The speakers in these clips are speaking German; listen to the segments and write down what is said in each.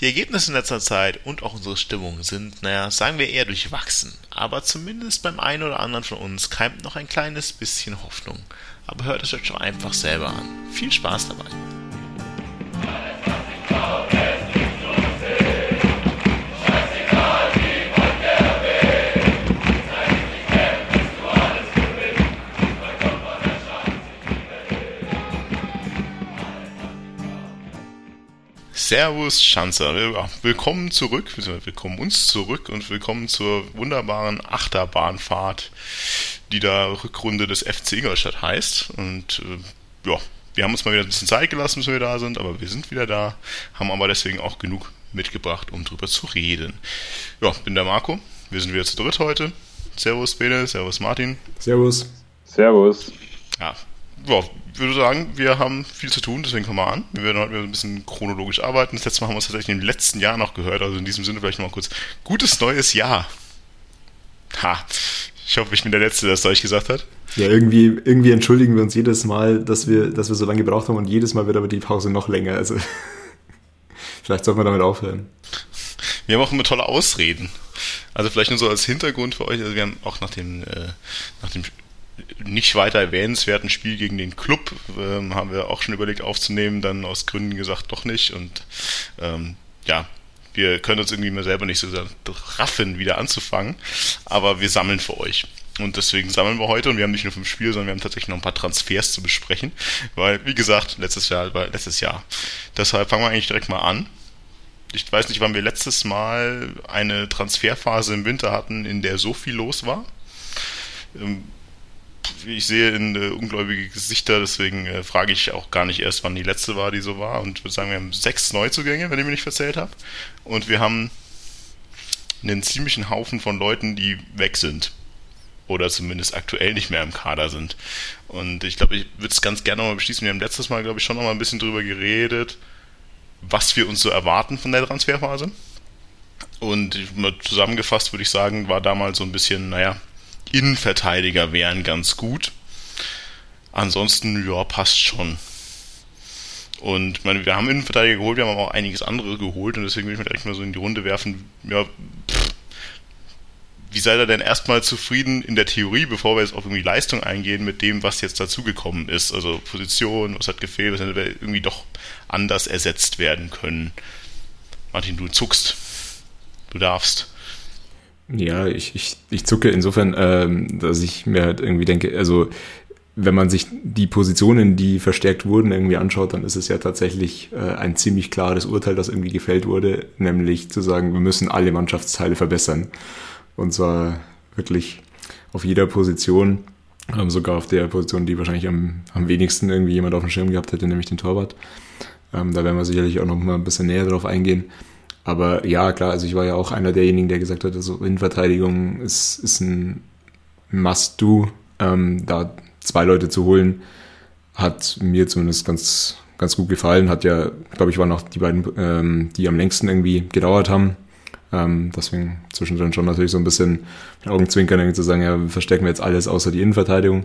Die Ergebnisse in letzter Zeit und auch unsere Stimmung sind, naja, sagen wir eher durchwachsen. Aber zumindest beim einen oder anderen von uns keimt noch ein kleines bisschen Hoffnung. Aber hört es euch doch einfach selber an. Viel Spaß dabei. Servus Schanzer, willkommen zurück, willkommen uns zurück und willkommen zur wunderbaren Achterbahnfahrt, die da Rückrunde des FC Ingolstadt heißt. Und äh, ja, wir haben uns mal wieder ein bisschen Zeit gelassen, bis wir da sind, aber wir sind wieder da, haben aber deswegen auch genug mitgebracht, um drüber zu reden. Ja, bin der Marco, wir sind wieder zu dritt heute. Servus Bene, Servus Martin. Servus. Servus. Ja, ja, würde sagen, wir haben viel zu tun, deswegen kommen wir an. Wir werden heute ein bisschen chronologisch arbeiten. Das letzte Mal haben wir uns tatsächlich im letzten Jahr noch gehört, also in diesem Sinne vielleicht nochmal kurz. Gutes neues Jahr. Ha. Ich hoffe, ich bin der Letzte, der es euch gesagt hat. Ja, irgendwie, irgendwie entschuldigen wir uns jedes Mal, dass wir, dass wir so lange gebraucht haben und jedes Mal wird aber die Pause noch länger. Also vielleicht sollten wir damit aufhören. Wir haben auch immer tolle Ausreden. Also vielleicht nur so als Hintergrund für euch. Also wir haben auch nach dem, äh, nach dem nicht weiter erwähnenswerten Spiel gegen den Club ähm, haben wir auch schon überlegt aufzunehmen, dann aus Gründen gesagt doch nicht und ähm, ja, wir können uns irgendwie mal selber nicht so raffen, wieder anzufangen, aber wir sammeln für euch. Und deswegen sammeln wir heute und wir haben nicht nur fünf Spiele, sondern wir haben tatsächlich noch ein paar Transfers zu besprechen, weil, wie gesagt, letztes Jahr war letztes Jahr. Deshalb fangen wir eigentlich direkt mal an. Ich weiß nicht, wann wir letztes Mal eine Transferphase im Winter hatten, in der so viel los war. Ich sehe in äh, ungläubige Gesichter, deswegen äh, frage ich auch gar nicht erst, wann die letzte war, die so war. Und würde sagen, wir haben sechs Neuzugänge, wenn ich mich nicht verzählt habe. Und wir haben einen ziemlichen Haufen von Leuten, die weg sind. Oder zumindest aktuell nicht mehr im Kader sind. Und ich glaube, ich würde es ganz gerne nochmal beschließen. Wir haben letztes Mal, glaube ich, schon nochmal ein bisschen drüber geredet, was wir uns so erwarten von der Transferphase. Und zusammengefasst würde ich sagen, war damals so ein bisschen, naja, Innenverteidiger wären ganz gut. Ansonsten, ja, passt schon. Und meine, wir haben Innenverteidiger geholt, wir haben aber auch einiges andere geholt und deswegen will ich mir direkt mal so in die Runde werfen. Ja, pff, wie seid ihr denn erstmal zufrieden in der Theorie, bevor wir jetzt auf irgendwie Leistung eingehen, mit dem, was jetzt dazugekommen ist? Also Position, was hat gefehlt, was hätte irgendwie doch anders ersetzt werden können? Martin, du zuckst. Du darfst. Ja, ich, ich, ich zucke insofern, ähm, dass ich mir halt irgendwie denke, also wenn man sich die Positionen, die verstärkt wurden, irgendwie anschaut, dann ist es ja tatsächlich äh, ein ziemlich klares Urteil, das irgendwie gefällt wurde, nämlich zu sagen, wir müssen alle Mannschaftsteile verbessern. Und zwar wirklich auf jeder Position, ähm, sogar auf der Position, die wahrscheinlich am, am wenigsten irgendwie jemand auf dem Schirm gehabt hätte, nämlich den Torwart. Ähm, da werden wir sicherlich auch noch mal ein bisschen näher drauf eingehen. Aber ja, klar, also ich war ja auch einer derjenigen, der gesagt hat, also Innenverteidigung ist, ist ein Must-Do. Ähm, da zwei Leute zu holen, hat mir zumindest ganz, ganz gut gefallen. Hat ja, glaube ich, waren auch die beiden, ähm, die am längsten irgendwie gedauert haben. Ähm, deswegen zwischendrin schon natürlich so ein bisschen Augenzwinkern zu sagen, ja, verstecken wir jetzt alles außer die Innenverteidigung.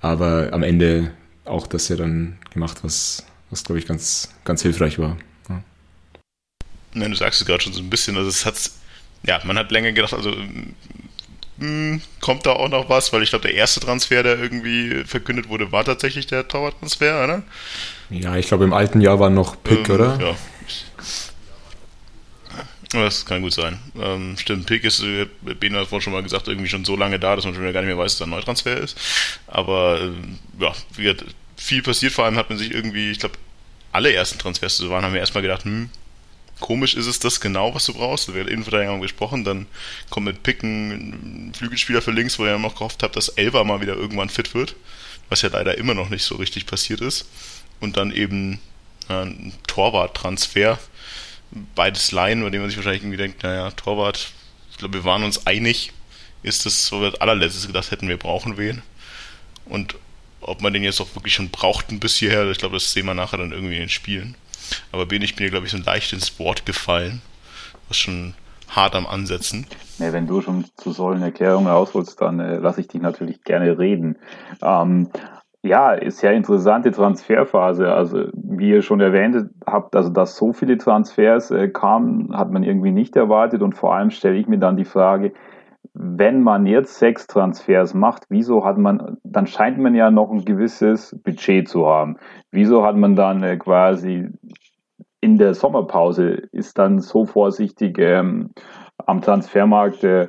Aber am Ende auch das ja dann gemacht, was, was glaube ich, ganz, ganz hilfreich war. Nein, du sagst es gerade schon so ein bisschen, also es hat, ja, man hat länger gedacht, also mh, hm, kommt da auch noch was, weil ich glaube, der erste Transfer, der irgendwie verkündet wurde, war tatsächlich der Torwarttransfer, oder? Ja, ich glaube, im alten Jahr war noch Pick, ähm, oder? Ja. Das kann gut sein. Ähm, stimmt, Pick ist, äh, Bena hat vorhin schon mal gesagt, irgendwie schon so lange da, dass man schon wieder gar nicht mehr weiß, dass er ein Neutransfer ist. Aber äh, ja, viel passiert, vor allem hat man sich irgendwie, ich glaube, alle ersten Transfers, die so waren, haben wir erstmal gedacht, hm, komisch ist es das genau, was du brauchst. Wir haben Innenverteidigung gesprochen, dann kommt mit Picken ein Flügelspieler für links, wo ihr noch gehofft habt, dass Elva mal wieder irgendwann fit wird, was ja leider immer noch nicht so richtig passiert ist. Und dann eben ein Torwart-Transfer, beides Laien, bei dem man sich wahrscheinlich irgendwie denkt, naja, Torwart glaube, wir waren uns einig, ist das so das allerletzte gedacht hätten, wir brauchen wen. Und ob man den jetzt auch wirklich schon brauchten bis hierher, ich glaube, das sehen wir nachher dann irgendwie in den Spielen. Aber bin ich mir, glaube ich, so leicht ins Wort gefallen, was schon hart am Ansetzen. Ja, wenn du schon zu solchen Erklärungen ausholst, dann äh, lasse ich dich natürlich gerne reden. Ähm, ja, ist ja interessante Transferphase. Also wie ihr schon erwähnt habt, also dass so viele Transfers äh, kamen, hat man irgendwie nicht erwartet. Und vor allem stelle ich mir dann die Frage, wenn man jetzt sechs Transfers macht, wieso hat man, dann scheint man ja noch ein gewisses Budget zu haben. Wieso hat man dann äh, quasi in der Sommerpause ist dann so vorsichtig ähm, am Transfermarkt äh,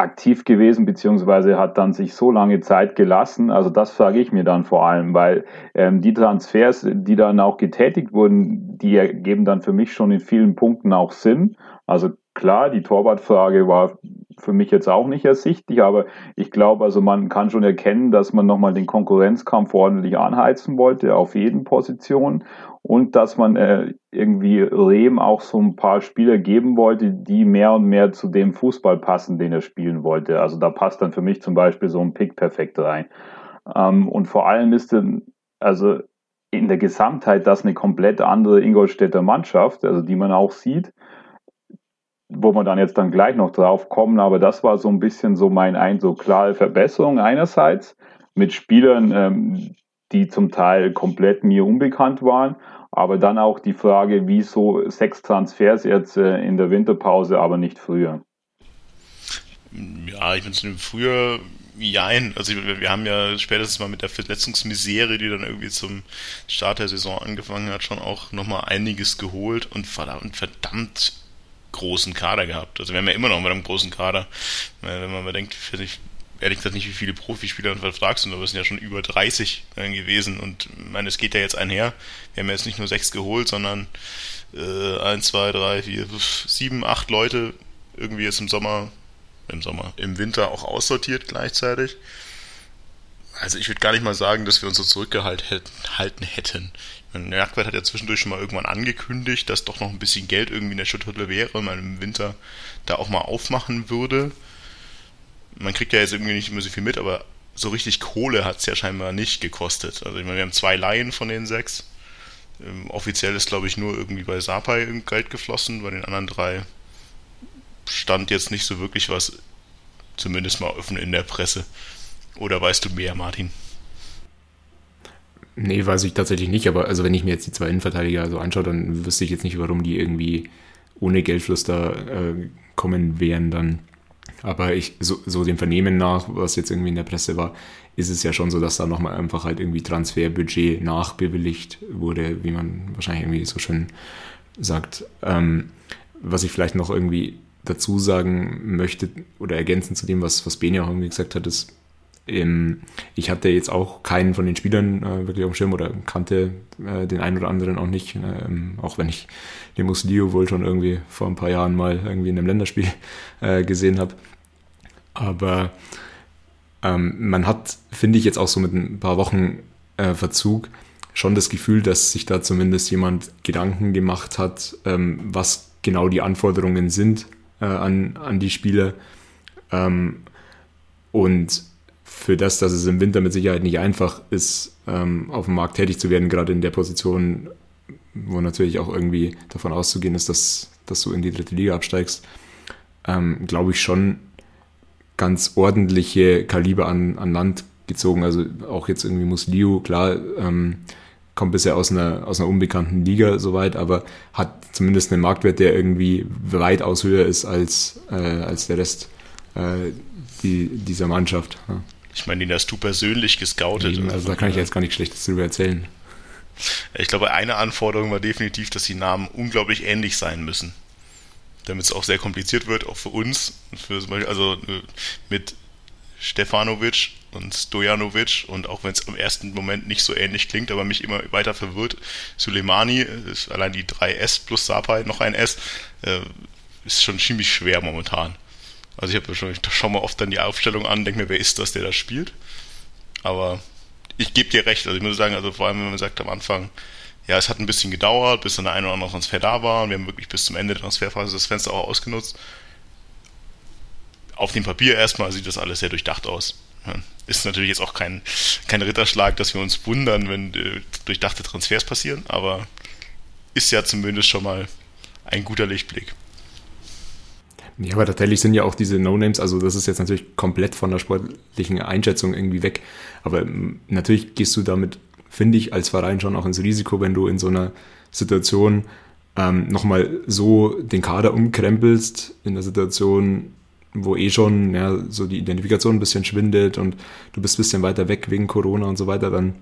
aktiv gewesen, beziehungsweise hat dann sich so lange Zeit gelassen. Also das frage ich mir dann vor allem, weil ähm, die Transfers, die dann auch getätigt wurden, die ergeben dann für mich schon in vielen Punkten auch Sinn. Also klar, die Torwartfrage war für mich jetzt auch nicht ersichtlich, aber ich glaube, also man kann schon erkennen, dass man nochmal den Konkurrenzkampf ordentlich anheizen wollte auf jeden Position und dass man äh, irgendwie Rehm auch so ein paar Spieler geben wollte, die mehr und mehr zu dem Fußball passen, den er spielen wollte. Also da passt dann für mich zum Beispiel so ein Pick perfekt rein. Ähm, und vor allem ist dann, also in der Gesamtheit das eine komplett andere Ingolstädter Mannschaft, also die man auch sieht, wo wir dann jetzt dann gleich noch drauf kommen, aber das war so ein bisschen so mein Eindruck. Klare Verbesserung einerseits mit Spielern, ähm, die zum Teil komplett mir unbekannt waren. Aber dann auch die Frage, wieso sechs Transfers jetzt äh, in der Winterpause, aber nicht früher? Ja, ich es früher, jein. Also wir haben ja spätestens mal mit der Verletzungsmisere, die dann irgendwie zum Start der Saison angefangen hat, schon auch nochmal einiges geholt und verdammt, verdammt großen Kader gehabt. Also wir haben ja immer noch mit einem großen Kader. Wenn man mal denkt, ich ehrlich gesagt nicht, wie viele Profispieler und Vertrag sind, aber es sind ja schon über 30 gewesen. Und ich meine, es geht ja jetzt einher. Wir haben ja jetzt nicht nur sechs geholt, sondern äh, eins, zwei, drei, vier, sieben, acht Leute irgendwie jetzt im Sommer, im Sommer, im Winter auch aussortiert gleichzeitig. Also ich würde gar nicht mal sagen, dass wir uns so zurückgehalten hätten. Jagdwert hat ja zwischendurch schon mal irgendwann angekündigt, dass doch noch ein bisschen Geld irgendwie in der Schutthütte wäre, und man im Winter da auch mal aufmachen würde man kriegt ja jetzt irgendwie nicht immer so viel mit, aber so richtig Kohle hat es ja scheinbar nicht gekostet. Also ich meine, wir haben zwei Laien von den sechs. Ähm, offiziell ist, glaube ich, nur irgendwie bei Sapai Geld geflossen, bei den anderen drei stand jetzt nicht so wirklich was, zumindest mal offen in der Presse. Oder weißt du mehr, Martin? Nee, weiß ich tatsächlich nicht, aber also wenn ich mir jetzt die zwei Innenverteidiger so anschaue, dann wüsste ich jetzt nicht, warum die irgendwie ohne Geldfluss da äh, kommen wären dann. Aber ich, so, so dem Vernehmen nach, was jetzt irgendwie in der Presse war, ist es ja schon so, dass da nochmal einfach halt irgendwie Transferbudget nachbewilligt wurde, wie man wahrscheinlich irgendwie so schön sagt. Ähm, was ich vielleicht noch irgendwie dazu sagen möchte oder ergänzen zu dem, was, was Beni auch irgendwie gesagt hat, ist, ähm, ich hatte jetzt auch keinen von den Spielern äh, wirklich auf dem Schirm oder kannte äh, den einen oder anderen auch nicht, ähm, auch wenn ich den Muslio wohl schon irgendwie vor ein paar Jahren mal irgendwie in einem Länderspiel äh, gesehen habe. Aber ähm, man hat, finde ich, jetzt auch so mit ein paar Wochen äh, Verzug schon das Gefühl, dass sich da zumindest jemand Gedanken gemacht hat, ähm, was genau die Anforderungen sind äh, an, an die Spieler. Ähm, und für das, dass es im Winter mit Sicherheit nicht einfach ist, ähm, auf dem Markt tätig zu werden, gerade in der Position, wo natürlich auch irgendwie davon auszugehen ist, dass, dass du in die dritte Liga absteigst, ähm, glaube ich schon ganz ordentliche Kaliber an, an Land gezogen. Also auch jetzt irgendwie Musliu, klar, ähm, kommt bisher aus einer, aus einer unbekannten Liga soweit, aber hat zumindest einen Marktwert, der irgendwie weitaus höher ist als, äh, als der Rest äh, die, dieser Mannschaft. Ja. Ich meine, den hast du persönlich gescoutet. Eben, also da kann ich jetzt gar nichts Schlechtes drüber erzählen. Ich glaube, eine Anforderung war definitiv, dass die Namen unglaublich ähnlich sein müssen. Damit es auch sehr kompliziert wird, auch für uns. Für Beispiel, also äh, mit Stefanovic und Stojanovic und auch wenn es im ersten Moment nicht so ähnlich klingt, aber mich immer weiter verwirrt, Suleimani, ist allein die 3S plus Sapai noch ein S, äh, ist schon ziemlich schwer momentan. Also ich habe schon, ich schaue mal oft dann die Aufstellung an, denke mir, wer ist das, der da spielt. Aber ich gebe dir recht. Also ich muss sagen, also vor allem, wenn man sagt am Anfang, ja, es hat ein bisschen gedauert, bis dann der eine oder andere Transfer da war und wir haben wirklich bis zum Ende der Transferphase das Fenster auch ausgenutzt. auf dem Papier erstmal sieht das alles sehr durchdacht aus. Ist natürlich jetzt auch kein, kein Ritterschlag, dass wir uns wundern, wenn äh, durchdachte Transfers passieren, aber ist ja zumindest schon mal ein guter Lichtblick. Ja, aber tatsächlich sind ja auch diese No-Names, also das ist jetzt natürlich komplett von der sportlichen Einschätzung irgendwie weg. Aber ähm, natürlich gehst du damit, finde ich, als Verein schon auch ins Risiko, wenn du in so einer Situation ähm, nochmal so den Kader umkrempelst, in der Situation, wo eh schon ja, so die Identifikation ein bisschen schwindet und du bist ein bisschen weiter weg wegen Corona und so weiter, dann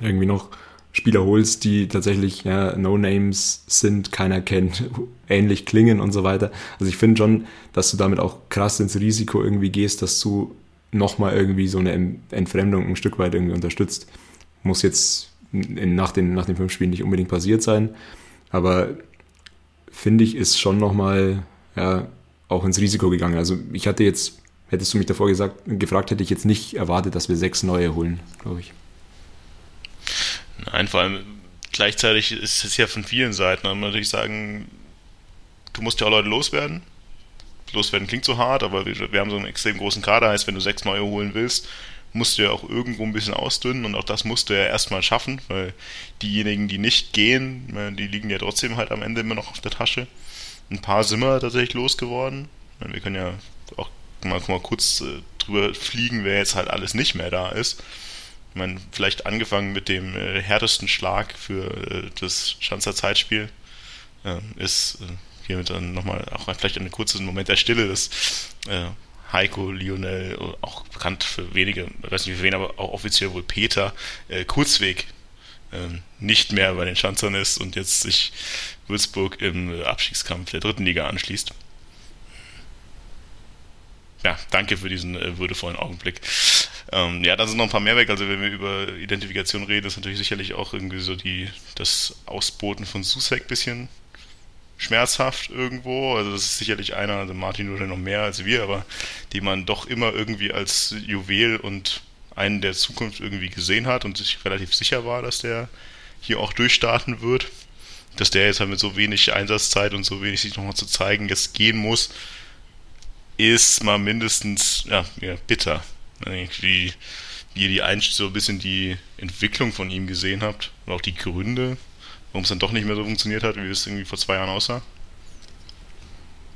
irgendwie noch Spieler holst, die tatsächlich ja, No-Names sind, keiner kennt, ähnlich klingen und so weiter. Also ich finde schon, dass du damit auch krass ins Risiko irgendwie gehst, dass du nochmal irgendwie so eine Entfremdung ein Stück weit irgendwie unterstützt. Muss jetzt nach, den, nach den fünf Spielen nicht unbedingt passiert sein, aber finde ich, ist schon nochmal ja, auch ins Risiko gegangen. Also ich hatte jetzt, hättest du mich davor gesagt, gefragt, hätte ich jetzt nicht erwartet, dass wir sechs neue holen, glaube ich. Nein, vor allem gleichzeitig ist es ja von vielen Seiten. Man muss natürlich sagen, du musst ja auch Leute loswerden. Loswerden klingt so hart, aber wir, wir haben so einen extrem großen Kader, heißt, wenn du sechs neue holen willst, musst du ja auch irgendwo ein bisschen ausdünnen und auch das musst du ja erstmal schaffen, weil diejenigen, die nicht gehen, die liegen ja trotzdem halt am Ende immer noch auf der Tasche. Ein paar sind wir tatsächlich losgeworden. Wir können ja auch mal, mal kurz äh, drüber fliegen, wer jetzt halt alles nicht mehr da ist. Ich meine, vielleicht angefangen mit dem äh, härtesten Schlag für äh, das Schanzer Zeitspiel äh, ist äh, hiermit dann nochmal auch vielleicht einen kurzen Moment der Stille, dass äh, Heiko, Lionel, auch bekannt für wenige, weiß nicht für wen, aber auch offiziell wohl Peter, äh, Kurzweg ähm, nicht mehr bei den Schanzern ist und jetzt sich Würzburg im Abstiegskampf der dritten Liga anschließt. Ja, danke für diesen äh, würdevollen Augenblick. Ähm, ja, da sind noch ein paar mehr weg. Also wenn wir über Identifikation reden, ist natürlich sicherlich auch irgendwie so die, das Ausboten von Susek bisschen schmerzhaft irgendwo. Also das ist sicherlich einer, also Martin oder noch mehr als wir, aber die man doch immer irgendwie als Juwel und einen der Zukunft irgendwie gesehen hat und sich relativ sicher war, dass der hier auch durchstarten wird. Dass der jetzt halt mit so wenig Einsatzzeit und so wenig sich nochmal zu zeigen jetzt gehen muss, ist mal mindestens ja, ja bitter wie, wie ihr die Einst so ein bisschen die Entwicklung von ihm gesehen habt und auch die Gründe, warum es dann doch nicht mehr so funktioniert hat, wie es irgendwie vor zwei Jahren aussah.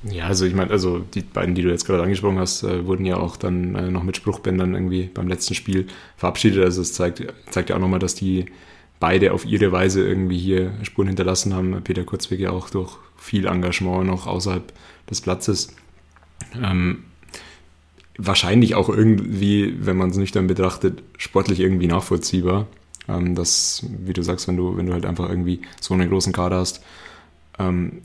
Ja, also ich meine, also die beiden, die du jetzt gerade angesprochen hast, äh, wurden ja auch dann äh, noch mit Spruchbändern irgendwie beim letzten Spiel verabschiedet. Also es zeigt, zeigt ja auch nochmal, dass die beide auf ihre Weise irgendwie hier Spuren hinterlassen haben. Peter Kurzweg ja auch durch viel Engagement noch außerhalb des Platzes. Ähm, wahrscheinlich auch irgendwie, wenn man es nüchtern betrachtet, sportlich irgendwie nachvollziehbar. Ähm, dass, wie du sagst, wenn du, wenn du halt einfach irgendwie so einen großen Kader hast, ähm,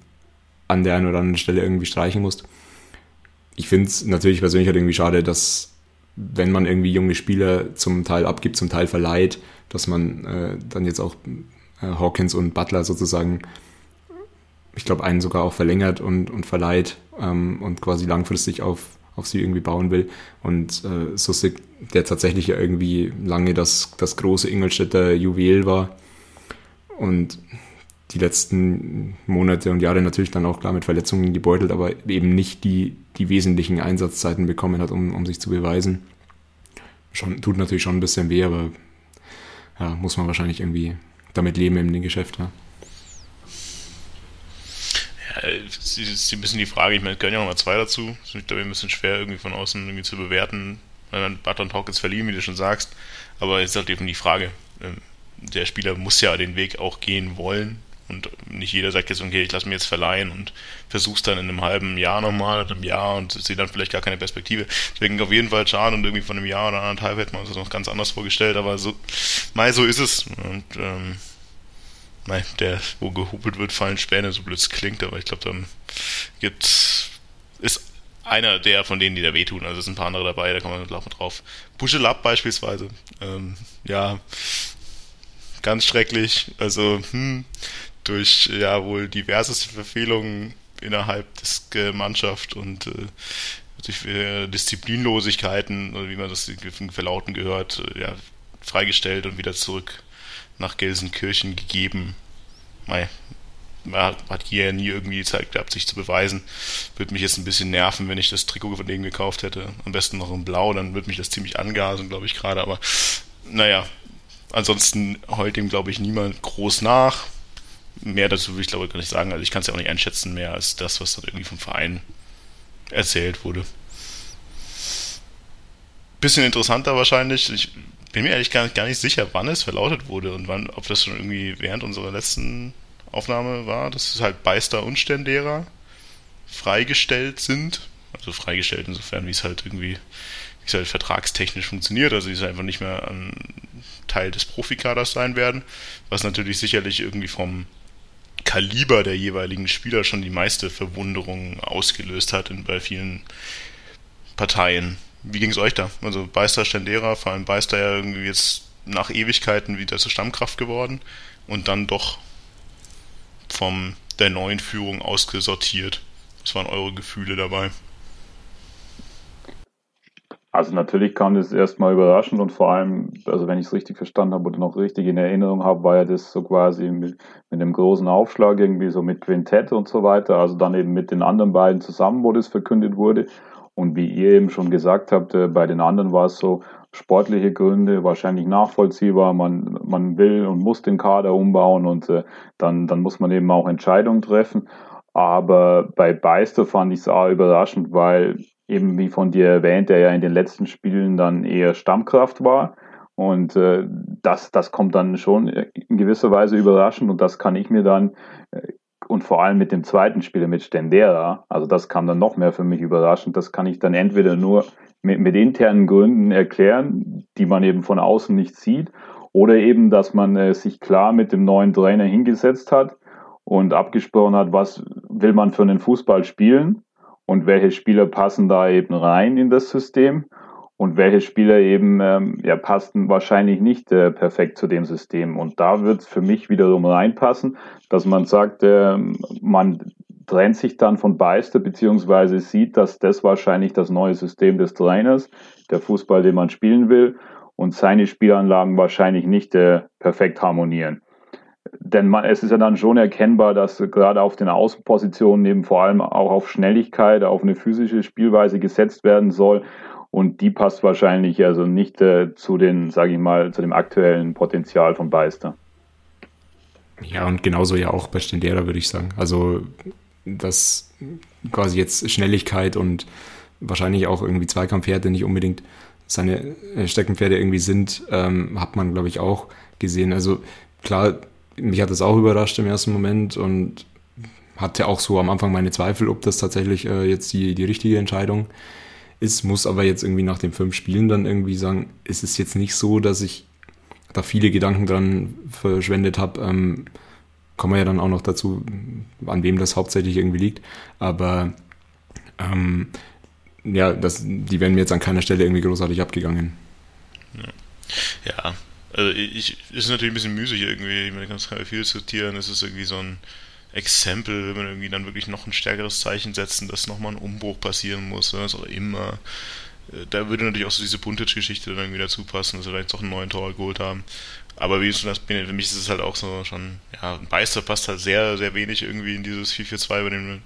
an der einen oder anderen Stelle irgendwie streichen musst. Ich finde es natürlich persönlich halt irgendwie schade, dass wenn man irgendwie junge Spieler zum Teil abgibt, zum Teil verleiht, dass man äh, dann jetzt auch äh, Hawkins und Butler sozusagen, ich glaube, einen sogar auch verlängert und, und verleiht ähm, und quasi langfristig auf auf sie irgendwie bauen will. Und äh, Sussig, der tatsächlich ja irgendwie lange das, das große Ingolstädter Juwel war und die letzten Monate und Jahre natürlich dann auch klar mit Verletzungen gebeutelt, aber eben nicht die, die wesentlichen Einsatzzeiten bekommen hat, um, um sich zu beweisen. Schon, tut natürlich schon ein bisschen weh, aber ja, muss man wahrscheinlich irgendwie damit leben im Geschäft. Ja ist, ist ein bisschen die Frage, ich meine, gehören ja noch mal zwei dazu. Das ist, glaube ein bisschen schwer irgendwie von außen irgendwie zu bewerten, Butler und Hawkins verliehen, wie du schon sagst. Aber es ist halt eben die Frage, ähm, der Spieler muss ja den Weg auch gehen wollen. Und nicht jeder sagt jetzt, okay, ich lasse mir jetzt verleihen und versuch's dann in einem halben Jahr nochmal, in einem Jahr und sehe dann vielleicht gar keine Perspektive. Deswegen auf jeden Fall schade und irgendwie von einem Jahr oder anderthalb hätte man uns das noch ganz anders vorgestellt, aber so, mal so ist es. Und ähm, Nein, der, wo gehupelt wird, fallen Späne, so blöd es klingt, aber ich glaube, dann gibt ist einer der von denen, die da wehtun. Also es sind ein paar andere dabei, da kann man laufen drauf. Buschelab beispielsweise, ähm, ja, ganz schrecklich. Also, hm, durch ja wohl diverseste Verfehlungen innerhalb der Mannschaft und äh, durch äh, Disziplinlosigkeiten, wie man das verlauten gehört, äh, ja, freigestellt und wieder zurück nach Gelsenkirchen gegeben. Mei, hat hier ja nie irgendwie die Zeit gehabt, sich zu beweisen. Würde mich jetzt ein bisschen nerven, wenn ich das Trikot von denen gekauft hätte. Am besten noch in Blau, dann würde mich das ziemlich angasen, glaube ich gerade. Aber naja, ansonsten heult ihm, glaube ich, niemand groß nach. Mehr dazu will ich, glaube ich, gar nicht sagen. Also ich kann es ja auch nicht einschätzen mehr als das, was dann irgendwie vom Verein erzählt wurde. Bisschen interessanter wahrscheinlich. Ich bin mir ehrlich gar nicht, gar nicht sicher, wann es verlautet wurde und wann, ob das schon irgendwie während unserer letzten Aufnahme war, dass es halt Beister und Stendera freigestellt sind. Also freigestellt insofern, wie es halt irgendwie, wie es halt vertragstechnisch funktioniert. Also, die es einfach nicht mehr ein Teil des Profikaders sein werden. Was natürlich sicherlich irgendwie vom Kaliber der jeweiligen Spieler schon die meiste Verwunderung ausgelöst hat in, bei vielen Parteien. Wie ging es euch da? Also Beister, Stendera, vor allem Beister ja irgendwie jetzt nach Ewigkeiten wieder zur Stammkraft geworden und dann doch vom der neuen Führung ausgesortiert. Was waren eure Gefühle dabei? Also natürlich kam das erstmal überraschend und vor allem, also wenn ich es richtig verstanden habe oder noch richtig in Erinnerung habe, war ja das so quasi mit, mit einem großen Aufschlag irgendwie so mit Quintett und so weiter, also dann eben mit den anderen beiden zusammen, wo das verkündet wurde. Und wie ihr eben schon gesagt habt, äh, bei den anderen war es so sportliche Gründe, wahrscheinlich nachvollziehbar. Man, man will und muss den Kader umbauen und äh, dann, dann muss man eben auch Entscheidungen treffen. Aber bei Beister fand ich es auch überraschend, weil eben wie von dir erwähnt, er ja in den letzten Spielen dann eher Stammkraft war. Und äh, das, das kommt dann schon in gewisser Weise überraschend und das kann ich mir dann und vor allem mit dem zweiten Spieler mit Stendera, also das kam dann noch mehr für mich überraschend, das kann ich dann entweder nur mit, mit internen Gründen erklären, die man eben von außen nicht sieht, oder eben, dass man äh, sich klar mit dem neuen Trainer hingesetzt hat und abgesprochen hat, was will man für einen Fußball spielen und welche Spieler passen da eben rein in das System und welche Spieler eben ähm, ja, passten wahrscheinlich nicht äh, perfekt zu dem System. Und da wird es für mich wiederum reinpassen, dass man sagt, äh, man trennt sich dann von Beister, beziehungsweise sieht, dass das wahrscheinlich das neue System des Trainers, der Fußball, den man spielen will, und seine Spielanlagen wahrscheinlich nicht äh, perfekt harmonieren. Denn man, es ist ja dann schon erkennbar, dass gerade auf den Außenpositionen eben vor allem auch auf Schnelligkeit, auf eine physische Spielweise gesetzt werden soll. Und die passt wahrscheinlich also nicht äh, zu den, sage ich mal, zu dem aktuellen Potenzial von Beister. Ja, und genauso ja auch bei Stendera, würde ich sagen. Also, dass quasi jetzt Schnelligkeit und wahrscheinlich auch irgendwie Zweikampfwerte nicht unbedingt seine Steckenpferde irgendwie sind, ähm, hat man, glaube ich, auch gesehen. Also klar, mich hat das auch überrascht im ersten Moment und hatte auch so am Anfang meine Zweifel, ob das tatsächlich äh, jetzt die, die richtige Entscheidung ist, muss aber jetzt irgendwie nach den fünf Spielen dann irgendwie sagen, es ist jetzt nicht so, dass ich da viele Gedanken dran verschwendet habe. Ähm, kommen wir ja dann auch noch dazu, an wem das hauptsächlich irgendwie liegt. Aber ähm, ja, das, die werden mir jetzt an keiner Stelle irgendwie großartig abgegangen. Ja, also ich, ist natürlich ein bisschen müßig irgendwie, man kann es viel zitieren, es ist irgendwie so ein Exempel, wenn man irgendwie dann wirklich noch ein stärkeres Zeichen setzen, dass nochmal ein Umbruch passieren muss, was auch immer. Äh, da würde natürlich auch so diese Buntage-Geschichte dann irgendwie dazu passen, dass wir vielleicht doch einen neuen Tor geholt haben. Aber wie du schon hast, für mich ist es halt auch so schon, ja, ein Beister passt halt sehr, sehr wenig irgendwie in dieses 4-4-2, bei dem du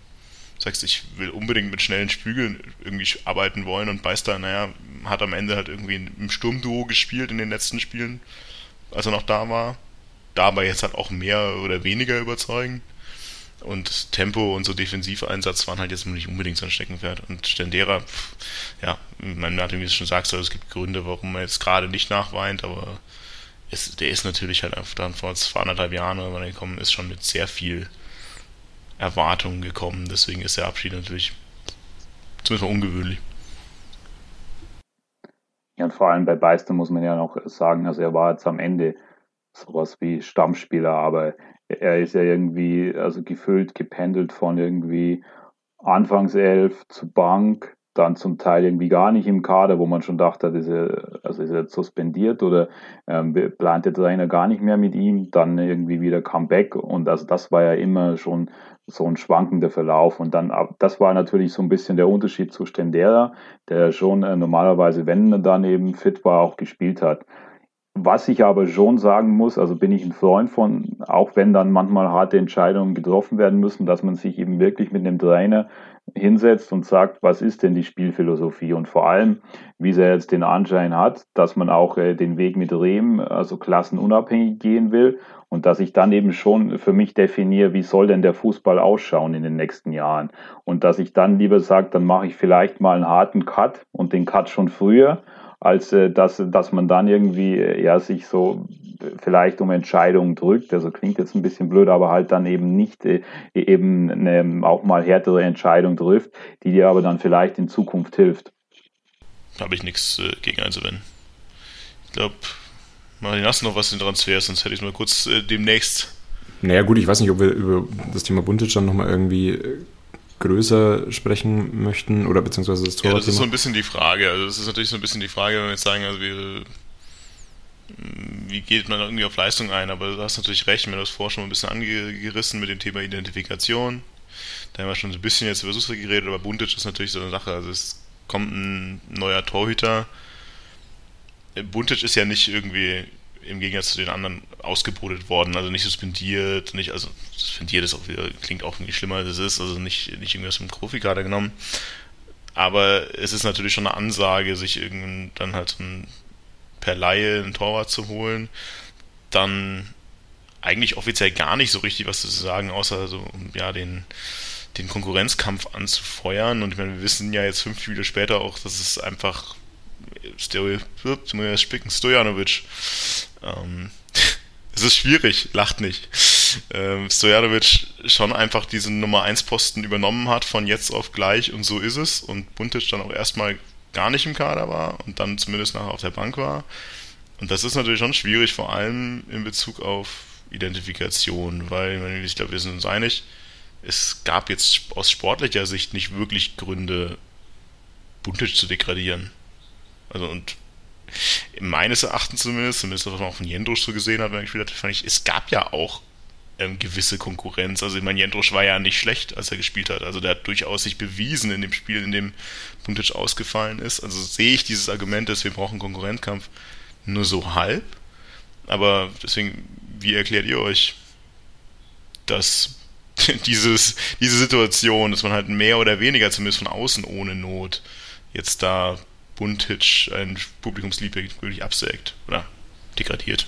sagst, ich will unbedingt mit schnellen Spügeln irgendwie arbeiten wollen und Beister, naja, hat am Ende halt irgendwie im Sturmduo gespielt in den letzten Spielen, als er noch da war. Dabei jetzt halt auch mehr oder weniger überzeugen. Und Tempo und so Defensiveinsatz waren halt jetzt nicht unbedingt sein Steckenpferd. Und Stendera, pff, ja, man hat, wie du schon sagst, es gibt Gründe, warum er jetzt gerade nicht nachweint, aber es, der ist natürlich halt einfach dann vor anderthalb Jahren, wenn er gekommen ist, schon mit sehr viel Erwartungen gekommen. Deswegen ist der Abschied natürlich zumindest mal ungewöhnlich. Ja, und vor allem bei Beister muss man ja noch sagen, also er war jetzt am Ende sowas wie Stammspieler, aber er ist ja irgendwie, also gefüllt, gependelt von irgendwie Anfangself zu Bank, dann zum Teil irgendwie gar nicht im Kader, wo man schon dachte, ist er, also ist er suspendiert oder ähm, plant der Trainer gar nicht mehr mit ihm, dann irgendwie wieder Comeback und also das war ja immer schon so ein schwankender Verlauf und dann, das war natürlich so ein bisschen der Unterschied zu Stendera, der schon äh, normalerweise, wenn er dann eben fit war, auch gespielt hat. Was ich aber schon sagen muss, also bin ich ein Freund von, auch wenn dann manchmal harte Entscheidungen getroffen werden müssen, dass man sich eben wirklich mit einem Trainer hinsetzt und sagt, was ist denn die Spielphilosophie? Und vor allem, wie sie jetzt den Anschein hat, dass man auch äh, den Weg mit Rehm, also klassenunabhängig gehen will und dass ich dann eben schon für mich definiere, wie soll denn der Fußball ausschauen in den nächsten Jahren? Und dass ich dann lieber sage, dann mache ich vielleicht mal einen harten Cut und den Cut schon früher als äh, dass, dass man dann irgendwie äh, ja sich so vielleicht um Entscheidungen drückt. Also klingt jetzt ein bisschen blöd, aber halt dann eben nicht äh, eben eine auch mal härtere Entscheidung trifft, die dir aber dann vielleicht in Zukunft hilft. Habe ich nichts äh, gegen einzuwenden. Ich glaube, Martin, hast du noch was in Transfers, sonst hätte ich mal kurz äh, demnächst. Naja gut, ich weiß nicht, ob wir über das Thema Buntic dann nochmal irgendwie größer sprechen möchten oder beziehungsweise das Tor. Ja, das ist so ein bisschen die Frage. Also das ist natürlich so ein bisschen die Frage, wenn wir jetzt sagen, also wir, wie geht man irgendwie auf Leistung ein? Aber du hast natürlich recht, wir haben das vorher schon ein bisschen angerissen mit dem Thema Identifikation. Da haben wir schon so ein bisschen jetzt über Susse geredet, aber Buntic ist natürlich so eine Sache. Also es kommt ein neuer Torhüter. Buntic ist ja nicht irgendwie im Gegensatz zu den anderen ausgebrütet worden, also nicht suspendiert, nicht, also suspendiert ist auch wieder, klingt auch irgendwie schlimmer als es ist, also nicht, nicht irgendwas vom Profikader genommen. Aber es ist natürlich schon eine Ansage, sich irgendwann dann halt ein, per Laie einen Torwart zu holen, dann eigentlich offiziell gar nicht so richtig was zu sagen, außer so, ja, den, den Konkurrenzkampf anzufeuern. Und ich meine, wir wissen ja jetzt fünf Spiele später auch, dass es einfach Stojanovic ähm, es ist schwierig, lacht nicht. Ähm, Stojanovic schon einfach diesen Nummer 1 Posten übernommen hat von jetzt auf gleich und so ist es und Buntic dann auch erstmal gar nicht im Kader war und dann zumindest nachher auf der Bank war. Und das ist natürlich schon schwierig, vor allem in Bezug auf Identifikation, weil ich glaube, wir sind uns einig, es gab jetzt aus sportlicher Sicht nicht wirklich Gründe, Buntic zu degradieren. Also und meines Erachtens zumindest, zumindest was man auch von Jendrusch so gesehen hat, wenn ich gespielt hat, fand ich, es gab ja auch ähm, gewisse Konkurrenz. Also ich meine, Jendrusch war ja nicht schlecht, als er gespielt hat. Also der hat durchaus sich bewiesen in dem Spiel, in dem Puntic ausgefallen ist. Also sehe ich dieses Argument, dass wir brauchen Konkurrenzkampf nur so halb. Aber deswegen, wie erklärt ihr euch, dass dieses, diese Situation, dass man halt mehr oder weniger zumindest von außen ohne Not jetzt da Buntic ein Publikumsliebling wirklich absägt oder degradiert.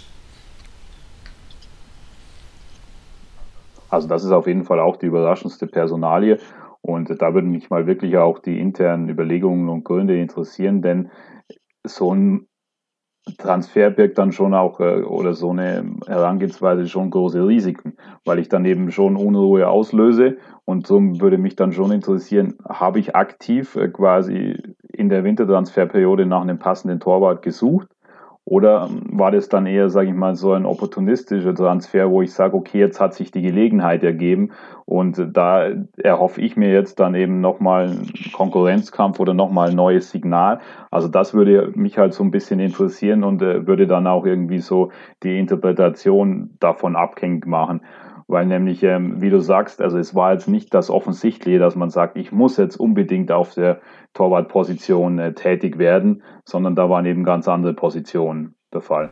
Also das ist auf jeden Fall auch die überraschendste Personalie und da würden mich mal wirklich auch die internen Überlegungen und Gründe interessieren, denn so ein Transfer birgt dann schon auch äh, oder so eine Herangehensweise schon große Risiken, weil ich dann eben schon Unruhe auslöse und so würde mich dann schon interessieren, habe ich aktiv äh, quasi in der Wintertransferperiode nach einem passenden Torwart gesucht oder war das dann eher, sage ich mal, so ein opportunistischer Transfer, wo ich sage, okay, jetzt hat sich die Gelegenheit ergeben und da erhoffe ich mir jetzt dann eben nochmal einen Konkurrenzkampf oder nochmal ein neues Signal. Also das würde mich halt so ein bisschen interessieren und äh, würde dann auch irgendwie so die Interpretation davon abhängig machen. Weil nämlich, ähm, wie du sagst, also es war jetzt nicht das Offensichtliche, dass man sagt, ich muss jetzt unbedingt auf der Torwartposition äh, tätig werden, sondern da waren eben ganz andere Positionen der Fall.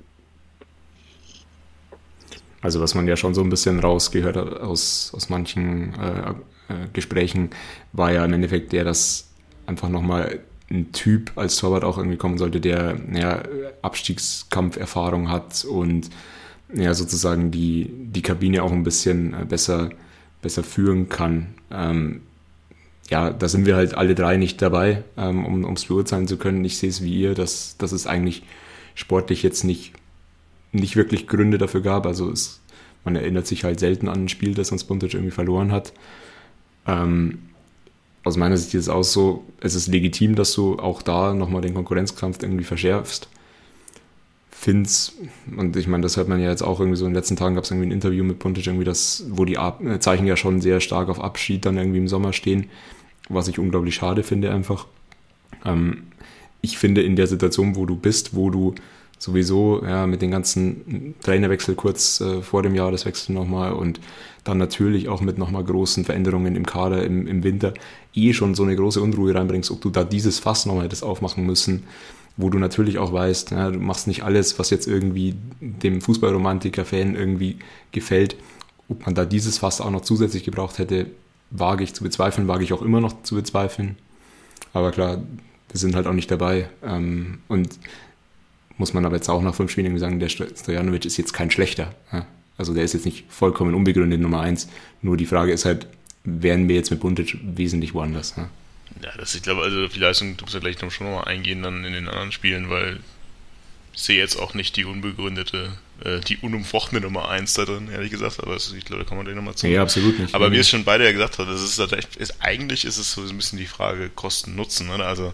Also was man ja schon so ein bisschen rausgehört hat aus, aus manchen äh, äh, Gesprächen, war ja im Endeffekt der, dass einfach nochmal ein Typ als Torwart auch irgendwie kommen sollte, der ja, Abstiegskampferfahrung hat und ja, sozusagen die, die Kabine auch ein bisschen äh, besser, besser führen kann. Ähm, ja, da sind wir halt alle drei nicht dabei, ähm, um es beurteilen zu können. Ich sehe es wie ihr, dass, dass es eigentlich sportlich jetzt nicht, nicht wirklich Gründe dafür gab. Also es, man erinnert sich halt selten an ein Spiel, das uns Buntic irgendwie verloren hat. Ähm, aus meiner Sicht ist es auch so, es ist legitim, dass du auch da nochmal den Konkurrenzkampf irgendwie verschärfst finde es, und ich meine, das hört man ja jetzt auch irgendwie so in den letzten Tagen gab es irgendwie ein Interview mit Puntic, irgendwie das, wo die äh, Zeichen ja schon sehr stark auf Abschied dann irgendwie im Sommer stehen, was ich unglaublich schade finde einfach. Ähm, ich finde in der Situation, wo du bist, wo du sowieso ja, mit den ganzen Trainerwechsel kurz äh, vor dem Jahr, das Wechsel nochmal und dann natürlich auch mit nochmal großen Veränderungen im Kader im, im Winter eh schon so eine große Unruhe reinbringst, ob du da dieses Fass nochmal hättest aufmachen müssen wo du natürlich auch weißt, ja, du machst nicht alles, was jetzt irgendwie dem Fußballromantiker-Fan irgendwie gefällt. Ob man da dieses Fass auch noch zusätzlich gebraucht hätte, wage ich zu bezweifeln, wage ich auch immer noch zu bezweifeln. Aber klar, wir sind halt auch nicht dabei. Ähm, und muss man aber jetzt auch nach fünf Spielen sagen, der Stojanovic ist jetzt kein schlechter. Also der ist jetzt nicht vollkommen unbegründet Nummer eins. Nur die Frage ist halt, wären wir jetzt mit Buntic wesentlich woanders? Ja, das, ich glaube, also die Leistung, du musst ja gleich noch schon nochmal eingehen dann in den anderen Spielen, weil ich sehe jetzt auch nicht die unbegründete, äh, die unumfochtene Nummer 1 da drin, ehrlich gesagt, aber das, ich glaube, da kann man den nochmal zu. Ja, absolut nicht. Aber wie es schon beide ja gesagt hat, das ist, ist eigentlich ist es so ein bisschen die Frage Kosten-Nutzen, oder? Also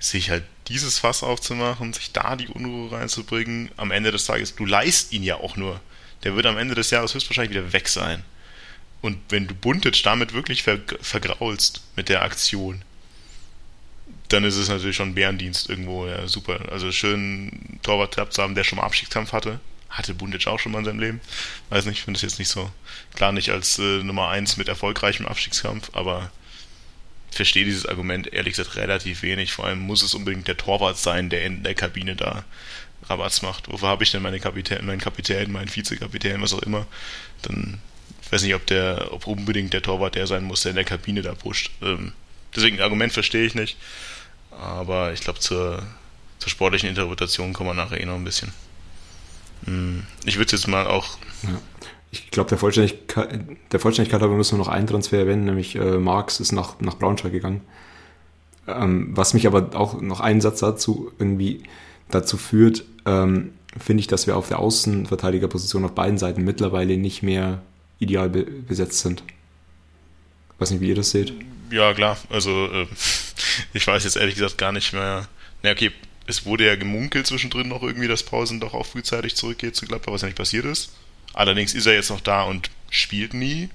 sich halt dieses Fass aufzumachen, sich da die Unruhe reinzubringen, am Ende des Tages, du leist ihn ja auch nur. Der wird am Ende des Jahres höchstwahrscheinlich wieder weg sein. Und wenn du Buntic damit wirklich ver vergraulst mit der Aktion, dann ist es natürlich schon ein Bärendienst irgendwo, ja, super. Also schön Torwart zu haben, der schon mal Abstiegskampf hatte. Hatte Bundic auch schon mal in seinem Leben. Weiß nicht, ich finde es jetzt nicht so, klar nicht als äh, Nummer 1 mit erfolgreichem Abstiegskampf, aber verstehe dieses Argument ehrlich gesagt relativ wenig. Vor allem muss es unbedingt der Torwart sein, der in der Kabine da Rabatz macht. Wofür habe ich denn meine Kapitän, meinen Kapitän, meinen Vizekapitän, was auch immer? Dann weiß nicht, ob der, ob unbedingt der Torwart der sein muss, der in der Kabine da pusht. Ähm, deswegen Argument verstehe ich nicht. Aber ich glaube, zur, zur sportlichen Interpretation kommen wir nachher eh noch ein bisschen. Hm, ich würde jetzt mal auch. Ja. Ich glaube, der Vollständigkeit, der Vollständigkeit halber müssen wir noch einen Transfer erwähnen, nämlich äh, Marx ist nach, nach Braunschweig gegangen. Ähm, was mich aber auch noch einen Satz dazu irgendwie dazu führt, ähm, finde ich, dass wir auf der Außenverteidigerposition auf beiden Seiten mittlerweile nicht mehr ideal be besetzt sind. Weiß nicht, wie ihr das seht. Ja, klar. Also, äh, ich weiß jetzt ehrlich gesagt gar nicht mehr. Na, okay, es wurde ja gemunkelt zwischendrin noch irgendwie, dass Pausen doch auch frühzeitig zurückgeht zu Gladbach, was ja nicht passiert ist. Allerdings ist er jetzt noch da und spielt nie.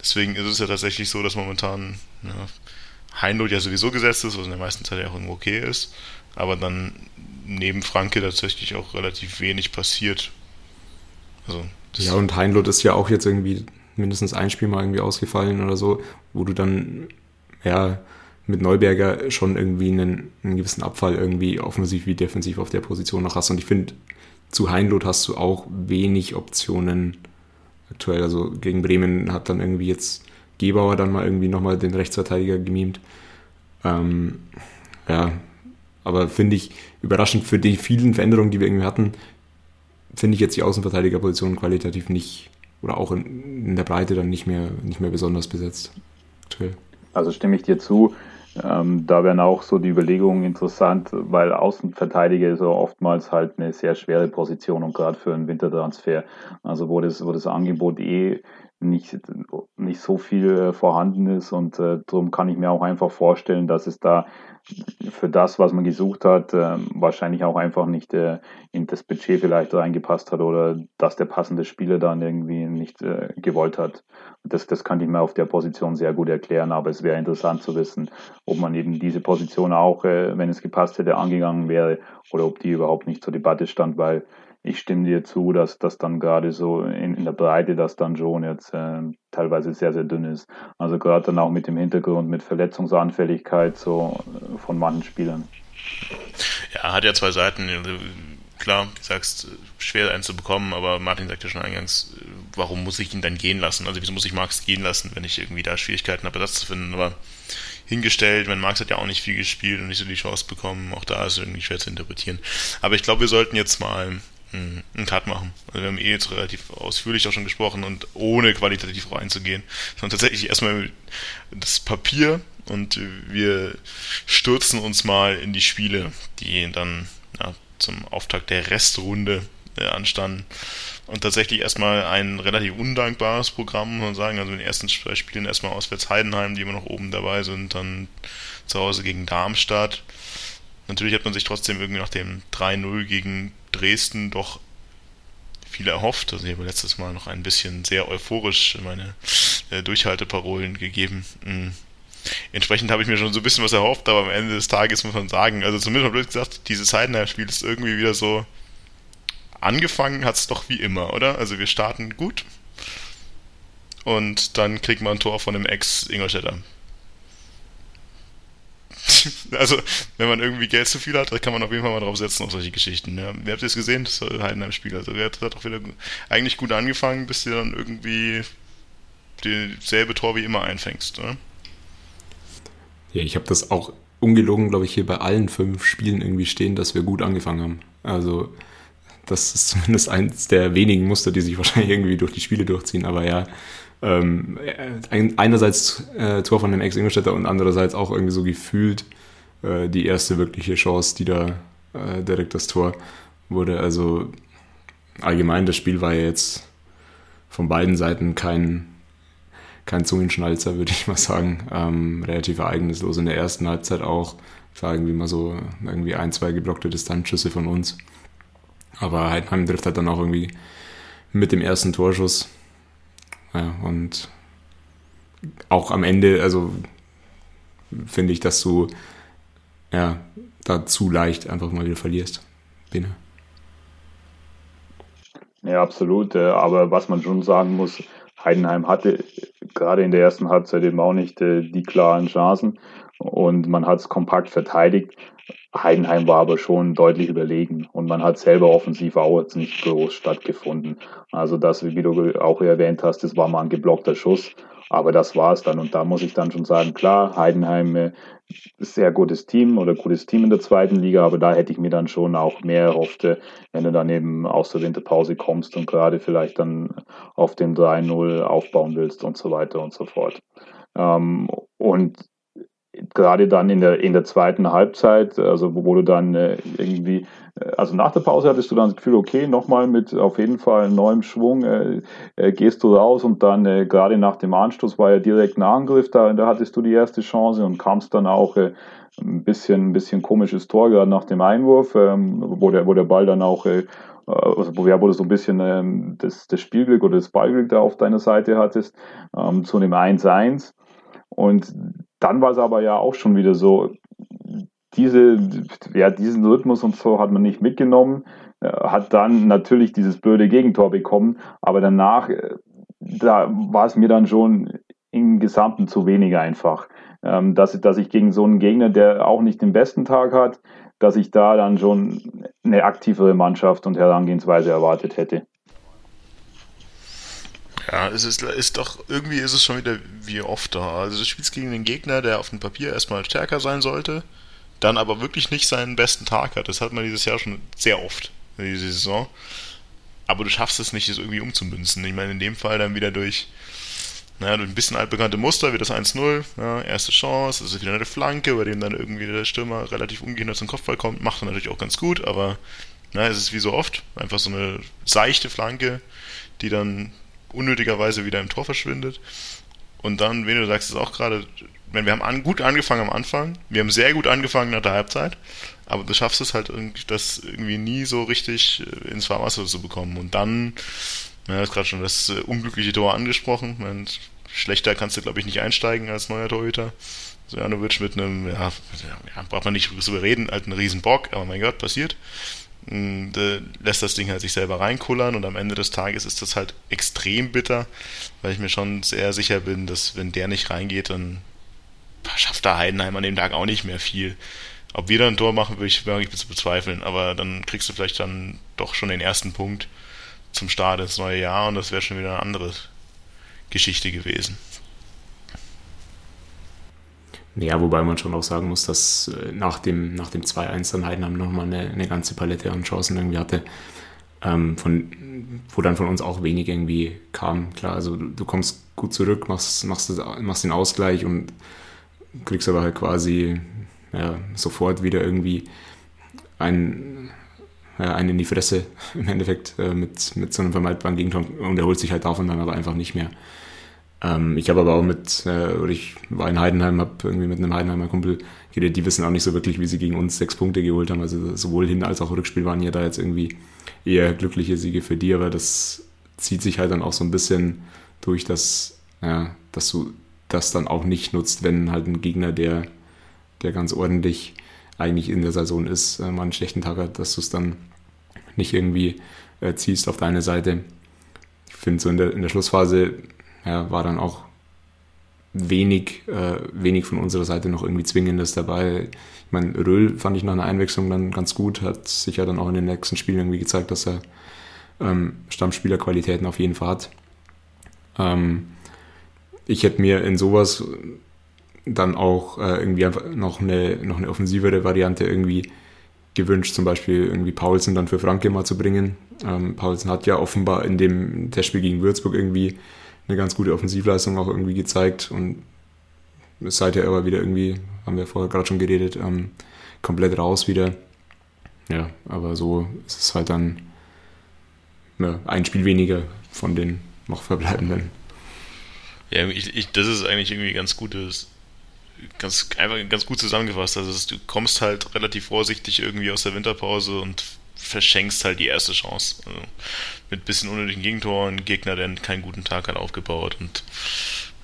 Deswegen ist es ja tatsächlich so, dass momentan ja, Heinloth ja sowieso gesetzt ist, was in der meisten Zeit ja auch irgendwo okay ist. Aber dann neben Franke tatsächlich auch relativ wenig passiert. Also, ja, und Heinloth ist ja auch jetzt irgendwie mindestens ein Spiel mal irgendwie ausgefallen oder so, wo du dann ja mit Neuberger schon irgendwie einen, einen gewissen Abfall irgendwie offensiv wie defensiv auf der Position noch hast. Und ich finde, zu Heinloth hast du auch wenig Optionen aktuell. Also gegen Bremen hat dann irgendwie jetzt Gebauer dann mal irgendwie nochmal den Rechtsverteidiger gemimt. Ähm, ja, aber finde ich überraschend für die vielen Veränderungen, die wir irgendwie hatten, finde ich jetzt die Außenverteidigerposition qualitativ nicht oder auch in, in, der Breite dann nicht mehr, nicht mehr besonders besetzt. Aktuell. Also stimme ich dir zu. Ähm, da wären auch so die Überlegungen interessant, weil Außenverteidiger ist ja oftmals halt eine sehr schwere Position und gerade für einen Wintertransfer. Also wo das, wo das Angebot eh nicht, nicht so viel äh, vorhanden ist und äh, darum kann ich mir auch einfach vorstellen, dass es da für das, was man gesucht hat, äh, wahrscheinlich auch einfach nicht äh, in das Budget vielleicht reingepasst hat oder dass der passende Spieler dann irgendwie nicht äh, gewollt hat. Das, das kann ich mir auf der Position sehr gut erklären, aber es wäre interessant zu wissen, ob man eben diese Position auch, äh, wenn es gepasst hätte, angegangen wäre oder ob die überhaupt nicht zur Debatte stand, weil ich stimme dir zu, dass das dann gerade so in, in, der Breite das dann schon jetzt äh, teilweise sehr, sehr dünn ist. Also gerade dann auch mit dem Hintergrund mit Verletzungsanfälligkeit so äh, von manchen Spielern. Ja, hat ja zwei Seiten. Klar, du sagst, schwer einen zu bekommen, aber Martin sagte schon eingangs, warum muss ich ihn dann gehen lassen? Also wieso muss ich Marx gehen lassen, wenn ich irgendwie da Schwierigkeiten habe, das zu finden? Aber hingestellt, wenn Marx hat ja auch nicht viel gespielt und nicht so die Chance bekommen, auch da ist es irgendwie schwer zu interpretieren. Aber ich glaube, wir sollten jetzt mal einen Cut machen. Also wir haben eh jetzt relativ ausführlich auch schon gesprochen und ohne qualitativ reinzugehen, sondern tatsächlich erstmal das Papier und wir stürzen uns mal in die Spiele, die dann ja, zum Auftakt der Restrunde äh, anstanden. Und tatsächlich erstmal ein relativ undankbares Programm, muss man sagen. Also in den ersten zwei Spielen erstmal auswärts Heidenheim, die immer noch oben dabei sind, dann zu Hause gegen Darmstadt. Natürlich hat man sich trotzdem irgendwie nach dem 3-0 gegen Dresden doch viel erhofft. Also ich habe letztes Mal noch ein bisschen sehr euphorisch meine äh, Durchhalteparolen gegeben. Mhm. Entsprechend habe ich mir schon so ein bisschen was erhofft, aber am Ende des Tages muss man sagen, also zumindest mal blöd gesagt, dieses Heidenheim-Spiel ist irgendwie wieder so angefangen hat es doch wie immer, oder? Also wir starten gut und dann kriegt man ein Tor von dem Ex-Ingolstädter. also, wenn man irgendwie Geld zu viel hat, kann man auf jeden Fall mal drauf setzen auf solche Geschichten. Ja. Wie habt ihr es gesehen, das Heidenheim-Spiel? Also, wer hat auch wieder eigentlich gut angefangen, bis du dann irgendwie dieselbe Tor wie immer einfängst, oder? Ja, ich habe das auch ungelogen, glaube ich, hier bei allen fünf Spielen irgendwie stehen, dass wir gut angefangen haben. Also, das ist zumindest eins der wenigen Muster, die sich wahrscheinlich irgendwie durch die Spiele durchziehen. Aber ja, ähm, einerseits äh, Tor von dem Ex-Ingolstädter und andererseits auch irgendwie so gefühlt äh, die erste wirkliche Chance, die da äh, direkt das Tor wurde. Also allgemein, das Spiel war ja jetzt von beiden Seiten kein, kein Zungenschnalzer, würde ich mal sagen. Ähm, relativ ereignislos in der ersten Halbzeit auch. War irgendwie mal so irgendwie ein, zwei geblockte Distanzschüsse von uns. Aber Heidenheim trifft halt dann auch irgendwie mit dem ersten Torschuss ja, und auch am Ende, also finde ich, dass du ja, da zu leicht einfach mal wieder verlierst. Bene. Ja, absolut. Äh, aber was man schon sagen muss, Heidenheim hatte gerade in der ersten Halbzeit eben auch nicht äh, die klaren Chancen und man hat es kompakt verteidigt. Heidenheim war aber schon deutlich überlegen und man hat selber offensiv auch jetzt nicht groß stattgefunden. Also das, wie du auch erwähnt hast, das war mal ein geblockter Schuss, aber das war es dann. Und da muss ich dann schon sagen, klar, Heidenheim äh, sehr gutes Team oder gutes Team in der zweiten Liga, aber da hätte ich mir dann schon auch mehr erhofft, äh, wenn du dann eben aus der Winterpause kommst und gerade vielleicht dann auf den 3-0 aufbauen willst und so weiter und so fort. Ähm, und gerade dann in der, in der zweiten Halbzeit, also wo, wo du dann äh, irgendwie, äh, also nach der Pause hattest du dann das Gefühl, okay, nochmal mit auf jeden Fall neuem Schwung äh, äh, gehst du raus und dann äh, gerade nach dem Anstoß war ja direkt ein Angriff, da, da hattest du die erste Chance und kamst dann auch äh, ein bisschen, ein bisschen komisches Tor, gerade nach dem Einwurf, ähm, wo, der, wo der Ball dann auch also wo, ja, wo du so ein bisschen ähm, das, das Spielglück oder das Ballglück da auf deiner Seite hattest, ähm, zu einem 1-1. Und dann war es aber ja auch schon wieder so, diese, ja, diesen Rhythmus und so hat man nicht mitgenommen, äh, hat dann natürlich dieses blöde Gegentor bekommen, aber danach, äh, da war es mir dann schon im Gesamten zu wenig einfach. Ähm, dass, dass ich gegen so einen Gegner, der auch nicht den besten Tag hat, dass ich da dann schon eine aktivere Mannschaft und Herangehensweise erwartet hätte. Ja, es ist, ist doch, irgendwie ist es schon wieder wie oft da. Also du spielst gegen einen Gegner, der auf dem Papier erstmal stärker sein sollte, dann aber wirklich nicht seinen besten Tag hat. Das hat man dieses Jahr schon sehr oft, in dieser Saison. Aber du schaffst es nicht, das irgendwie umzumünzen. Ich meine, in dem Fall dann wieder durch, naja, durch ein bisschen altbekannte Muster, wie das 1-0, ja, erste Chance, ist wieder eine Flanke, bei dem dann irgendwie der Stürmer relativ ungehindert zum Kopfball kommt, macht er natürlich auch ganz gut, aber na, es ist wie so oft, einfach so eine seichte Flanke, die dann unnötigerweise wieder im Tor verschwindet. Und dann, wenn du sagst es auch gerade, wenn wir haben an, gut angefangen am Anfang, wir haben sehr gut angefangen nach der Halbzeit, aber du schaffst es halt das irgendwie nie so richtig äh, ins Fahrwasser zu bekommen. Und dann, ja, du hast gerade schon das äh, unglückliche Tor angesprochen. Meine, schlechter kannst du, glaube ich, nicht einsteigen als neuer Torhüter. Sojanovic mit einem, ja, ja, braucht man nicht drüber reden, halt einen riesen aber mein Gott, passiert lässt das Ding halt sich selber reinkullern und am Ende des Tages ist das halt extrem bitter, weil ich mir schon sehr sicher bin, dass wenn der nicht reingeht, dann schafft der Heidenheim an dem Tag auch nicht mehr viel. Ob wir dann ein Tor machen, würde ich wirklich zu bezweifeln, aber dann kriegst du vielleicht dann doch schon den ersten Punkt zum Start ins neue Jahr und das wäre schon wieder eine andere Geschichte gewesen. Ja, wobei man schon auch sagen muss, dass äh, nach dem, nach dem 2-1 dann Heidenheim nochmal eine, eine ganze Palette an Chancen irgendwie hatte, ähm, von, wo dann von uns auch wenig irgendwie kam. Klar, also du, du kommst gut zurück, machst, machst, machst den Ausgleich und kriegst aber halt quasi ja, sofort wieder irgendwie ein, ja, einen in die Fresse im Endeffekt äh, mit, mit so einem vermeidbaren Gegentor und er holt sich halt davon dann aber einfach nicht mehr. Ähm, ich habe aber auch mit, äh, oder ich war in Heidenheim, habe irgendwie mit einem Heidenheimer Kumpel geredet, die wissen auch nicht so wirklich, wie sie gegen uns sechs Punkte geholt haben. Also sowohl Hin- als auch Rückspiel waren ja da jetzt irgendwie eher glückliche Siege für die, aber das zieht sich halt dann auch so ein bisschen durch, dass, ja, dass du das dann auch nicht nutzt, wenn halt ein Gegner, der, der ganz ordentlich eigentlich in der Saison ist, äh, mal einen schlechten Tag hat, dass du es dann nicht irgendwie äh, ziehst auf deine Seite. Ich finde so in der, in der Schlussphase ja, war dann auch wenig, äh, wenig von unserer Seite noch irgendwie Zwingendes dabei. Ich meine, Röhl fand ich nach einer Einwechslung dann ganz gut, hat sich ja dann auch in den nächsten Spielen irgendwie gezeigt, dass er ähm, Stammspielerqualitäten auf jeden Fall hat. Ähm, ich hätte mir in sowas dann auch äh, irgendwie einfach noch eine, noch eine offensivere Variante irgendwie gewünscht, zum Beispiel irgendwie Paulsen dann für Franke mal zu bringen. Ähm, Paulsen hat ja offenbar in dem Testspiel gegen Würzburg irgendwie eine ganz gute Offensivleistung auch irgendwie gezeigt und ist seither aber wieder irgendwie, haben wir vorher gerade schon geredet, ähm, komplett raus wieder. Ja, aber so ist es halt dann ja, ein Spiel weniger von den noch verbleibenden. Ja, ich, ich, das ist eigentlich irgendwie ganz gutes, ganz einfach ganz gut zusammengefasst. Also du kommst halt relativ vorsichtig irgendwie aus der Winterpause und verschenkst halt die erste Chance. Also mit bisschen unnötigen Gegentoren, Gegner, der keinen guten Tag hat, aufgebaut und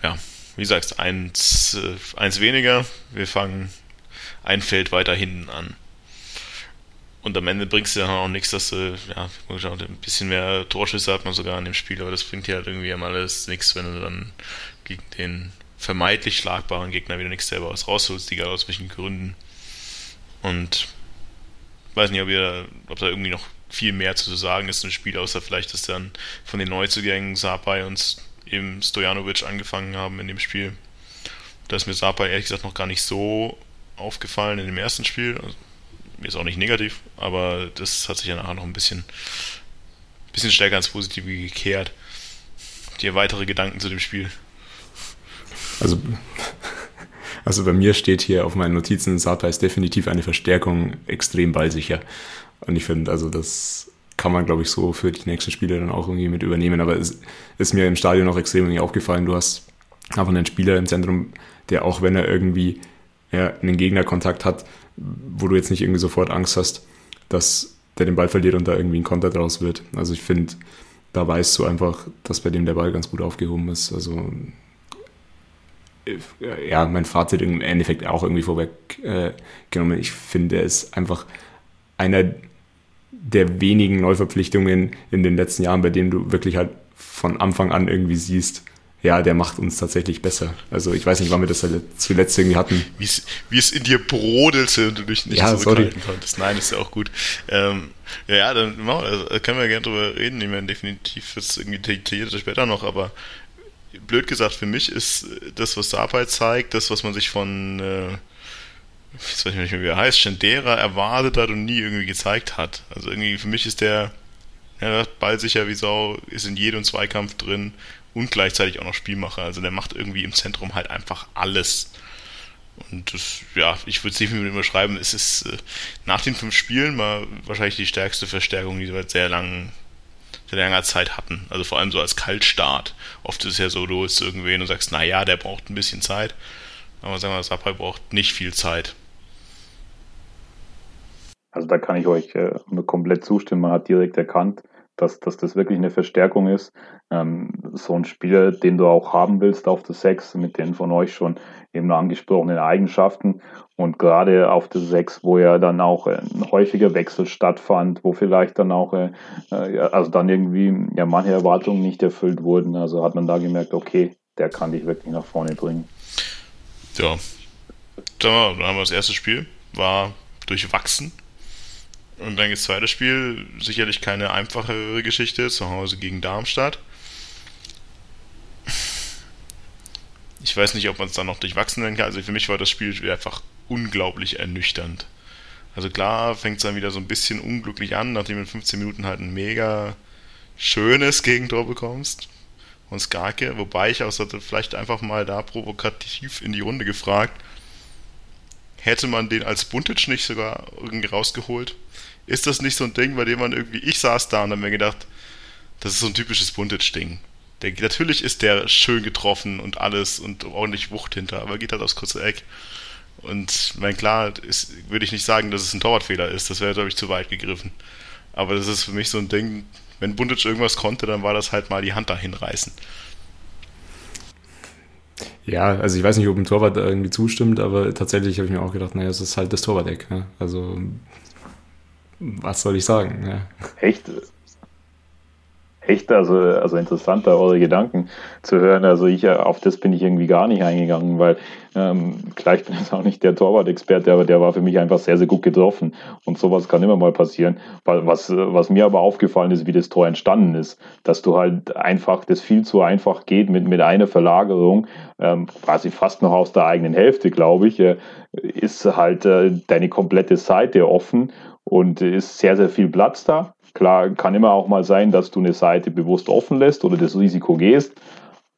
ja, wie sagst, eins, äh, eins weniger. Wir fangen ein Feld weiter hinten an. Und am Ende bringst du dann auch nichts, dass du, ja, ein bisschen mehr Torschüsse hat man sogar in dem Spiel, aber das bringt dir halt irgendwie am alles nichts, wenn du dann gegen den vermeintlich schlagbaren Gegner wieder nichts selber was rausholst, egal aus welchen Gründen. Und weiß nicht, ob, ihr, ob da irgendwie noch viel mehr zu sagen ist im Spiel, außer vielleicht, dass dann von den Neuzugängen Sapai und eben Stojanovic angefangen haben in dem Spiel. Da ist mir Sapai ehrlich gesagt noch gar nicht so aufgefallen in dem ersten Spiel. Also, mir ist auch nicht negativ, aber das hat sich ja nachher noch ein bisschen, bisschen stärker ins Positive gekehrt. Dir weitere Gedanken zu dem Spiel? Also, also bei mir steht hier auf meinen Notizen, Sata ist definitiv eine Verstärkung, extrem ballsicher. Und ich finde, also das kann man, glaube ich, so für die nächsten Spiele dann auch irgendwie mit übernehmen. Aber es ist mir im Stadion auch extrem irgendwie aufgefallen, du hast einfach einen Spieler im Zentrum, der auch wenn er irgendwie ja, einen Gegnerkontakt hat, wo du jetzt nicht irgendwie sofort Angst hast, dass der den Ball verliert und da irgendwie ein Konter draus wird. Also ich finde, da weißt du einfach, dass bei dem der Ball ganz gut aufgehoben ist. Also ja, mein Fazit im Endeffekt auch irgendwie vorweggenommen. Äh, ich finde, ist einfach einer der wenigen Neuverpflichtungen in den letzten Jahren, bei denen du wirklich halt von Anfang an irgendwie siehst, ja, der macht uns tatsächlich besser. Also ich weiß nicht, wann wir das zuletzt irgendwie hatten. Wie es in dir brodelte und du dich nicht ja, zurückhalten sorry. konntest. Nein, ist ja auch gut. Ähm, ja, ja, dann also, können wir gerne drüber reden. Ich meine, definitiv wird es irgendwie detaillierter später noch, aber blöd gesagt, für mich ist das, was Arbeit zeigt, das, was man sich von äh, ich weiß nicht mehr, wie er heißt, Schendera erwartet hat und nie irgendwie gezeigt hat. Also irgendwie für mich ist der ja, ballsicher wie Sau, ist in jedem Zweikampf drin, und gleichzeitig auch noch Spielmacher. Also der macht irgendwie im Zentrum halt einfach alles. Und das, ja, ich würde es definitiv überschreiben, es ist äh, nach den fünf Spielen mal wahrscheinlich die stärkste Verstärkung, die seit sehr langen, sehr langer Zeit hatten. Also vor allem so als Kaltstart. Oft ist es ja so, du holst irgendwen und sagst, naja, der braucht ein bisschen Zeit. Aber sagen wir, Sapai braucht nicht viel Zeit. Also da kann ich euch äh, komplett zustimmen. Man hat direkt erkannt, dass, dass das wirklich eine Verstärkung ist. Ähm, so ein Spieler, den du auch haben willst auf der 6, mit den von euch schon eben angesprochenen Eigenschaften. Und gerade auf der 6, wo ja dann auch ein häufiger Wechsel stattfand, wo vielleicht dann auch, äh, äh, also dann irgendwie ja manche Erwartungen nicht erfüllt wurden. Also hat man da gemerkt, okay, der kann dich wirklich nach vorne bringen. Ja. Dann haben wir das erste Spiel, war durchwachsen und dann das zweite Spiel, sicherlich keine einfachere Geschichte, zu Hause gegen Darmstadt. Ich weiß nicht, ob man es dann noch durchwachsen nennen kann. Also für mich war das Spiel einfach unglaublich ernüchternd. Also klar fängt es dann wieder so ein bisschen unglücklich an, nachdem du in 15 Minuten halt ein mega schönes Gegentor bekommst von Skarke, wobei ich auch sollte vielleicht einfach mal da provokativ in die Runde gefragt, hätte man den als Buntic nicht sogar irgendwie rausgeholt? Ist das nicht so ein Ding, bei dem man irgendwie, ich saß da und habe mir gedacht, das ist so ein typisches Buntic-Ding. Natürlich ist der schön getroffen und alles und ordentlich Wucht hinter, aber geht halt aufs kurze Eck. Und mein klar, ist, würde ich nicht sagen, dass es ein Torwartfehler ist, das wäre, glaube ich, zu weit gegriffen. Aber das ist für mich so ein Ding, wenn Buntic irgendwas konnte, dann war das halt mal die Hand dahin reißen. Ja, also ich weiß nicht, ob ein Torwart da irgendwie zustimmt, aber tatsächlich habe ich mir auch gedacht, naja, es ist halt das Torwart-Eck. Ne? Also was soll ich sagen? Ja. Echt? Echt, also, also interessant, da eure Gedanken zu hören. Also ich, auf das bin ich irgendwie gar nicht eingegangen, weil ähm, klar, ich bin jetzt auch nicht der Torwart-Experte, aber der war für mich einfach sehr, sehr gut getroffen. Und sowas kann immer mal passieren. Weil was, was mir aber aufgefallen ist, wie das Tor entstanden ist, dass du halt einfach, das viel zu einfach geht mit, mit einer Verlagerung, ähm, quasi fast noch aus der eigenen Hälfte, glaube ich, äh, ist halt äh, deine komplette Seite offen und ist sehr, sehr viel Platz da Klar, kann immer auch mal sein, dass du eine Seite bewusst offen lässt oder das Risiko gehst.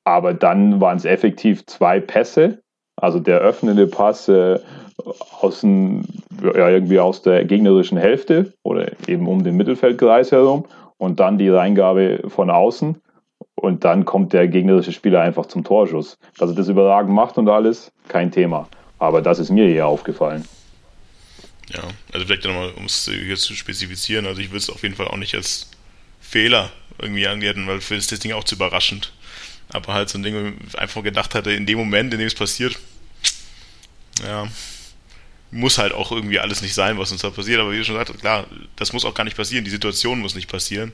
Aber dann waren es effektiv zwei Pässe. Also der öffnende Pass äh, aus, dem, ja, irgendwie aus der gegnerischen Hälfte oder eben um den Mittelfeldkreis herum und dann die Reingabe von außen. Und dann kommt der gegnerische Spieler einfach zum Torschuss. Dass er das überragend macht und alles, kein Thema. Aber das ist mir eher aufgefallen. Ja, also vielleicht nochmal, um es hier zu spezifizieren, also ich würde es auf jeden Fall auch nicht als Fehler irgendwie angehen, weil für das Ding auch zu überraschend. Aber halt so ein Ding, wo ich einfach gedacht hatte, in dem Moment, in dem es passiert, ja, muss halt auch irgendwie alles nicht sein, was uns da passiert. Aber wie du schon gesagt hast, klar, das muss auch gar nicht passieren. Die Situation muss nicht passieren.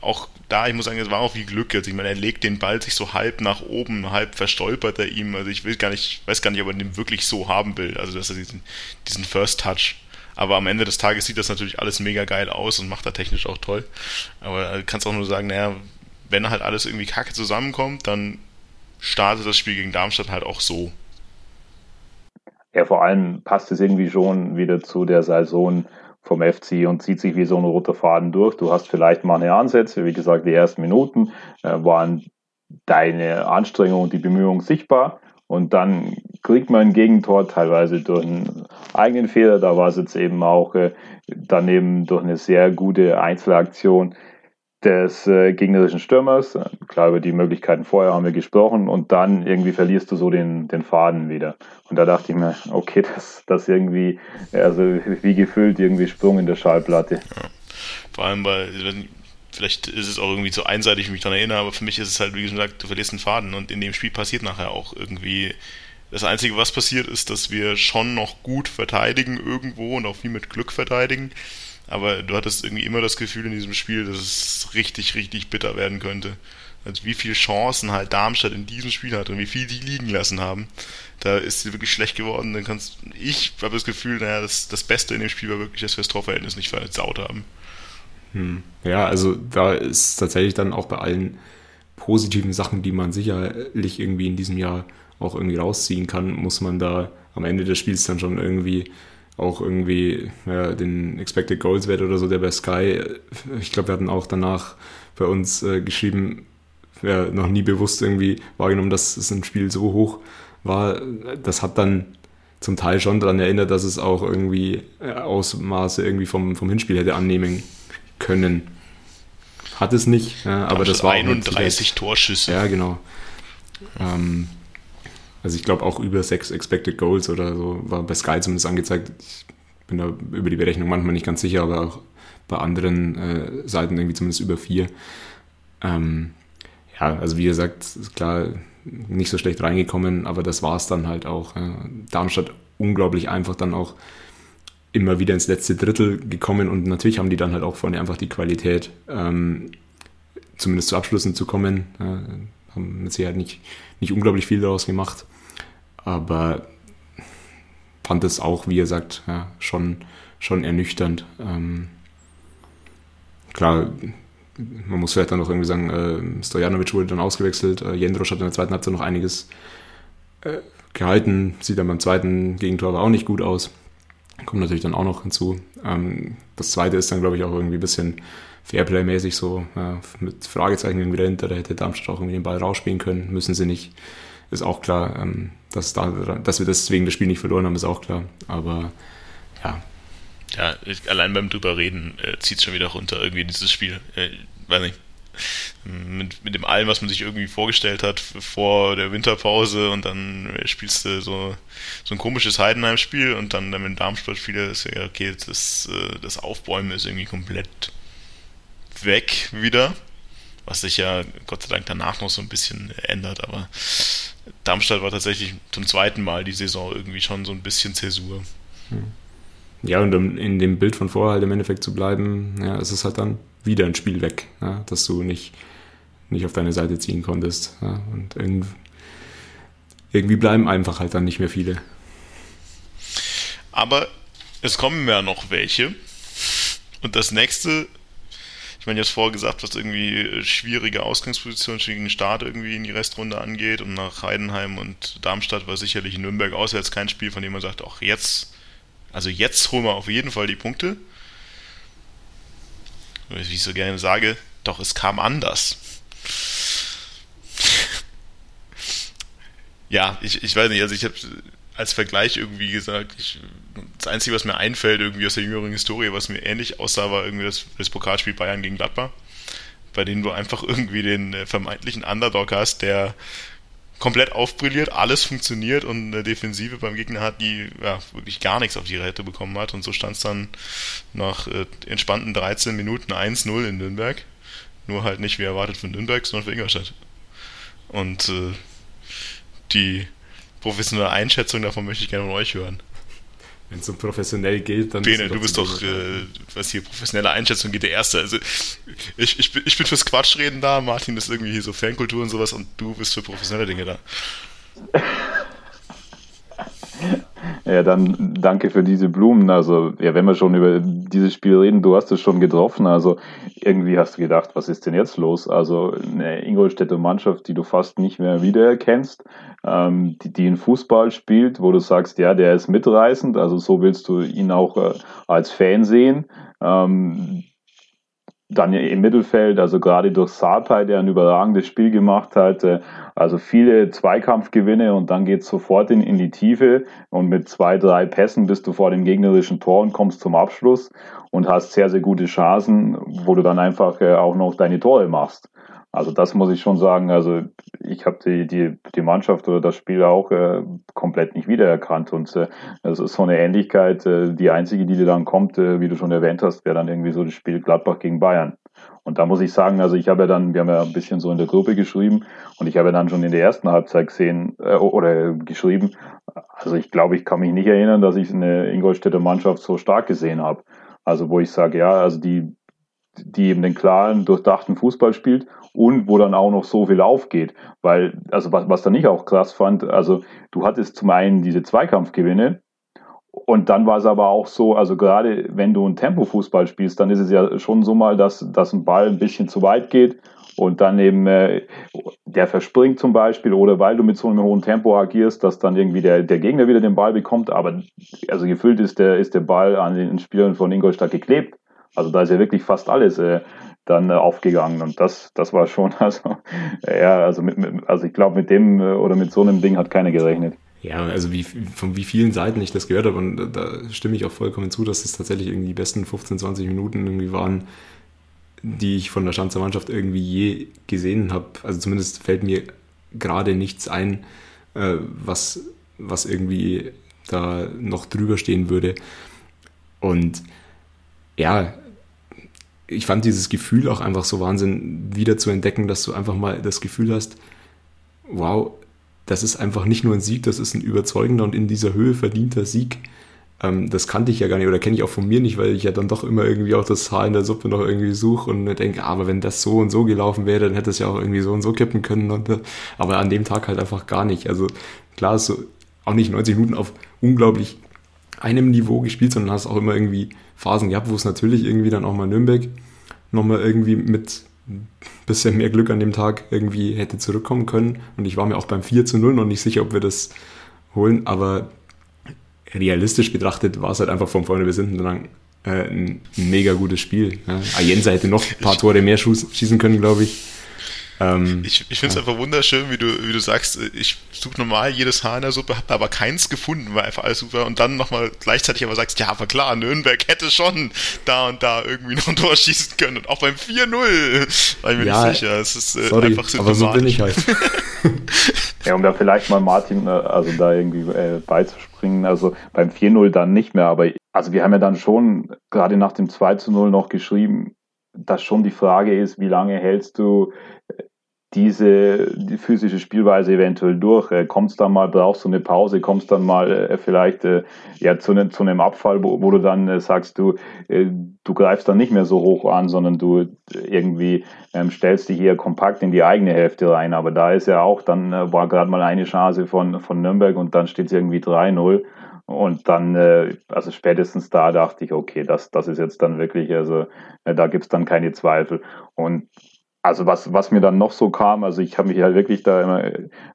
Auch da, ich muss sagen, es war auch wie Glück jetzt. Ich meine, er legt den Ball sich so halb nach oben, halb verstolpert er ihm. Also ich will gar nicht, weiß gar nicht, ob er den wirklich so haben will. Also dass er diesen, diesen First Touch aber am Ende des Tages sieht das natürlich alles mega geil aus und macht da technisch auch toll. Aber du kannst auch nur sagen, naja, wenn halt alles irgendwie kacke zusammenkommt, dann startet das Spiel gegen Darmstadt halt auch so. Ja, vor allem passt es irgendwie schon wieder zu der Saison vom FC und zieht sich wie so ein roter Faden durch. Du hast vielleicht mal eine Ansätze, wie gesagt, die ersten Minuten äh, waren deine Anstrengung und die Bemühungen sichtbar. Und dann kriegt man ein Gegentor, teilweise durch einen eigenen Fehler. Da war es jetzt eben auch äh, daneben durch eine sehr gute Einzelaktion des äh, gegnerischen Stürmers. Klar, über die Möglichkeiten vorher haben wir gesprochen und dann irgendwie verlierst du so den, den Faden wieder. Und da dachte ich mir, okay, das, das irgendwie, also wie gefüllt irgendwie Sprung in der Schallplatte. Ja. Vor allem, weil, vielleicht ist es auch irgendwie zu einseitig, wie ich mich daran erinnere, aber für mich ist es halt, wie gesagt, du verlierst einen Faden und in dem Spiel passiert nachher auch irgendwie. Das Einzige, was passiert, ist, dass wir schon noch gut verteidigen irgendwo und auch viel mit Glück verteidigen. Aber du hattest irgendwie immer das Gefühl in diesem Spiel, dass es richtig, richtig bitter werden könnte. Also wie viele Chancen halt Darmstadt in diesem Spiel hat und wie viel die liegen lassen haben. Da ist sie wirklich schlecht geworden. Dann kannst ich habe das Gefühl, naja, das, das Beste in dem Spiel war wirklich, dass wir das Torverhältnis nicht versaut haben. Hm. Ja, also da ist tatsächlich dann auch bei allen positiven Sachen, die man sicherlich irgendwie in diesem Jahr auch irgendwie rausziehen kann, muss man da am Ende des Spiels dann schon irgendwie auch irgendwie ja, den Expected Goals Wert oder so, der bei Sky, ich glaube, wir hatten auch danach bei uns äh, geschrieben, ja, noch nie bewusst irgendwie wahrgenommen, dass es ein Spiel so hoch war. Das hat dann zum Teil schon daran erinnert, dass es auch irgendwie äh, Ausmaße irgendwie vom, vom Hinspiel hätte annehmen können. Hat es nicht, ja, aber das war 31 Torschüsse. Ja, genau. Ähm, also ich glaube auch über sechs Expected Goals oder so war bei Sky zumindest angezeigt. Ich bin da über die Berechnung manchmal nicht ganz sicher, aber auch bei anderen äh, Seiten irgendwie zumindest über vier. Ähm, ja, also wie gesagt, ist klar, nicht so schlecht reingekommen, aber das war es dann halt auch. Ja. Darmstadt unglaublich einfach dann auch immer wieder ins letzte Drittel gekommen und natürlich haben die dann halt auch vorne einfach die Qualität, ähm, zumindest zu Abschlüssen zu kommen. Ja, haben mit Sicherheit nicht, nicht unglaublich viel daraus gemacht, aber fand es auch, wie ihr sagt, ja, schon, schon ernüchternd. Ähm, klar, man muss vielleicht dann noch irgendwie sagen, äh, Stojanovic wurde dann ausgewechselt, äh, Jendrosch hat in der zweiten Halbzeit noch einiges äh, gehalten, sieht dann beim zweiten Gegentor aber auch nicht gut aus. Kommt natürlich dann auch noch hinzu. Ähm, das zweite ist dann, glaube ich, auch irgendwie ein bisschen Fairplay-mäßig so äh, mit Fragezeichen irgendwie dahinter. Da hätte Darmstadt auch irgendwie den Ball rausspielen können. Müssen sie nicht. Ist auch klar. Ähm, dass, da, dass wir deswegen das Spiel nicht verloren haben, ist auch klar. Aber ja. Ja, allein beim drüber reden äh, zieht es schon wieder runter, irgendwie dieses Spiel. Äh, weiß nicht mit, mit dem allem, was man sich irgendwie vorgestellt hat vor der Winterpause und dann spielst du so, so ein komisches Heidenheim-Spiel und dann, dann mit dem Darmstadt-Spiel ist ja okay, das, äh, das Aufbäumen ist irgendwie komplett weg wieder, was sich ja Gott sei Dank danach noch so ein bisschen ändert, aber Darmstadt war tatsächlich zum zweiten Mal die Saison irgendwie schon so ein bisschen Zäsur. Ja, und um in dem Bild von vorher halt im Endeffekt zu bleiben, ja, ist halt dann wieder ein Spiel weg, ja, dass du nicht, nicht auf deine Seite ziehen konntest. Ja, und irgendwie, bleiben einfach halt dann nicht mehr viele. Aber es kommen ja noch welche. Und das nächste, ich meine, jetzt vorher gesagt, was irgendwie schwierige Ausgangsposition, schwierigen Start irgendwie in die Restrunde angeht. Und nach Heidenheim und Darmstadt war sicherlich in Nürnberg auswärts kein Spiel, von dem man sagt, auch jetzt, also jetzt holen wir auf jeden Fall die Punkte. Wie ich so gerne sage, doch es kam anders. ja, ich, ich weiß nicht, also ich habe als Vergleich irgendwie gesagt, ich, das Einzige, was mir einfällt, irgendwie aus der jüngeren Historie, was mir ähnlich aussah, war irgendwie das, das Pokalspiel Bayern gegen Gladbach, bei dem du einfach irgendwie den äh, vermeintlichen Underdog hast, der komplett aufbrilliert, alles funktioniert und eine Defensive beim Gegner hat, die ja, wirklich gar nichts auf die Rette bekommen hat. Und so stand es dann nach äh, entspannten 13 Minuten 1-0 in Nürnberg. Nur halt nicht wie erwartet für Nürnberg, sondern für Ingolstadt. Und äh, die professionelle Einschätzung davon möchte ich gerne von euch hören. Wenn es so professionell geht, dann. Bene, du bist doch, äh, was hier professionelle Einschätzung geht, der Erste. Also ich, ich, ich bin fürs Quatschreden da, Martin ist irgendwie hier so Fankultur und sowas und du bist für professionelle Dinge da. Ja, dann danke für diese Blumen. Also, ja, wenn wir schon über dieses Spiel reden, du hast es schon getroffen. Also, irgendwie hast du gedacht, was ist denn jetzt los? Also, eine Ingolstädter Mannschaft, die du fast nicht mehr wiedererkennst, ähm, die, die in Fußball spielt, wo du sagst, ja, der ist mitreißend. Also, so willst du ihn auch äh, als Fan sehen. Ähm, dann im Mittelfeld, also gerade durch Sapai, der ein überragendes Spiel gemacht hat, äh, also viele Zweikampfgewinne und dann geht's sofort in, in die Tiefe und mit zwei, drei Pässen bist du vor dem gegnerischen Tor und kommst zum Abschluss und hast sehr, sehr gute Chancen, wo du dann einfach äh, auch noch deine Tore machst. Also das muss ich schon sagen. Also ich habe die, die, die Mannschaft oder das Spiel auch äh, komplett nicht wiedererkannt. Und äh, das ist so eine Ähnlichkeit. Äh, die einzige, die dir dann kommt, äh, wie du schon erwähnt hast, wäre dann irgendwie so das Spiel Gladbach gegen Bayern. Und da muss ich sagen, also ich habe ja dann, wir haben ja ein bisschen so in der Gruppe geschrieben und ich habe ja dann schon in der ersten Halbzeit gesehen äh, oder geschrieben. Also ich glaube, ich kann mich nicht erinnern, dass ich eine Ingolstädter Mannschaft so stark gesehen habe. Also wo ich sage, ja, also die, die eben den klaren, durchdachten Fußball spielt und wo dann auch noch so viel aufgeht. Weil, also was, was dann ich auch krass fand, also du hattest zum einen diese Zweikampfgewinne und dann war es aber auch so, also gerade wenn du ein Tempo-Fußball spielst, dann ist es ja schon so mal, dass, dass ein Ball ein bisschen zu weit geht und dann eben äh, der verspringt zum Beispiel oder weil du mit so einem hohen Tempo agierst, dass dann irgendwie der, der Gegner wieder den Ball bekommt, aber also gefüllt ist der, ist der Ball an den Spielern von Ingolstadt geklebt. Also da ist ja wirklich fast alles äh, dann äh, aufgegangen und das, das war schon, also ja, also mit, mit also ich glaube mit dem äh, oder mit so einem Ding hat keiner gerechnet. Ja, also wie, von wie vielen Seiten ich das gehört habe und da stimme ich auch vollkommen zu, dass es tatsächlich irgendwie die besten 15, 20 Minuten irgendwie waren, die ich von der Schanzer Mannschaft irgendwie je gesehen habe. Also zumindest fällt mir gerade nichts ein, äh, was, was irgendwie da noch drüber stehen würde. Und ja, ich fand dieses Gefühl auch einfach so Wahnsinn, wieder zu entdecken, dass du einfach mal das Gefühl hast, wow, das ist einfach nicht nur ein Sieg, das ist ein überzeugender und in dieser Höhe verdienter Sieg. Ähm, das kannte ich ja gar nicht oder kenne ich auch von mir nicht, weil ich ja dann doch immer irgendwie auch das Haar in der Suppe noch irgendwie suche und denke, aber wenn das so und so gelaufen wäre, dann hätte es ja auch irgendwie so und so kippen können. Und, aber an dem Tag halt einfach gar nicht. Also klar, so auch nicht 90 Minuten auf unglaublich einem Niveau gespielt, sondern hast auch immer irgendwie Phasen gehabt, wo es natürlich irgendwie dann auch mal Nürnberg nochmal irgendwie mit ein bisschen mehr Glück an dem Tag irgendwie hätte zurückkommen können. Und ich war mir auch beim 4 zu 0 noch nicht sicher, ob wir das holen, aber realistisch betrachtet war es halt einfach von vorne bis hinten lang äh, ein, ein, mega gutes Spiel. Ja. Ayensa hätte noch ein paar Tore mehr schießen können, glaube ich. Ähm, ich ich finde es ja. einfach wunderschön, wie du, wie du sagst, ich suche normal jedes Haar in der Suppe, habe aber keins gefunden, weil einfach alles super und dann nochmal gleichzeitig aber sagst, ja, aber klar, Nürnberg hätte schon da und da irgendwie noch ein Tor schießen können und auch beim 4-0 war ich mir ja, nicht sicher. Es ist äh, sorry, einfach aber so bin ich halt. ja, um da vielleicht mal Martin, äh, also da irgendwie äh, beizuspringen, also beim 4-0 dann nicht mehr, aber also wir haben ja dann schon gerade nach dem 2 0 noch geschrieben, dass schon die Frage ist, wie lange hältst du diese die physische Spielweise eventuell durch? Äh, Kommt es dann mal, brauchst du eine Pause, kommst dann mal äh, vielleicht äh, ja, zu, ne, zu einem Abfall, wo, wo du dann äh, sagst, du, äh, du greifst dann nicht mehr so hoch an, sondern du irgendwie ähm, stellst dich eher kompakt in die eigene Hälfte rein. Aber da ist ja auch, dann äh, war gerade mal eine Chance von, von Nürnberg und dann steht es irgendwie 3-0. Und dann, äh, also spätestens da dachte ich, okay, das, das ist jetzt dann wirklich, also äh, da gibt's dann keine Zweifel. Und also was, was mir dann noch so kam, also ich habe mich halt wirklich da immer,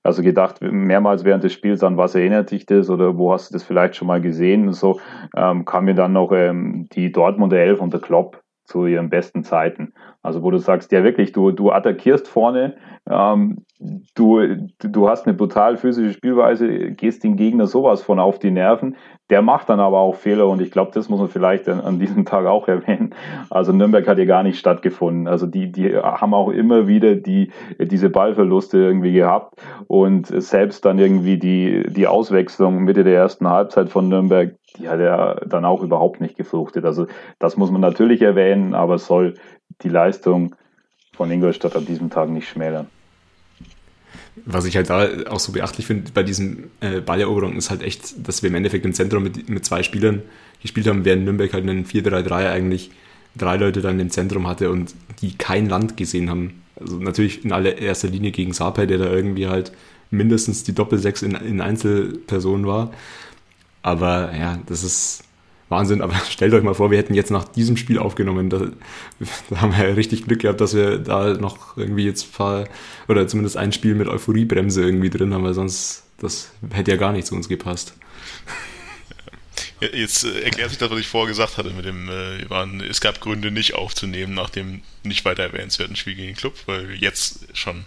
also gedacht, mehrmals während des Spiels, an was erinnert dich das oder wo hast du das vielleicht schon mal gesehen? Und so ähm, kam mir dann noch ähm, die Dortmunder Elf und der Klopp zu ihren besten Zeiten. Also wo du sagst, ja wirklich, du, du attackierst vorne, ähm, du, du hast eine brutal physische Spielweise, gehst den Gegner sowas von auf die Nerven, der macht dann aber auch Fehler und ich glaube, das muss man vielleicht an, an, diesem Tag auch erwähnen. Also Nürnberg hat ja gar nicht stattgefunden. Also die, die haben auch immer wieder die, diese Ballverluste irgendwie gehabt und selbst dann irgendwie die, die Auswechslung Mitte der ersten Halbzeit von Nürnberg, die hat ja dann auch überhaupt nicht gefruchtet. Also das muss man natürlich erwähnen, aber soll die Leistung von Ingolstadt an diesem Tag nicht schmälern. Was ich halt da auch so beachtlich finde bei diesen äh, Balleroberungen ist halt echt, dass wir im Endeffekt im Zentrum mit, mit zwei Spielern gespielt haben, während Nürnberg halt einen 4-3-3 eigentlich drei Leute dann im Zentrum hatte und die kein Land gesehen haben. Also natürlich in allererster Linie gegen Sapai, der da irgendwie halt mindestens die Doppelsechs in, in Einzelpersonen war. Aber ja, das ist Wahnsinn. Aber stellt euch mal vor, wir hätten jetzt nach diesem Spiel aufgenommen. Da, da haben wir ja richtig Glück gehabt, dass wir da noch irgendwie jetzt paar, oder zumindest ein Spiel mit Euphoriebremse irgendwie drin haben, weil sonst, das hätte ja gar nicht zu uns gepasst. Jetzt äh, erklärt sich das, was ich vorher gesagt hatte, mit dem, äh, waren, es gab Gründe nicht aufzunehmen nach dem nicht weiter erwähnenswerten Spiel gegen den Club, weil wir jetzt schon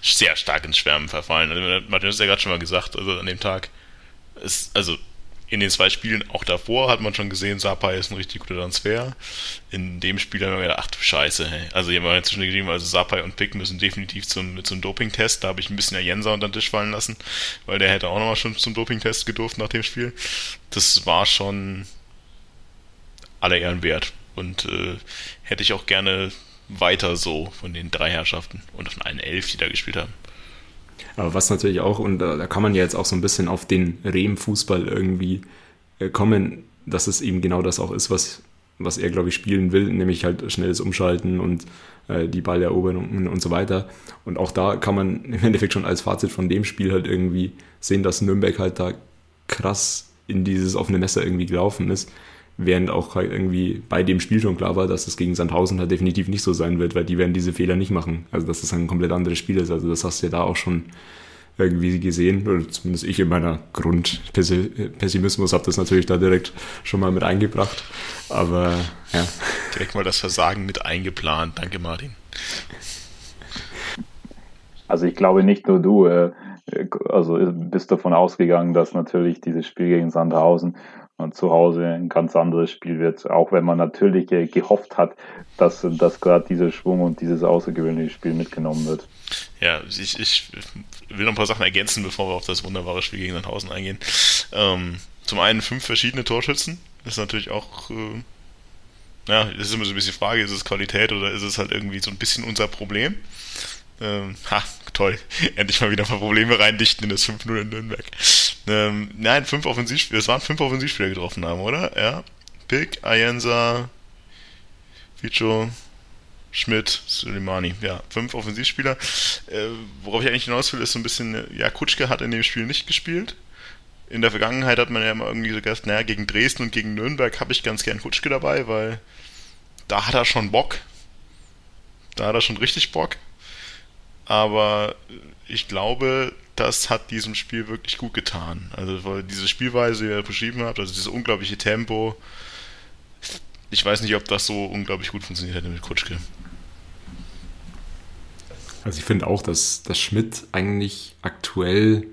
sehr stark ins Schwärmen verfallen. Also, Martin hat es ja gerade schon mal gesagt, also an dem Tag, ist, also in den zwei Spielen, auch davor, hat man schon gesehen, Sapai ist ein richtig guter Transfer. In dem Spiel haben wir gedacht, ach du Scheiße, hey. Also hier haben wir inzwischen geschrieben, also Sapai und Pick müssen definitiv zum, zum Doping-Test. Da habe ich ein bisschen der Jenser unter den Tisch fallen lassen, weil der hätte auch nochmal schon zum Doping-Test gedurft nach dem Spiel. Das war schon aller Ehren wert. Und äh, hätte ich auch gerne weiter so von den drei Herrschaften und von allen elf, die da gespielt haben. Aber was natürlich auch, und da, kann man ja jetzt auch so ein bisschen auf den Rehm-Fußball irgendwie äh, kommen, dass es eben genau das auch ist, was, was er, glaube ich, spielen will, nämlich halt schnelles Umschalten und äh, die Balleroberungen und so weiter. Und auch da kann man im Endeffekt schon als Fazit von dem Spiel halt irgendwie sehen, dass Nürnberg halt da krass in dieses offene Messer irgendwie gelaufen ist. Während auch halt irgendwie bei dem Spiel schon klar war, dass es gegen Sandhausen halt definitiv nicht so sein wird, weil die werden diese Fehler nicht machen. Also dass das ein komplett anderes Spiel ist. Also das hast du ja da auch schon irgendwie gesehen, oder zumindest ich in meiner Grundpessimismus habe das natürlich da direkt schon mal mit eingebracht. Aber ja. Direkt mal das Versagen mit eingeplant. Danke, Martin. Also ich glaube nicht nur du, äh, also bist davon ausgegangen, dass natürlich dieses Spiel gegen Sandhausen und zu Hause ein ganz anderes Spiel wird, auch wenn man natürlich gehofft hat, dass, dass gerade dieser Schwung und dieses außergewöhnliche Spiel mitgenommen wird. Ja, ich, ich will noch ein paar Sachen ergänzen, bevor wir auf das wunderbare Spiel gegen Sandhausen eingehen. Ähm, zum einen fünf verschiedene Torschützen, das ist natürlich auch, äh, ja, das ist immer so ein bisschen die Frage, ist es Qualität oder ist es halt irgendwie so ein bisschen unser Problem? Ähm, ha, toll. Endlich mal wieder ein paar Probleme reindichten in das 5-0 in Nürnberg. Ähm, nein, fünf Offensivspieler, es waren fünf Offensivspieler getroffen haben, oder? Ja. Pick, Ayensa, Fico, Schmidt, Suleimani. Ja, fünf Offensivspieler. Äh, worauf ich eigentlich hinaus will, ist so ein bisschen, ja, Kutschke hat in dem Spiel nicht gespielt. In der Vergangenheit hat man ja immer irgendwie so gesagt, naja, gegen Dresden und gegen Nürnberg habe ich ganz gern Kutschke dabei, weil da hat er schon Bock. Da hat er schon richtig Bock aber ich glaube, das hat diesem Spiel wirklich gut getan. Also weil diese Spielweise, die ihr beschrieben habt, also dieses unglaubliche Tempo, ich weiß nicht, ob das so unglaublich gut funktioniert hätte mit Kutschke. Also ich finde auch, dass, dass Schmidt eigentlich aktuell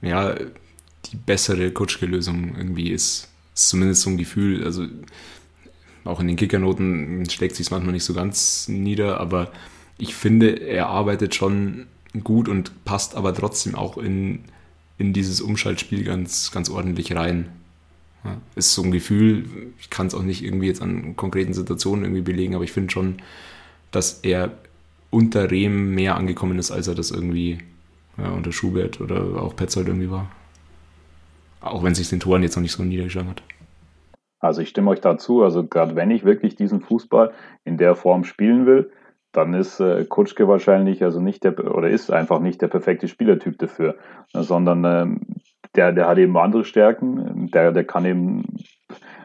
ja die bessere Kutschke-Lösung irgendwie ist. ist. Zumindest so ein Gefühl. Also auch in den Kickernoten schlägt sich es manchmal nicht so ganz nieder, aber ich finde, er arbeitet schon gut und passt aber trotzdem auch in, in dieses Umschaltspiel ganz, ganz ordentlich rein. Ja, ist so ein Gefühl, ich kann es auch nicht irgendwie jetzt an konkreten Situationen irgendwie belegen, aber ich finde schon, dass er unter Rehm mehr angekommen ist, als er das irgendwie ja, unter Schubert oder auch Petzold irgendwie war. Auch wenn sich den Toren jetzt noch nicht so niedergeschlagen hat. Also ich stimme euch dazu. Also gerade wenn ich wirklich diesen Fußball in der Form spielen will, dann ist äh, Kutschke wahrscheinlich also nicht der oder ist einfach nicht der perfekte Spielertyp dafür, sondern ähm, der, der hat eben andere Stärken. Der, der kann eben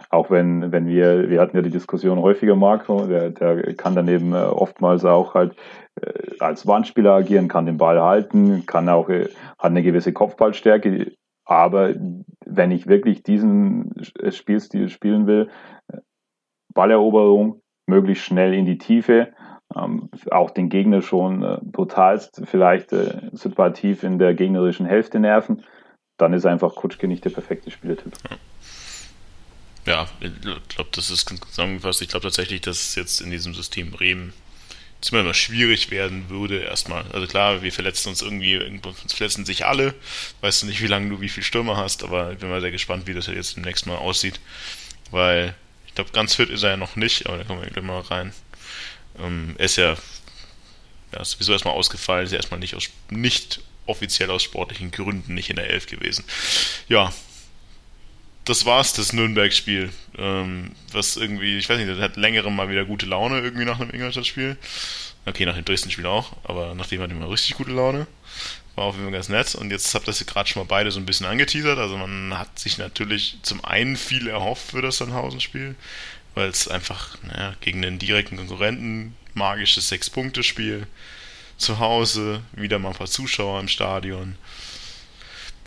auch wenn, wenn wir, wir hatten ja die Diskussion häufiger, Marco, der, der kann dann eben äh, oftmals auch halt äh, als Wandspieler agieren, kann den Ball halten, kann auch, äh, hat eine gewisse Kopfballstärke. Aber wenn ich wirklich diesen Spielstil spielen will, Balleroberung, möglichst schnell in die Tiefe, ähm, auch den Gegner schon äh, brutalst vielleicht äh, situativ in der gegnerischen Hälfte nerven, dann ist einfach Kutschke nicht der perfekte Spielertyp. Ja, ich glaube, das ist zusammengefasst. Ich glaube tatsächlich, dass jetzt in diesem System Bremen ziemlich mal schwierig werden würde erstmal. Also klar, wir verletzen uns irgendwie, uns verletzen sich alle. Weißt du nicht, wie lange du wie viel Stürmer hast, aber ich bin mal sehr gespannt, wie das jetzt demnächst mal aussieht. Weil ich glaube, ganz fit ist er ja noch nicht, aber da kommen wir gleich mal rein. Ähm, er ist ja, ja sowieso erstmal ausgefallen, ist ja erstmal nicht, aus, nicht offiziell aus sportlichen Gründen nicht in der Elf gewesen. Ja, das war's, das Nürnberg-Spiel. Ähm, was irgendwie, ich weiß nicht, das hat längere mal wieder gute Laune irgendwie nach einem Ingolstadt-Spiel. Okay, nach dem Dresden-Spiel auch, aber nachdem hatte ich mal richtig gute Laune. War auf jeden Fall ganz nett. Und jetzt habt ihr das gerade schon mal beide so ein bisschen angeteasert. Also man hat sich natürlich zum einen viel erhofft für das Sandhausen-Spiel, weil es einfach naja, gegen den direkten Konkurrenten magisches Sechs-Punkte-Spiel zu Hause, wieder mal ein paar Zuschauer im Stadion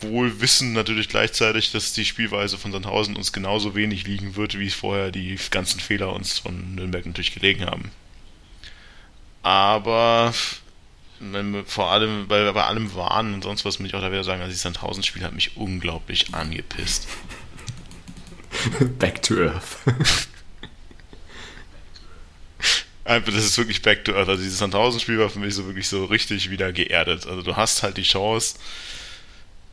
wohl wissen natürlich gleichzeitig, dass die Spielweise von Sandhausen uns genauso wenig liegen wird, wie vorher die ganzen Fehler uns von Nürnberg natürlich gelegen haben. Aber vor allem bei, bei allem Warnen und sonst was muss ich auch da wieder sagen, also das Sandhausen-Spiel hat mich unglaublich angepisst. Back to Earth. Einfach, das ist wirklich Back to Earth. Also dieses Sandhausen-Spiel war für mich so wirklich so richtig wieder geerdet. Also du hast halt die Chance,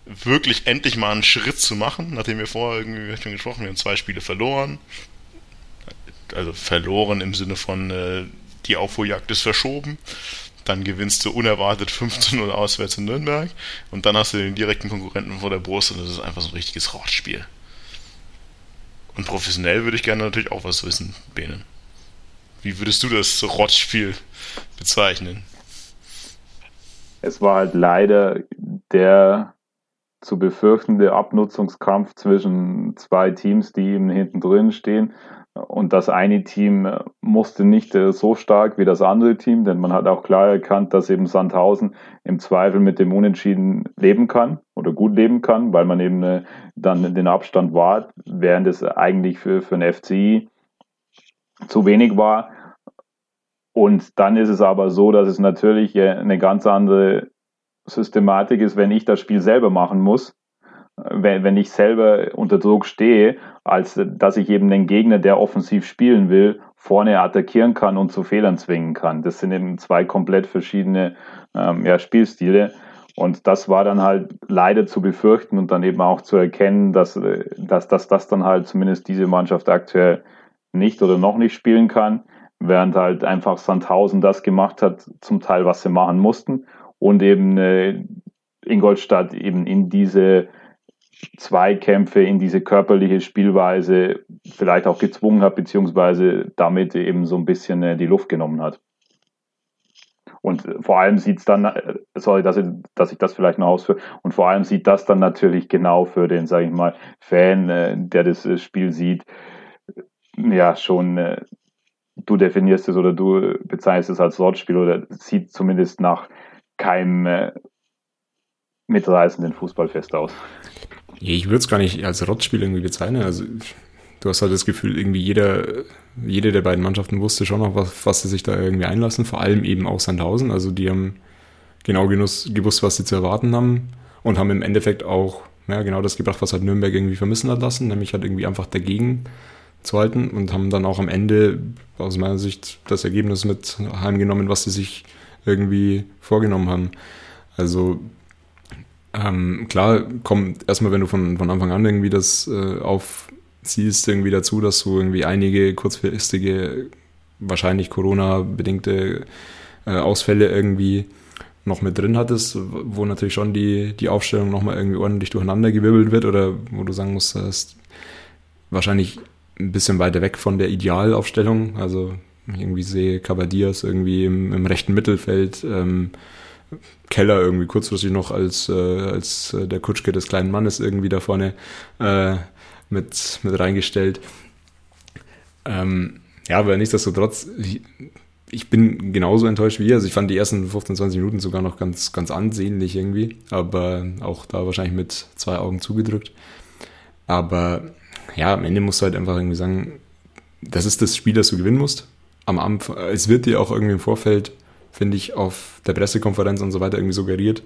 wirklich endlich mal einen Schritt zu machen, nachdem wir vorher irgendwie schon gesprochen, wir haben zwei Spiele verloren. Also verloren im Sinne von äh, die Aufholjagd ist verschoben. Dann gewinnst du unerwartet 15-0 auswärts in Nürnberg und dann hast du den direkten Konkurrenten vor der Brust und das ist einfach so ein richtiges Rotspiel. Und professionell würde ich gerne natürlich auch was wissen, Bene. Wie würdest du das Rotspiel bezeichnen? Es war halt leider der zu befürchtende Abnutzungskampf zwischen zwei Teams, die eben hinten drin stehen. Und das eine Team musste nicht so stark wie das andere Team, denn man hat auch klar erkannt, dass eben Sandhausen im Zweifel mit dem Unentschieden leben kann oder gut leben kann, weil man eben äh, dann den Abstand wahrt, während es eigentlich für, für ein FCI zu wenig war. Und dann ist es aber so, dass es natürlich äh, eine ganz andere Systematik ist, wenn ich das Spiel selber machen muss, wenn, ich selber unter Druck stehe, als dass ich eben den Gegner, der offensiv spielen will, vorne attackieren kann und zu Fehlern zwingen kann. Das sind eben zwei komplett verschiedene ähm, ja, Spielstile. Und das war dann halt leider zu befürchten und dann eben auch zu erkennen, dass, dass, dass das dann halt zumindest diese Mannschaft aktuell nicht oder noch nicht spielen kann, während halt einfach Sandhausen das gemacht hat, zum Teil, was sie machen mussten und eben äh, Ingolstadt eben in diese Zweikämpfe, in diese körperliche Spielweise vielleicht auch gezwungen hat, beziehungsweise damit eben so ein bisschen äh, die Luft genommen hat. Und vor allem sieht es dann, äh, sorry, dass ich, dass ich das vielleicht noch ausführe, und vor allem sieht das dann natürlich genau für den, sage ich mal, Fan, äh, der das äh, Spiel sieht, ja, schon, äh, du definierst es oder du bezeichnest es als Wortspiel oder sieht zumindest nach keinem äh, mitreißenden Fußballfest aus. Ich würde es gar nicht als Rotzspiel irgendwie bezeichnen. Also du hast halt das Gefühl, irgendwie jeder, jede der beiden Mannschaften wusste schon noch, was, was sie sich da irgendwie einlassen. Vor allem eben auch Sandhausen. Also die haben genau genuss, gewusst, was sie zu erwarten haben und haben im Endeffekt auch ja, genau das gebracht, was halt Nürnberg irgendwie vermissen hat lassen, nämlich halt irgendwie einfach dagegen zu halten und haben dann auch am Ende aus meiner Sicht das Ergebnis mit heimgenommen, was sie sich irgendwie vorgenommen haben. Also ähm, klar kommt erstmal, wenn du von, von Anfang an irgendwie das äh, aufziehst, irgendwie dazu, dass du irgendwie einige kurzfristige, wahrscheinlich Corona-bedingte äh, Ausfälle irgendwie noch mit drin hattest, wo natürlich schon die, die Aufstellung nochmal irgendwie ordentlich durcheinander gewirbelt wird oder wo du sagen musst, das ist wahrscheinlich ein bisschen weiter weg von der Idealaufstellung. Also ich irgendwie sehe Cavadias irgendwie im, im rechten Mittelfeld, ähm, Keller irgendwie kurzfristig noch als, äh, als äh, der Kutschke des kleinen Mannes irgendwie da vorne äh, mit, mit reingestellt. Ähm, ja, aber nichtsdestotrotz, ich, ich bin genauso enttäuscht wie ihr. Also ich fand die ersten 15, 20 Minuten sogar noch ganz, ganz ansehnlich irgendwie, aber auch da wahrscheinlich mit zwei Augen zugedrückt. Aber ja, am Ende musst du halt einfach irgendwie sagen, das ist das Spiel, das du gewinnen musst. Am Anfang, es wird dir auch irgendwie im Vorfeld, finde ich, auf der Pressekonferenz und so weiter irgendwie suggeriert,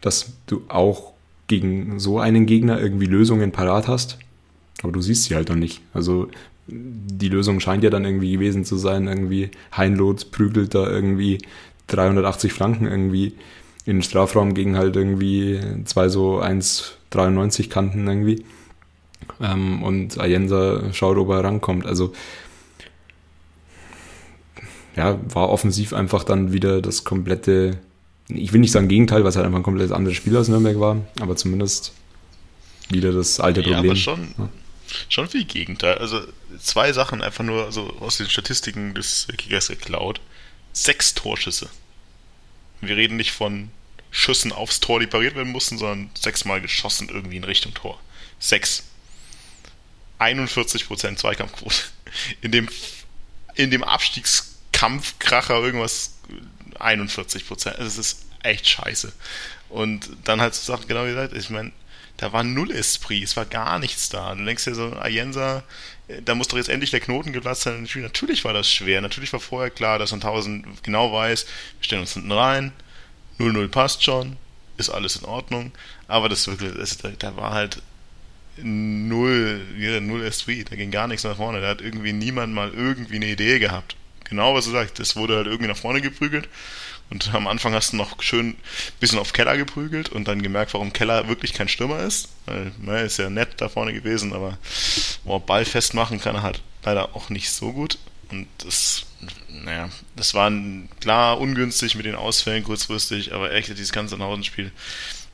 dass du auch gegen so einen Gegner irgendwie Lösungen parat hast. Aber du siehst sie halt dann nicht. Also die Lösung scheint ja dann irgendwie gewesen zu sein, irgendwie Heinloth prügelt da irgendwie 380 Flanken irgendwie in den Strafraum gegen halt irgendwie zwei so 1,93 Kanten irgendwie. Ähm, und Ayensa schaut, ob er rankommt. Also ja, war offensiv einfach dann wieder das komplette, ich will nicht sagen Gegenteil, weil es halt einfach ein komplett anderes Spiel aus Nürnberg war, aber zumindest wieder das alte Problem. Ja, aber schon, ja. schon viel Gegenteil. Also zwei Sachen einfach nur so aus den Statistiken des Kickers geklaut. Sechs Torschüsse. Wir reden nicht von Schüssen aufs Tor, die pariert werden mussten, sondern sechsmal geschossen irgendwie in Richtung Tor. Sechs. 41% Zweikampfquote. In dem, in dem Abstiegskampfkracher irgendwas 41%. Also es ist echt scheiße. Und dann halt so Sachen, genau wie gesagt, ich meine, da war null Esprit, es war gar nichts da. Du denkst dir so, Ayensa, da muss doch jetzt endlich der Knoten geplatzt sein. Natürlich war das schwer, natürlich war vorher klar, dass Sandhausen genau weiß, wir stellen uns hinten rein, 0-0 passt schon, ist alles in Ordnung, aber das wirklich, das, da war halt null, null Esprit, da ging gar nichts nach vorne, da hat irgendwie niemand mal irgendwie eine Idee gehabt. Genau was du sagst, das wurde halt irgendwie nach vorne geprügelt und am Anfang hast du noch schön ein bisschen auf Keller geprügelt und dann gemerkt, warum Keller wirklich kein Stürmer ist. Weil, er ist ja nett da vorne gewesen, aber boah, Ball festmachen kann er halt leider auch nicht so gut. Und das, naja, das war klar ungünstig mit den Ausfällen kurzfristig, aber echt dieses ganze Nachhausenspiel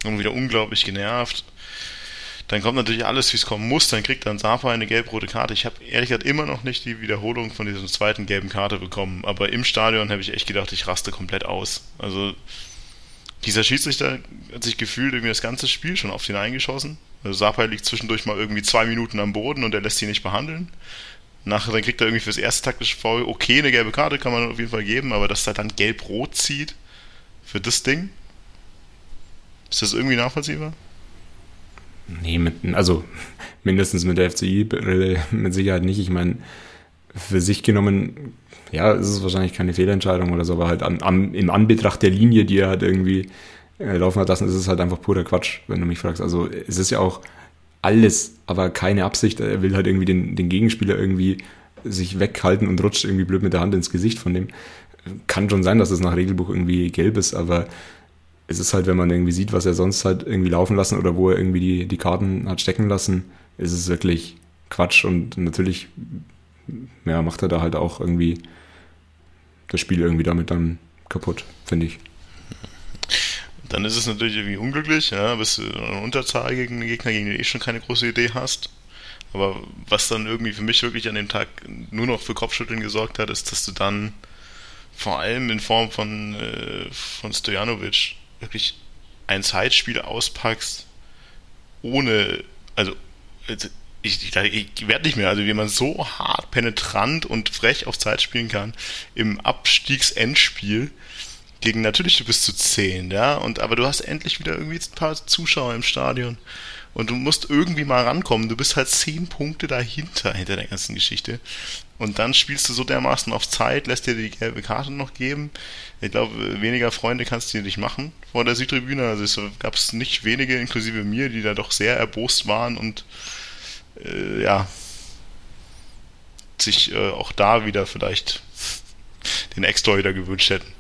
irgendwie wieder unglaublich genervt. Dann kommt natürlich alles, wie es kommen muss. Dann kriegt dann Sapa eine gelb-rote Karte. Ich habe ehrlich gesagt immer noch nicht die Wiederholung von dieser zweiten gelben Karte bekommen. Aber im Stadion habe ich echt gedacht, ich raste komplett aus. Also dieser Schiedsrichter hat sich gefühlt irgendwie das ganze Spiel schon auf den eingeschossen. Also Sapa liegt zwischendurch mal irgendwie zwei Minuten am Boden und er lässt sie nicht behandeln. Nachher dann kriegt er irgendwie fürs erste taktische Foul okay eine gelbe Karte, kann man auf jeden Fall geben, aber dass er dann gelb-rot zieht für das Ding, ist das irgendwie nachvollziehbar? Nee, mit, also mindestens mit der FCI-Brille mit Sicherheit nicht. Ich meine, für sich genommen, ja, ist es wahrscheinlich keine Fehlentscheidung oder so, aber halt an, an, im Anbetracht der Linie, die er halt irgendwie äh, laufen hat lassen, ist es halt einfach purer Quatsch, wenn du mich fragst. Also es ist ja auch alles, aber keine Absicht. Er will halt irgendwie den, den Gegenspieler irgendwie sich weghalten und rutscht irgendwie blöd mit der Hand ins Gesicht von dem. Kann schon sein, dass es nach Regelbuch irgendwie gelb ist, aber es ist halt, wenn man irgendwie sieht, was er sonst halt irgendwie laufen lassen oder wo er irgendwie die, die Karten hat stecken lassen, ist es wirklich Quatsch und natürlich ja, macht er da halt auch irgendwie das Spiel irgendwie damit dann kaputt, finde ich. Dann ist es natürlich irgendwie unglücklich, ja, bist du in Unterzahl gegen einen Gegner, gegen den du eh schon keine große Idee hast. Aber was dann irgendwie für mich wirklich an dem Tag nur noch für Kopfschütteln gesorgt hat, ist, dass du dann vor allem in Form von, äh, von Stojanovic wirklich ein Zeitspiel auspackst, ohne, also ich, ich, ich werde nicht mehr, also wie man so hart penetrant und frech auf Zeit spielen kann im Abstiegsendspiel gegen natürlich du bist zu 10, ja, und aber du hast endlich wieder irgendwie ein paar Zuschauer im Stadion und du musst irgendwie mal rankommen. Du bist halt 10 Punkte dahinter hinter der ganzen Geschichte. Und dann spielst du so dermaßen auf Zeit, lässt dir die gelbe Karte noch geben. Ich glaube, weniger Freunde kannst du dir nicht machen vor der Südtribüne. Also es gab es nicht wenige, inklusive mir, die da doch sehr erbost waren und äh, ja, sich äh, auch da wieder vielleicht den Ex-Torhüter gewünscht hätten.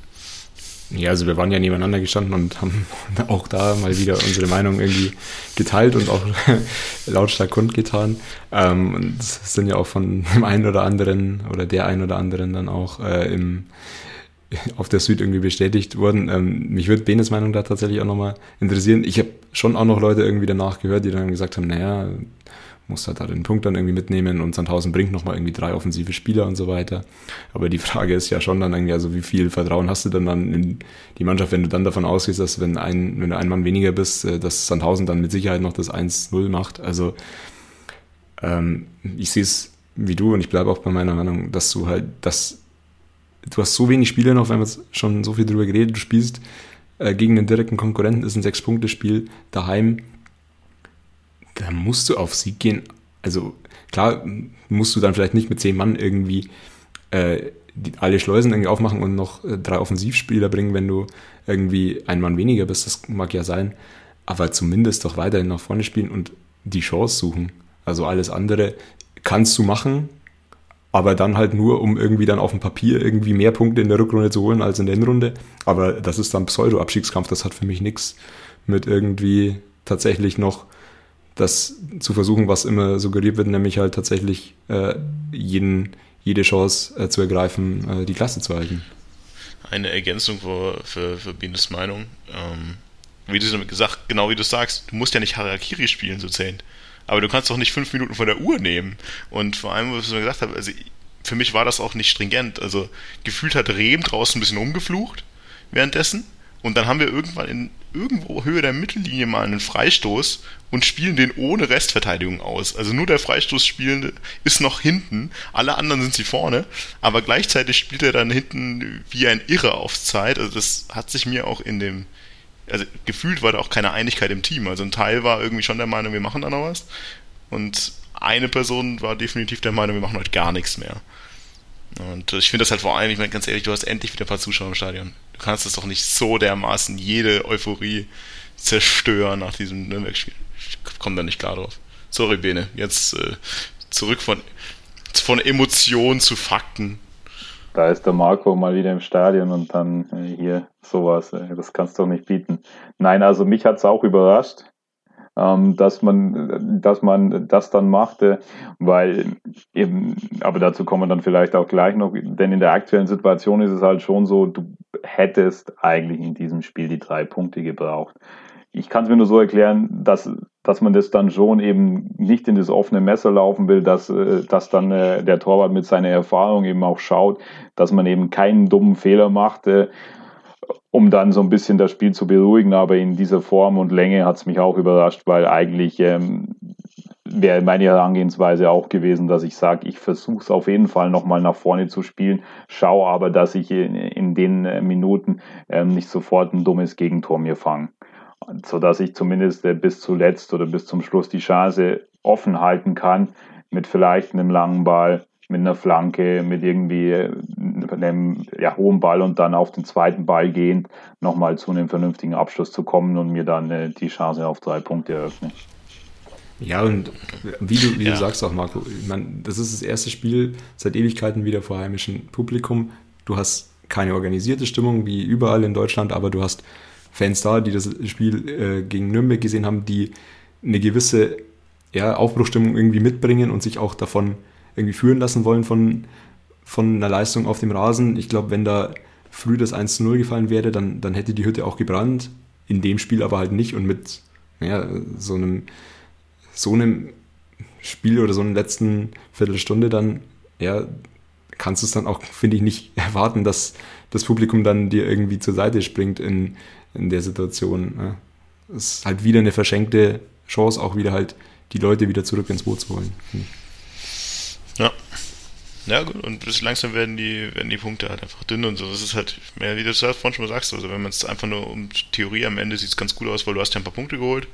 Ja, also wir waren ja nebeneinander gestanden und haben auch da mal wieder unsere Meinung irgendwie geteilt und auch lautstark kundgetan. Ähm, und sind ja auch von dem einen oder anderen oder der einen oder anderen dann auch äh, im, auf der Süd irgendwie bestätigt worden. Ähm, mich würde Benes Meinung da tatsächlich auch nochmal interessieren. Ich habe schon auch noch Leute irgendwie danach gehört, die dann gesagt haben, naja, muss halt da den Punkt dann irgendwie mitnehmen und Sandhausen bringt nochmal irgendwie drei offensive Spieler und so weiter. Aber die Frage ist ja schon dann irgendwie, also wie viel Vertrauen hast du dann, dann in die Mannschaft, wenn du dann davon ausgehst, dass wenn ein, wenn du ein Mann weniger bist, äh, dass Sandhausen dann mit Sicherheit noch das 1-0 macht. Also ähm, ich sehe es wie du und ich bleibe auch bei meiner Meinung, dass du halt, dass du hast so wenig Spiele noch, wenn wir schon so viel drüber geredet, du spielst äh, gegen einen direkten Konkurrenten, ist ein Sechs-Punkte-Spiel daheim, da musst du auf Sieg gehen. Also klar musst du dann vielleicht nicht mit zehn Mann irgendwie äh, die, alle Schleusen irgendwie aufmachen und noch äh, drei Offensivspieler bringen, wenn du irgendwie ein Mann weniger bist, das mag ja sein, aber zumindest doch weiterhin nach vorne spielen und die Chance suchen. Also alles andere kannst du machen, aber dann halt nur, um irgendwie dann auf dem Papier irgendwie mehr Punkte in der Rückrunde zu holen als in der Hinrunde. Aber das ist dann Pseudo-Abstiegskampf, das hat für mich nichts mit irgendwie tatsächlich noch das zu versuchen, was immer suggeriert wird, nämlich halt tatsächlich äh, jeden, jede Chance äh, zu ergreifen, äh, die Klasse zu halten. Eine Ergänzung für, für, für Bienes Meinung. Ähm, wie du gesagt, genau wie du sagst, du musst ja nicht Harakiri spielen, so zählt aber du kannst doch nicht fünf Minuten von der Uhr nehmen. Und vor allem, was ich mir gesagt habe, also für mich war das auch nicht stringent. Also gefühlt hat Rehm draußen ein bisschen umgeflucht währenddessen. Und dann haben wir irgendwann in irgendwo Höhe der Mittellinie mal einen Freistoß und spielen den ohne Restverteidigung aus. Also nur der Freistoßspielende ist noch hinten, alle anderen sind sie vorne, aber gleichzeitig spielt er dann hinten wie ein Irre aufs Zeit. Also das hat sich mir auch in dem also gefühlt war da auch keine Einigkeit im Team. Also ein Teil war irgendwie schon der Meinung, wir machen da noch was. Und eine Person war definitiv der Meinung, wir machen heute gar nichts mehr. Und ich finde das halt vor allem, ich meine ganz ehrlich, du hast endlich wieder ein paar Zuschauer im Stadion. Du kannst das doch nicht so dermaßen jede Euphorie zerstören nach diesem Nürnberg-Spiel. Ich komme da nicht klar drauf. Sorry, Bene. Jetzt äh, zurück von, von Emotionen zu Fakten da ist der Marco mal wieder im Stadion und dann äh, hier sowas. Äh, das kannst du doch nicht bieten. Nein, also mich hat es auch überrascht, ähm, dass man, dass man das dann machte, weil eben, aber dazu kommen wir dann vielleicht auch gleich noch, denn in der aktuellen Situation ist es halt schon so, du hättest eigentlich in diesem Spiel die drei Punkte gebraucht. Ich kann es mir nur so erklären, dass, dass man das dann schon eben nicht in das offene Messer laufen will, dass, äh, dass dann äh, der Torwart mit seiner Erfahrung eben auch schaut, dass man eben keinen dummen Fehler macht, äh, um dann so ein bisschen das Spiel zu beruhigen. Aber in dieser Form und Länge hat es mich auch überrascht, weil eigentlich ähm, wäre meine Herangehensweise auch gewesen, dass ich sage, ich versuche es auf jeden Fall nochmal nach vorne zu spielen, schaue aber, dass ich in, in den Minuten ähm, nicht sofort ein dummes Gegentor mir fange so dass ich zumindest äh, bis zuletzt oder bis zum Schluss die Chance offen halten kann mit vielleicht einem langen Ball, mit einer Flanke, mit irgendwie einem ja, hohen Ball und dann auf den zweiten Ball gehend nochmal zu einem vernünftigen Abschluss zu kommen und mir dann äh, die Chance auf drei Punkte eröffnen. Ja, und wie du, wie ja. du sagst auch, Marco, ich meine, das ist das erste Spiel seit Ewigkeiten wieder vor heimischem Publikum. Du hast keine organisierte Stimmung wie überall in Deutschland, aber du hast Fans da, die das Spiel äh, gegen Nürnberg gesehen haben, die eine gewisse ja, Aufbruchstimmung irgendwie mitbringen und sich auch davon irgendwie führen lassen wollen von, von einer Leistung auf dem Rasen. Ich glaube, wenn da früh das 1 zu 0 gefallen wäre, dann, dann hätte die Hütte auch gebrannt. In dem Spiel aber halt nicht und mit ja, so einem so einem Spiel oder so einer letzten Viertelstunde dann, ja, kannst du es dann auch, finde ich, nicht erwarten, dass das Publikum dann dir irgendwie zur Seite springt in, in der Situation. Ne? Es ist halt wieder eine verschenkte Chance, auch wieder halt die Leute wieder zurück ins Boot zu holen. Ja. Ja, gut, und bis langsam werden die, werden die Punkte halt einfach dünn und so. Das ist halt, mehr wie du das vorhin schon mal sagst, also wenn man es einfach nur um Theorie am Ende sieht es ganz gut aus, weil du hast ja ein paar Punkte geholt,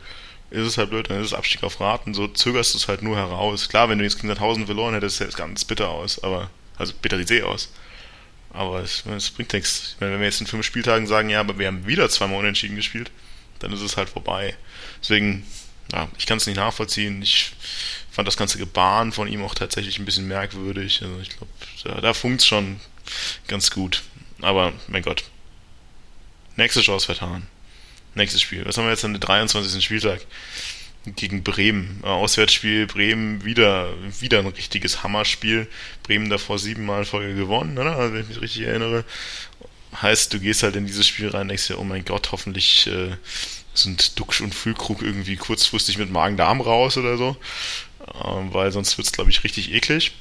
ist es halt blöd, dann ist es Abstieg auf Raten, so zögerst du es halt nur heraus. Klar, wenn du jetzt gegen 1000 verloren hättest, sähe es ganz bitter aus, aber, also bitter die See aus. Aber es, es bringt nichts. Ich meine, wenn wir jetzt in fünf Spieltagen sagen, ja, aber wir haben wieder zweimal unentschieden gespielt, dann ist es halt vorbei. Deswegen, ja, ich kann es nicht nachvollziehen. Ich fand das ganze Gebaren von ihm auch tatsächlich ein bisschen merkwürdig. Also ich glaube, da, da funkt schon ganz gut. Aber, mein Gott. Nächste Chance vertan. Nächstes Spiel. Was haben wir jetzt an den 23. Spieltag? gegen Bremen. Äh, Auswärtsspiel Bremen wieder, wieder ein richtiges Hammerspiel. Bremen davor siebenmal Folge gewonnen, oder? Also, wenn ich mich richtig erinnere. heißt, du gehst halt in dieses Spiel rein denkst dir, oh mein Gott, hoffentlich äh, sind Duxch und Füllkrug irgendwie kurzfristig mit Magen-Darm raus oder so. Ähm, weil sonst wird es, glaube ich, richtig eklig.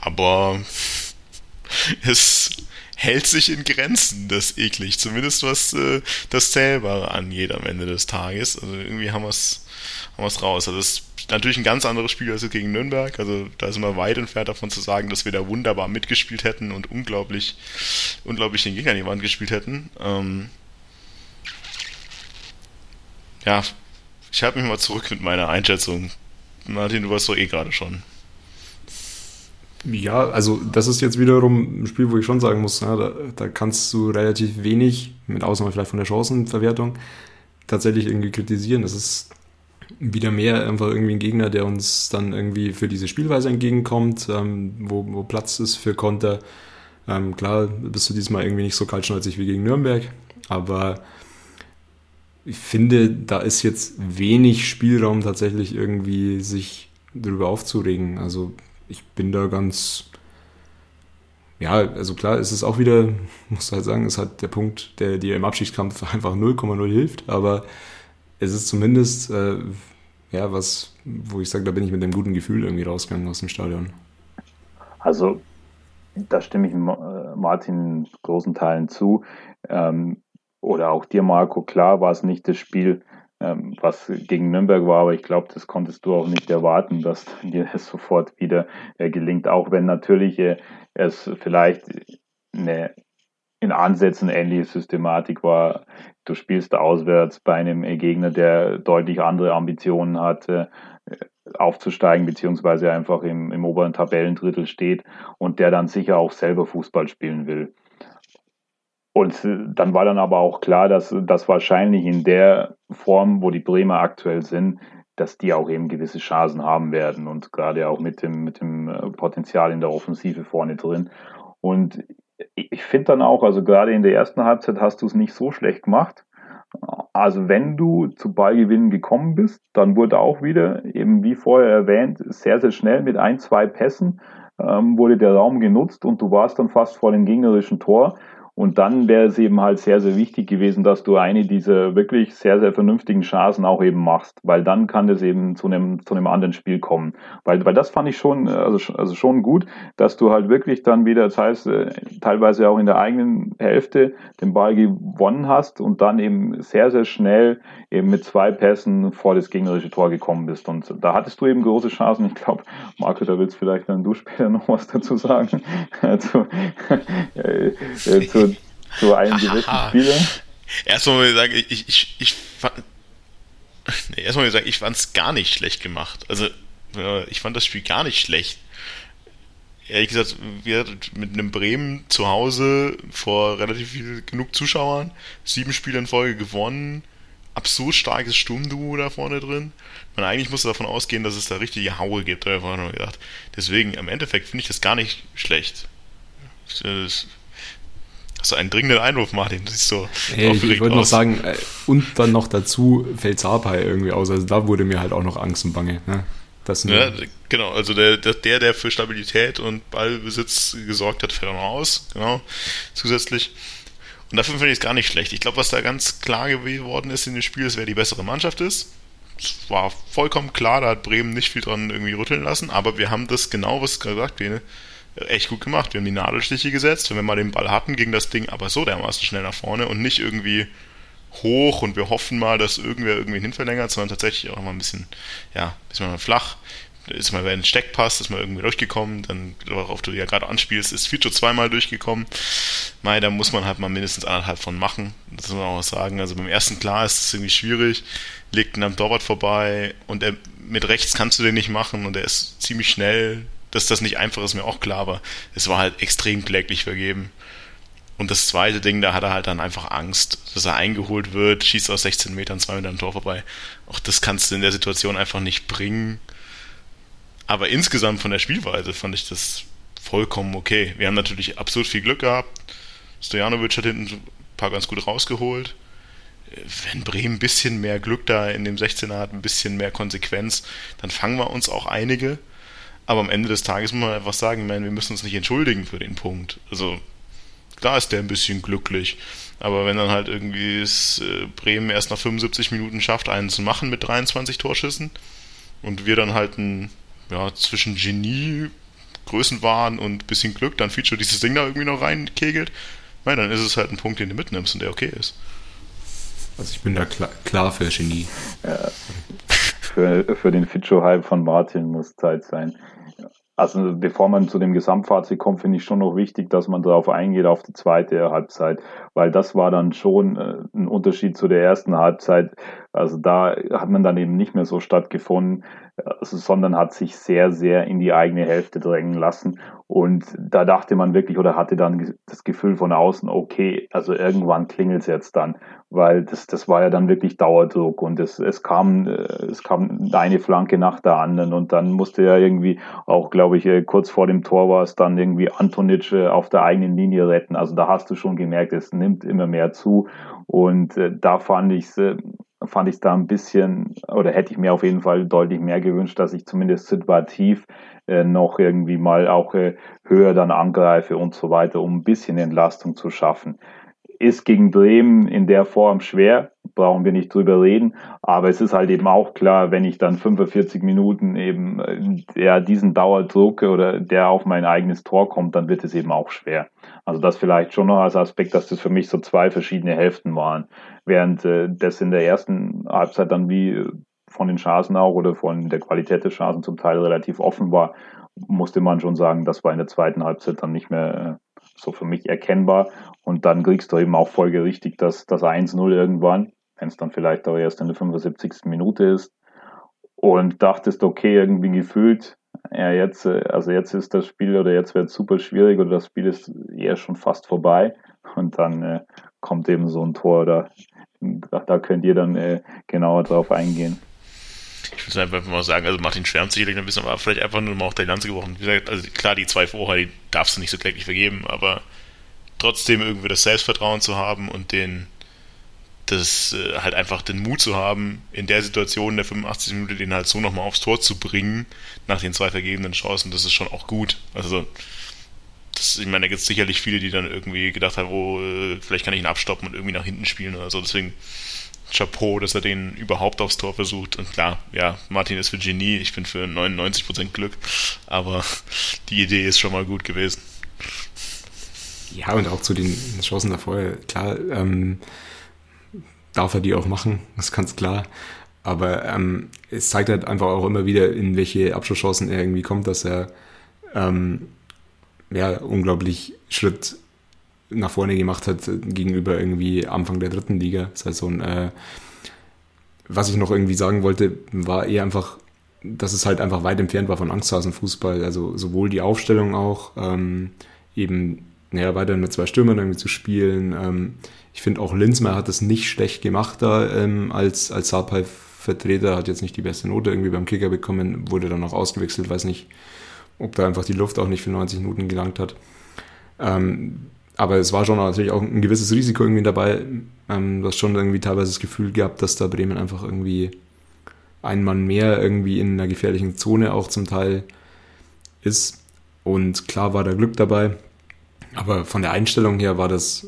Aber es hält sich in Grenzen, das eklig. Zumindest was äh, das Zählbare angeht am Ende des Tages. Also irgendwie haben wir es haben raus. Also das ist natürlich ein ganz anderes Spiel als gegen Nürnberg. Also da sind wir weit entfernt davon zu sagen, dass wir da wunderbar mitgespielt hätten und unglaublich, unglaublich den Gegner in die Wand gespielt hätten. Ähm ja, ich halte mich mal zurück mit meiner Einschätzung. Martin, du warst doch eh gerade schon. Ja, also das ist jetzt wiederum ein Spiel, wo ich schon sagen muss, ja, da, da, kannst du relativ wenig, mit Ausnahme vielleicht von der Chancenverwertung, tatsächlich irgendwie kritisieren. Das ist wieder mehr einfach irgendwie ein Gegner, der uns dann irgendwie für diese Spielweise entgegenkommt, ähm, wo, wo Platz ist für Konter. Ähm, klar bist du diesmal irgendwie nicht so kaltschnäuzig wie gegen Nürnberg, aber ich finde, da ist jetzt wenig Spielraum tatsächlich irgendwie sich darüber aufzuregen. Also ich bin da ganz, ja, also klar, es ist auch wieder, muss halt sagen, es hat der Punkt, der dir im Abschiedskampf einfach 0,0 hilft, aber es ist zumindest, äh, ja, was, wo ich sage, da bin ich mit einem guten Gefühl irgendwie rausgegangen aus dem Stadion. Also, da stimme ich äh, Martin in großen Teilen zu. Ähm, oder auch dir, Marco, klar war es nicht das Spiel, ähm, was gegen Nürnberg war, aber ich glaube, das konntest du auch nicht erwarten, dass dir das sofort wieder äh, gelingt, auch wenn natürlich äh, es vielleicht eine in Ansätzen ähnliche Systematik war. Du spielst auswärts bei einem Gegner, der deutlich andere Ambitionen hat, äh, aufzusteigen, beziehungsweise einfach im, im oberen Tabellendrittel steht und der dann sicher auch selber Fußball spielen will. Und dann war dann aber auch klar, dass das wahrscheinlich in der Form, wo die Bremer aktuell sind, dass die auch eben gewisse Chancen haben werden und gerade auch mit dem, mit dem äh, Potenzial in der Offensive vorne drin. Und ich finde dann auch, also gerade in der ersten Halbzeit hast du es nicht so schlecht gemacht. Also wenn du zu Ballgewinnen gekommen bist, dann wurde auch wieder, eben wie vorher erwähnt, sehr, sehr schnell mit ein, zwei Pässen ähm, wurde der Raum genutzt und du warst dann fast vor dem gegnerischen Tor. Und dann wäre es eben halt sehr, sehr wichtig gewesen, dass du eine dieser wirklich sehr, sehr vernünftigen Chancen auch eben machst, weil dann kann es eben zu einem, zu einem anderen Spiel kommen. Weil, weil das fand ich schon, also, also schon gut, dass du halt wirklich dann wieder, das heißt, äh, teilweise auch in der eigenen Hälfte den Ball gewonnen hast und dann eben sehr, sehr schnell eben mit zwei Pässen vor das gegnerische Tor gekommen bist. Und da hattest du eben große Chancen. Ich glaube, Marco, da willst vielleicht dann du später noch was dazu sagen. zu, äh, äh, zu zu, einem gewissen Spieler? Erstmal muss ich sagen, ich, ich, ich fand, nee, erstmal muss ich sagen, ich fand es gar nicht schlecht gemacht. Also, ich fand das Spiel gar nicht schlecht. Ehrlich gesagt, wir mit einem Bremen zu Hause vor relativ viel, genug Zuschauern, sieben Spiele in Folge gewonnen, absurd starkes Sturmduo da vorne drin. Man eigentlich musste davon ausgehen, dass es da richtige Haue gibt, habe ich nur gedacht. Deswegen, im Endeffekt finde ich das gar nicht schlecht. Das, Hast du einen dringenden Einwurf, Martin? Das ist so hey, ich, ich wollte noch sagen, äh, und dann noch dazu fällt Sapai irgendwie aus. Also da wurde mir halt auch noch Angst und Bange. Ne? Das ja, genau, also der, der, der für Stabilität und Ballbesitz gesorgt hat, fällt auch noch aus, genau, zusätzlich. Und dafür finde ich es gar nicht schlecht. Ich glaube, was da ganz klar geworden ist in dem Spiel, ist, wer die bessere Mannschaft ist. Es war vollkommen klar, da hat Bremen nicht viel dran irgendwie rütteln lassen, aber wir haben das genau, was gesagt, Bene, echt gut gemacht. Wir haben die Nadelstiche gesetzt. Wenn wir mal den Ball hatten, ging das Ding aber so dermaßen schnell nach vorne und nicht irgendwie hoch und wir hoffen mal, dass irgendwer irgendwie hinverlängert, sondern tatsächlich auch mal ein bisschen, ja, bisschen mal flach. Ist mal, wenn ein Steck passt, ist mal irgendwie durchgekommen, dann, worauf du ja gerade anspielst, ist Fito zweimal durchgekommen. Mai, da muss man halt mal mindestens anderthalb von machen. Das muss man auch sagen. Also beim ersten klar ist es irgendwie schwierig, legt ihn am Torwart vorbei und er, mit rechts kannst du den nicht machen und er ist ziemlich schnell, dass das nicht einfach ist, mir auch klar, aber es war halt extrem kläglich vergeben. Und das zweite Ding, da hat er halt dann einfach Angst, dass er eingeholt wird, schießt aus 16 Metern, zwei Meter am Tor vorbei. Auch das kannst du in der Situation einfach nicht bringen. Aber insgesamt von der Spielweise fand ich das vollkommen okay. Wir haben natürlich absurd viel Glück gehabt. Stojanovic hat hinten ein paar ganz gut rausgeholt. Wenn Bremen ein bisschen mehr Glück da in dem 16er hat, ein bisschen mehr Konsequenz, dann fangen wir uns auch einige. Aber am Ende des Tages muss man einfach sagen, ich meine, wir müssen uns nicht entschuldigen für den Punkt. Also, klar ist der ein bisschen glücklich. Aber wenn dann halt irgendwie es äh, Bremen erst nach 75 Minuten schafft, einen zu machen mit 23 Torschüssen und wir dann halt ein, ja, zwischen Genie, Größenwahn und bisschen Glück dann Feature dieses Ding da irgendwie noch reinkegelt, nein, dann ist es halt ein Punkt, den du mitnimmst und der okay ist. Also ich bin da klar, klar für Genie. Ja, für, für den Ficho-Hype von Martin muss Zeit sein. Also bevor man zu dem Gesamtfazit kommt, finde ich schon noch wichtig, dass man darauf eingeht, auf die zweite Halbzeit, weil das war dann schon äh, ein Unterschied zu der ersten Halbzeit. Also da hat man dann eben nicht mehr so stattgefunden, sondern hat sich sehr, sehr in die eigene Hälfte drängen lassen. Und da dachte man wirklich oder hatte dann das Gefühl von außen, okay, also irgendwann klingelt es jetzt dann, weil das, das war ja dann wirklich Dauerdruck und es, es, kam, äh, es kam eine Flanke nach der anderen und dann musste ja irgendwie auch, glaube ich, äh, kurz vor dem Tor war es dann irgendwie Antonic äh, auf der eigenen Linie retten. Also da hast du schon gemerkt, es nimmt immer mehr zu und da fand ich es fand ich da ein bisschen, oder hätte ich mir auf jeden Fall deutlich mehr gewünscht, dass ich zumindest situativ äh, noch irgendwie mal auch äh, höher dann angreife und so weiter, um ein bisschen Entlastung zu schaffen. Ist gegen Bremen in der Form schwer, brauchen wir nicht drüber reden, aber es ist halt eben auch klar, wenn ich dann 45 Minuten eben ja, diesen Dauerdruck oder der auf mein eigenes Tor kommt, dann wird es eben auch schwer. Also das vielleicht schon noch als Aspekt, dass das für mich so zwei verschiedene Hälften waren. Während äh, das in der ersten Halbzeit dann wie von den Chancen auch oder von der Qualität des Chancen zum Teil relativ offen war, musste man schon sagen, das war in der zweiten Halbzeit dann nicht mehr äh, so für mich erkennbar. Und dann kriegst du eben auch folgerichtig das, das 1-0 irgendwann, wenn es dann vielleicht auch erst in der 75. Minute ist. Und dachtest, okay, irgendwie gefühlt, ja, jetzt, also jetzt ist das Spiel oder jetzt wird es super schwierig oder das Spiel ist eher schon fast vorbei. Und dann äh, kommt eben so ein Tor oder da könnt ihr dann äh, genauer drauf eingehen. Ich würde einfach mal sagen, also Martin schwärmt sicherlich ein bisschen, aber vielleicht einfach nur mal auch die Lanze gebrochen. Wie gesagt, also klar, die zwei vorher, die darfst du nicht so kläglich vergeben, aber trotzdem irgendwie das Selbstvertrauen zu haben und den, das äh, halt einfach den Mut zu haben, in der Situation der 85. Minute den halt so nochmal aufs Tor zu bringen, nach den zwei vergebenen Chancen, das ist schon auch gut. Also das, ich meine, da gibt es sicherlich viele, die dann irgendwie gedacht haben, oh, äh, vielleicht kann ich ihn abstoppen und irgendwie nach hinten spielen oder so. Deswegen Chapeau, dass er den überhaupt aufs Tor versucht. Und klar, ja, Martin ist für Genie, ich bin für 99% Glück. Aber die Idee ist schon mal gut gewesen. Ja, und auch zu den Chancen davor, klar, ähm, darf er die auch machen, ist ganz klar. Aber ähm, es zeigt halt einfach auch immer wieder, in welche Abschlusschancen er irgendwie kommt, dass er ähm, ja, unglaublich Schritt nach vorne gemacht hat gegenüber irgendwie Anfang der dritten Liga. Das heißt so ein, äh, was ich noch irgendwie sagen wollte, war eher einfach, dass es halt einfach weit entfernt war von Angsthasen-Fußball. Also sowohl die Aufstellung auch, ähm, eben, naja, weiterhin mit zwei Stürmern irgendwie zu spielen. Ähm, ich finde auch Linzmeier hat das nicht schlecht gemacht da ähm, als, als Saarpfeif-Vertreter, hat jetzt nicht die beste Note irgendwie beim Kicker bekommen, wurde dann auch ausgewechselt, weiß nicht, ob da einfach die Luft auch nicht für 90 Minuten gelangt hat. Ähm, aber es war schon natürlich auch ein gewisses Risiko irgendwie dabei. Ähm, du hast schon irgendwie teilweise das Gefühl gehabt, dass da Bremen einfach irgendwie ein Mann mehr irgendwie in einer gefährlichen Zone auch zum Teil ist. Und klar war da Glück dabei. Aber von der Einstellung her war das,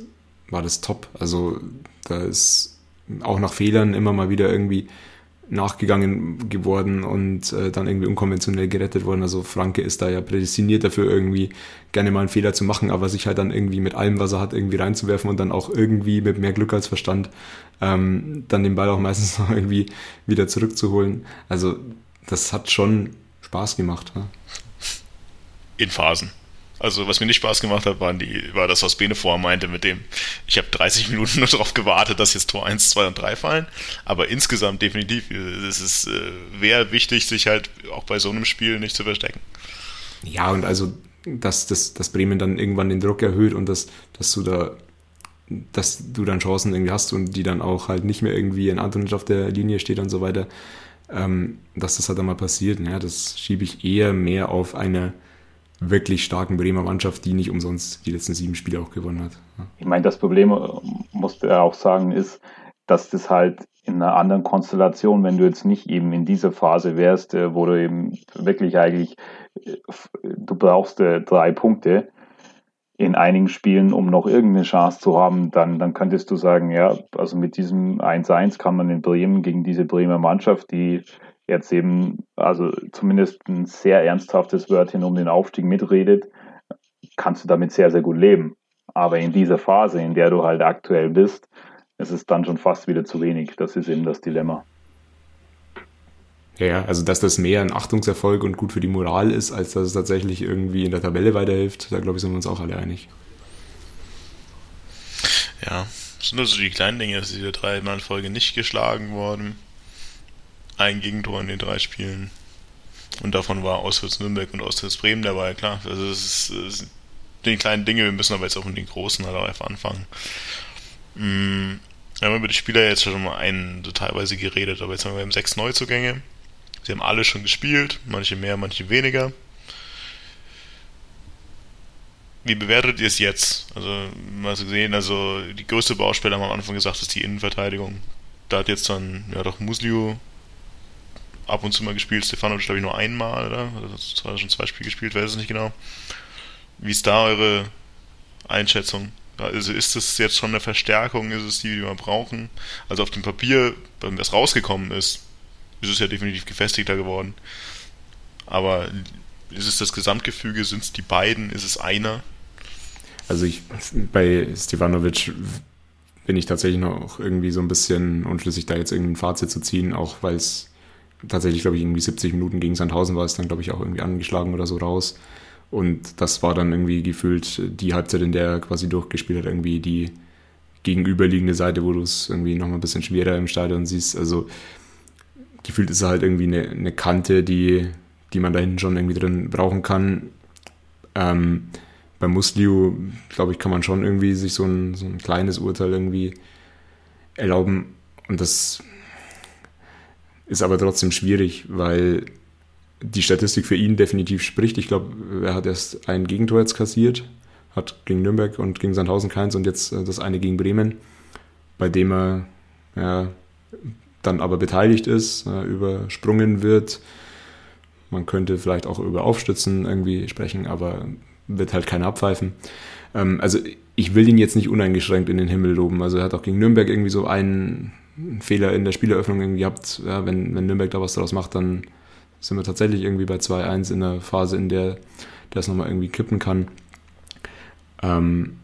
war das top. Also da ist auch nach Fehlern immer mal wieder irgendwie nachgegangen geworden und äh, dann irgendwie unkonventionell gerettet worden. Also Franke ist da ja prädestiniert dafür, irgendwie gerne mal einen Fehler zu machen, aber sich halt dann irgendwie mit allem, was er hat, irgendwie reinzuwerfen und dann auch irgendwie mit mehr Glück als Verstand ähm, dann den Ball auch meistens noch irgendwie wieder zurückzuholen. Also das hat schon Spaß gemacht. Ja? In Phasen. Also was mir nicht Spaß gemacht hat, waren die, war das, was Bene vorher meinte, mit dem, ich habe 30 Minuten nur darauf gewartet, dass jetzt Tor 1, 2 und 3 fallen. Aber insgesamt definitiv, es ist, äh, wäre wichtig, sich halt auch bei so einem Spiel nicht zu verstecken. Ja, und also, dass, dass, dass Bremen dann irgendwann den Druck erhöht und dass, dass du da dass du dann Chancen irgendwie hast und die dann auch halt nicht mehr irgendwie in Antonitsch auf der Linie steht und so weiter, ähm, dass das halt einmal passiert. Ja, das schiebe ich eher mehr auf eine wirklich starken Bremer Mannschaft, die nicht umsonst die letzten sieben Spiele auch gewonnen hat. Ich meine, das Problem, äh, musste er auch sagen, ist, dass das halt in einer anderen Konstellation, wenn du jetzt nicht eben in dieser Phase wärst, äh, wo du eben wirklich eigentlich, äh, du brauchst drei Punkte, in einigen Spielen, um noch irgendeine Chance zu haben, dann, dann könntest du sagen, ja, also mit diesem 1-1 kann man in Bremen gegen diese Bremer Mannschaft, die jetzt eben, also zumindest ein sehr ernsthaftes Wörtchen um den Aufstieg mitredet, kannst du damit sehr, sehr gut leben. Aber in dieser Phase, in der du halt aktuell bist, ist es dann schon fast wieder zu wenig. Das ist eben das Dilemma. Ja, also dass das mehr ein Achtungserfolg und gut für die Moral ist, als dass es tatsächlich irgendwie in der Tabelle weiterhilft, da glaube ich, sind wir uns auch alle einig. Ja, das sind also die kleinen Dinge, dass diese dreimal Folge nicht geschlagen worden. Ein Gegentor in den drei Spielen. Und davon war Auswärts Nürnberg und Auswärts Bremen dabei, klar. Also es ist, die kleinen Dinge, wir müssen aber jetzt auch mit den großen halt auch einfach anfangen. Mm, wir haben über die Spieler jetzt schon mal einen so teilweise geredet, aber jetzt haben wir sechs Neuzugänge. Sie haben alle schon gespielt, manche mehr, manche weniger. Wie bewertet ihr es jetzt? Also, mal so gesehen, also die größte Baustelle haben wir am Anfang gesagt, ist die Innenverteidigung. Da hat jetzt dann, ja doch, Muslio ab und zu mal gespielt, Stefano, glaube ich, nur einmal, oder? Das hat schon zwei Spiele gespielt, weiß es nicht genau. Wie ist da eure Einschätzung? Also ist das jetzt schon eine Verstärkung? Ist es die, die wir brauchen? Also auf dem Papier, wenn das rausgekommen ist, ist es ja definitiv gefestigter geworden. Aber ist es das Gesamtgefüge? Sind es die beiden? Ist es einer? Also ich bei Stevanovic bin ich tatsächlich noch irgendwie so ein bisschen unschlüssig, da jetzt irgendein Fazit zu ziehen, auch weil es tatsächlich, glaube ich, irgendwie 70 Minuten gegen Sandhausen war es dann, glaube ich, auch irgendwie angeschlagen oder so raus. Und das war dann irgendwie gefühlt die Halbzeit, in der er quasi durchgespielt hat, irgendwie die gegenüberliegende Seite, wo du es irgendwie nochmal ein bisschen schwerer im Stadion siehst. Also gefühlt ist er halt irgendwie eine, eine Kante, die, die man da hinten schon irgendwie drin brauchen kann. Ähm, bei Musliu, glaube ich, kann man schon irgendwie sich so ein, so ein kleines Urteil irgendwie erlauben. Und das ist aber trotzdem schwierig, weil die Statistik für ihn definitiv spricht. Ich glaube, er hat erst ein Gegentor jetzt kassiert, hat gegen Nürnberg und gegen Sandhausen keins und jetzt äh, das eine gegen Bremen, bei dem er ja, dann aber beteiligt ist, äh, übersprungen wird. Man könnte vielleicht auch über Aufstützen irgendwie sprechen, aber wird halt keiner abpfeifen. Ähm, also ich will ihn jetzt nicht uneingeschränkt in den Himmel loben. Also er hat auch gegen Nürnberg irgendwie so einen Fehler in der Spieleröffnung irgendwie gehabt. Ja, wenn, wenn Nürnberg da was daraus macht, dann sind wir tatsächlich irgendwie bei 2-1 in der Phase, in der es nochmal irgendwie kippen kann. Ähm,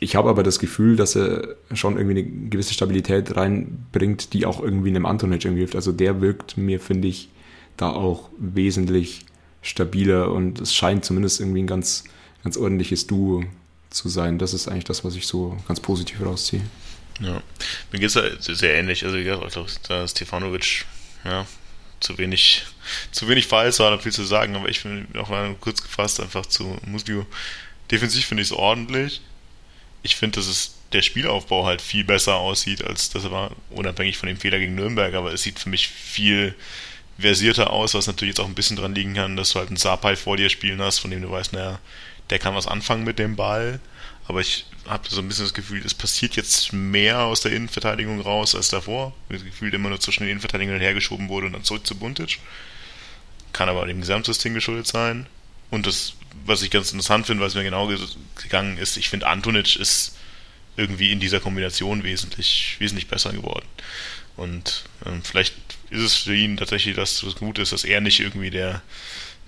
ich habe aber das Gefühl, dass er schon irgendwie eine gewisse Stabilität reinbringt, die auch irgendwie einem Antonic irgendwie hilft. Also der wirkt mir, finde ich, da auch wesentlich stabiler und es scheint zumindest irgendwie ein ganz, ganz ordentliches Duo zu sein. Das ist eigentlich das, was ich so ganz positiv rausziehe. Ja, mir geht es sehr ähnlich. Also, ich glaube, da Stefanovic, ja, zu wenig, zu wenig Falls war, viel zu sagen, aber ich bin auch mal kurz gefasst einfach zu Muslio. Defensiv finde ich es ordentlich. Ich finde, dass es der Spielaufbau halt viel besser aussieht, als das war, unabhängig von dem Fehler gegen Nürnberg, aber es sieht für mich viel versierter aus, was natürlich jetzt auch ein bisschen dran liegen kann, dass du halt einen Sapai vor dir spielen hast, von dem du weißt, naja, der kann was anfangen mit dem Ball, aber ich habe so ein bisschen das Gefühl, es passiert jetzt mehr aus der Innenverteidigung raus als davor. Das Gefühl, immer nur zwischen den Innenverteidigungen hergeschoben wurde und dann zurück zu Buntic. Kann aber dem Gesamtsystem geschuldet sein. Und das, was ich ganz interessant finde, was mir genau gegangen ist, ich finde, Antonic ist irgendwie in dieser Kombination wesentlich, wesentlich besser geworden. Und ähm, vielleicht ist es für ihn tatsächlich das, was gut ist, dass er nicht irgendwie der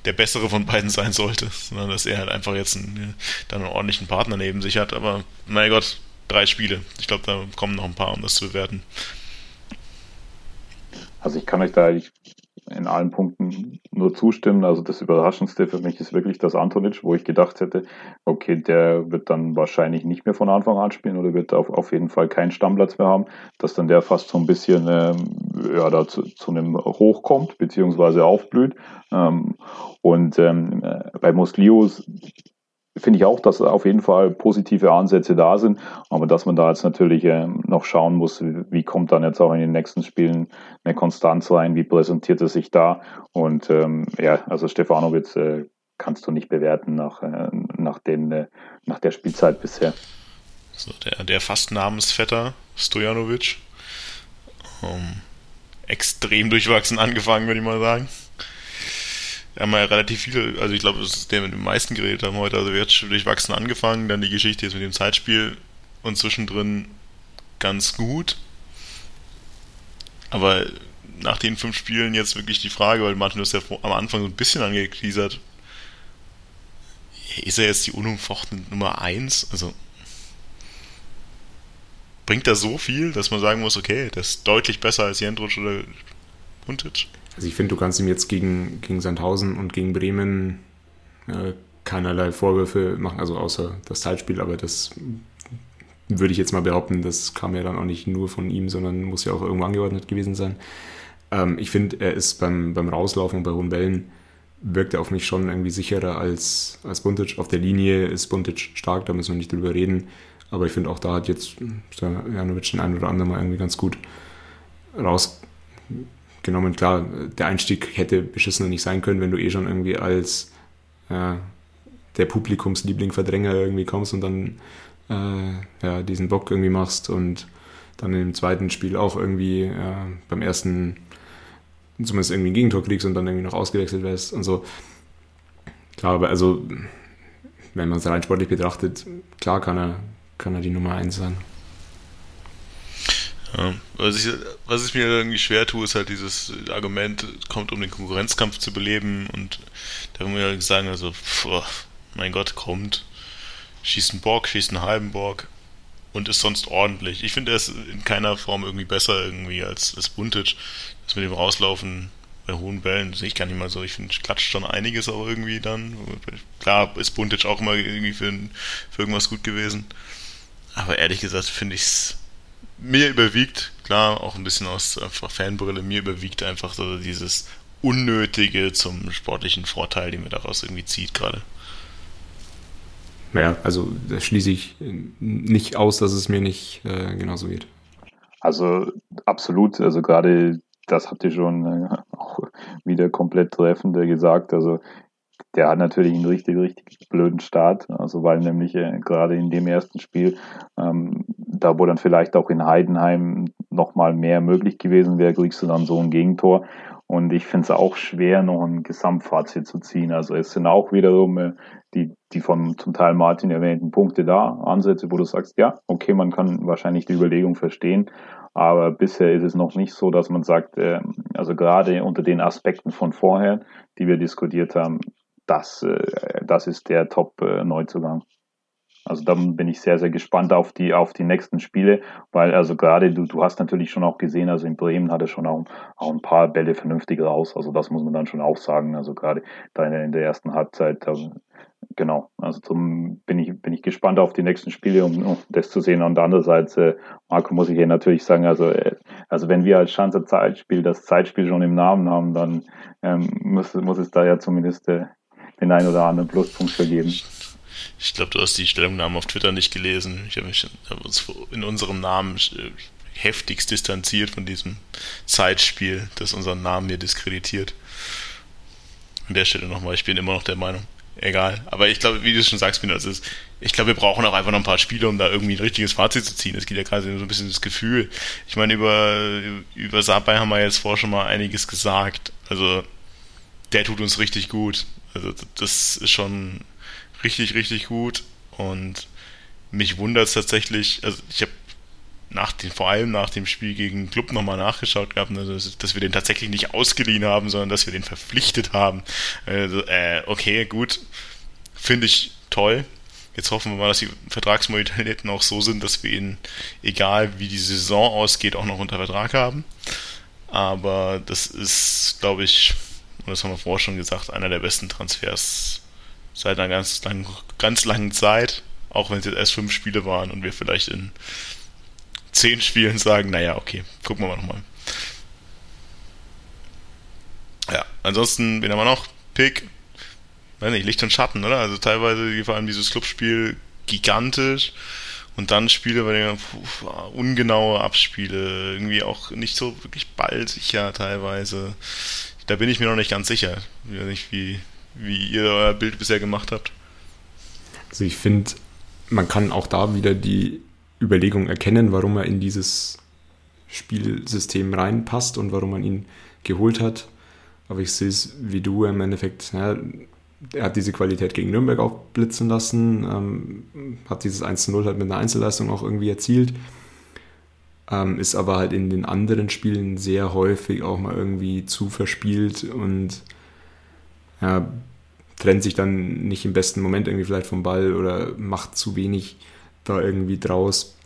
der bessere von beiden sein sollte, sondern dass er halt einfach jetzt einen, dann einen ordentlichen Partner neben sich hat. Aber mein Gott, drei Spiele. Ich glaube, da kommen noch ein paar, um das zu bewerten. Also ich kann euch da in allen Punkten nur zustimmen. Also das Überraschendste für mich ist wirklich das Antonic, wo ich gedacht hätte, okay, der wird dann wahrscheinlich nicht mehr von Anfang an spielen oder wird auf, auf jeden Fall keinen Stammplatz mehr haben, dass dann der fast so ein bisschen ähm, ja, da zu, zu einem Hoch kommt, beziehungsweise aufblüht. Ähm, und ähm, bei Muslius finde ich auch, dass auf jeden Fall positive Ansätze da sind, aber dass man da jetzt natürlich äh, noch schauen muss, wie, kommt dann jetzt auch in den nächsten Spielen eine Konstanz rein, wie präsentiert er sich da und ähm, ja, also Stefanovic äh, kannst du nicht bewerten nach, äh, nach, den, äh, nach der Spielzeit bisher. So, der, der fast Namensvetter Stojanovic, um, ähm, extrem durchwachsen angefangen, würde ich mal sagen. Haben wir ja relativ viele, also ich glaube, das ist der mit den meisten geredet haben heute. Also wir jetzt durchwachsen angefangen, dann die Geschichte jetzt mit dem Zeitspiel und zwischendrin ganz gut. Aber nach den fünf Spielen jetzt wirklich die Frage, weil Martin das ja am Anfang so ein bisschen angeteasert, ist er jetzt die unumfochtene Nummer eins? Also bringt er so viel, dass man sagen muss, okay, das ist deutlich besser als Jendrutsch oder Huntic? Also ich finde, du kannst ihm jetzt gegen, gegen Sandhausen und gegen Bremen äh, keinerlei Vorwürfe machen, also außer das Zeitspiel, aber das würde ich jetzt mal behaupten, das kam ja dann auch nicht nur von ihm, sondern muss ja auch irgendwo angeordnet gewesen sein. Ähm, ich finde, er ist beim, beim Rauslaufen bei hohen Bällen wirkt er auf mich schon irgendwie sicherer als, als Buntic. Auf der Linie ist Buntic stark, da müssen wir nicht drüber reden. Aber ich finde auch da hat jetzt Janovic den einen oder anderen mal irgendwie ganz gut rausgenommen. Klar, der Einstieg hätte beschissener nicht sein können, wenn du eh schon irgendwie als ja, der Publikumsliebling-Verdränger irgendwie kommst und dann äh, ja, diesen Bock irgendwie machst und dann im zweiten Spiel auch irgendwie ja, beim ersten zumindest irgendwie ein Gegentor kriegst und dann irgendwie noch ausgewechselt wirst und so. Klar, aber also, wenn man es rein sportlich betrachtet, klar kann er, kann er die Nummer 1 sein. Was, ich, was ich mir irgendwie schwer tue, ist halt dieses Argument, kommt um den Konkurrenzkampf zu beleben und da muss ich sagen, also, pff, mein Gott, kommt, schießt einen Borg, schießt einen halben Borg und ist sonst ordentlich. Ich finde, er ist in keiner Form irgendwie besser irgendwie als, als Buntic das mit dem Rauslaufen bei hohen Bällen sehe ich gar nicht mal so. Ich finde, klatscht schon einiges auch irgendwie dann. Klar ist Buntic auch immer irgendwie für, für irgendwas gut gewesen. Aber ehrlich gesagt finde ich es mir überwiegt, klar, auch ein bisschen aus einfach Fanbrille, mir überwiegt einfach so dieses Unnötige zum sportlichen Vorteil, den man daraus irgendwie zieht gerade. Ja, also da schließe ich nicht aus, dass es mir nicht äh, genauso geht. Also absolut, also gerade das habt ihr schon äh, auch wieder komplett treffend gesagt. Also der hat natürlich einen richtig, richtig blöden Start. Also weil nämlich äh, gerade in dem ersten Spiel, ähm, da wo dann vielleicht auch in Heidenheim nochmal mehr möglich gewesen wäre, kriegst du dann so ein Gegentor. Und ich finde es auch schwer, noch ein Gesamtfazit zu ziehen. Also es sind auch wiederum äh, die, die von zum Teil Martin erwähnten Punkte da, Ansätze, wo du sagst, ja, okay, man kann wahrscheinlich die Überlegung verstehen. Aber bisher ist es noch nicht so, dass man sagt, äh, also gerade unter den Aspekten von vorher, die wir diskutiert haben, das, äh, das ist der Top-Neuzugang. Also da bin ich sehr, sehr gespannt auf die, auf die nächsten Spiele, weil also gerade du, du hast natürlich schon auch gesehen, also in Bremen hat er schon auch, auch ein paar Bälle vernünftig raus. Also das muss man dann schon auch sagen. Also gerade da in der, ersten Halbzeit, also genau, also zum, bin ich, bin ich gespannt auf die nächsten Spiele, um, um das zu sehen. Und andererseits, äh, Marco, muss ich hier natürlich sagen, also, äh, also wenn wir als Schanzer Zeitspiel das Zeitspiel schon im Namen haben, dann ähm, muss, muss es da ja zumindest äh, den einen oder anderen Pluspunkt vergeben. Ich glaube, du hast die Stellungnahme auf Twitter nicht gelesen. Ich habe mich in unserem Namen äh, heftigst distanziert von diesem Zeitspiel, das unseren Namen hier diskreditiert. An der Stelle nochmal, ich bin immer noch der Meinung. Egal. Aber ich glaube, wie du schon sagst, also ich glaube, wir brauchen auch einfach noch ein paar Spiele, um da irgendwie ein richtiges Fazit zu ziehen. Es geht ja gerade so ein bisschen das Gefühl. Ich meine, über, über Sabai haben wir jetzt vorher schon mal einiges gesagt. Also, der tut uns richtig gut. Also, das ist schon richtig, richtig gut. Und mich wundert es tatsächlich, also ich habe nach den, vor allem nach dem Spiel gegen Club nochmal nachgeschaut gehabt, also, dass wir den tatsächlich nicht ausgeliehen haben, sondern dass wir den verpflichtet haben. Also, äh, okay, gut. Finde ich toll. Jetzt hoffen wir mal, dass die Vertragsmodalitäten auch so sind, dass wir ihn, egal wie die Saison ausgeht, auch noch unter Vertrag haben. Aber das ist, glaube ich, und das haben wir vorher schon gesagt, einer der besten Transfers seit einer ganz, lang, ganz langen Zeit, auch wenn es jetzt erst fünf Spiele waren und wir vielleicht in zehn Spielen sagen, naja, okay, gucken wir mal nochmal. Ja, ansonsten, wen haben wir noch? Pick, weiß nicht, Licht und Schatten, oder? Also teilweise vor allem dieses Clubspiel gigantisch und dann Spiele, bei denen puh, ungenaue Abspiele, irgendwie auch nicht so wirklich ballsicher teilweise. Da bin ich mir noch nicht ganz sicher. Nicht, wie, wie ihr euer Bild bisher gemacht habt. Also ich finde, man kann auch da wieder die Überlegung erkennen, warum er in dieses Spielsystem reinpasst und warum man ihn geholt hat. Aber ich sehe es wie du im Endeffekt. Ja, er hat diese Qualität gegen Nürnberg auch blitzen lassen, ähm, hat dieses 1-0 halt mit einer Einzelleistung auch irgendwie erzielt. Ähm, ist aber halt in den anderen Spielen sehr häufig auch mal irgendwie zu verspielt und ja, trennt sich dann nicht im besten Moment irgendwie vielleicht vom Ball oder macht zu wenig da irgendwie draus.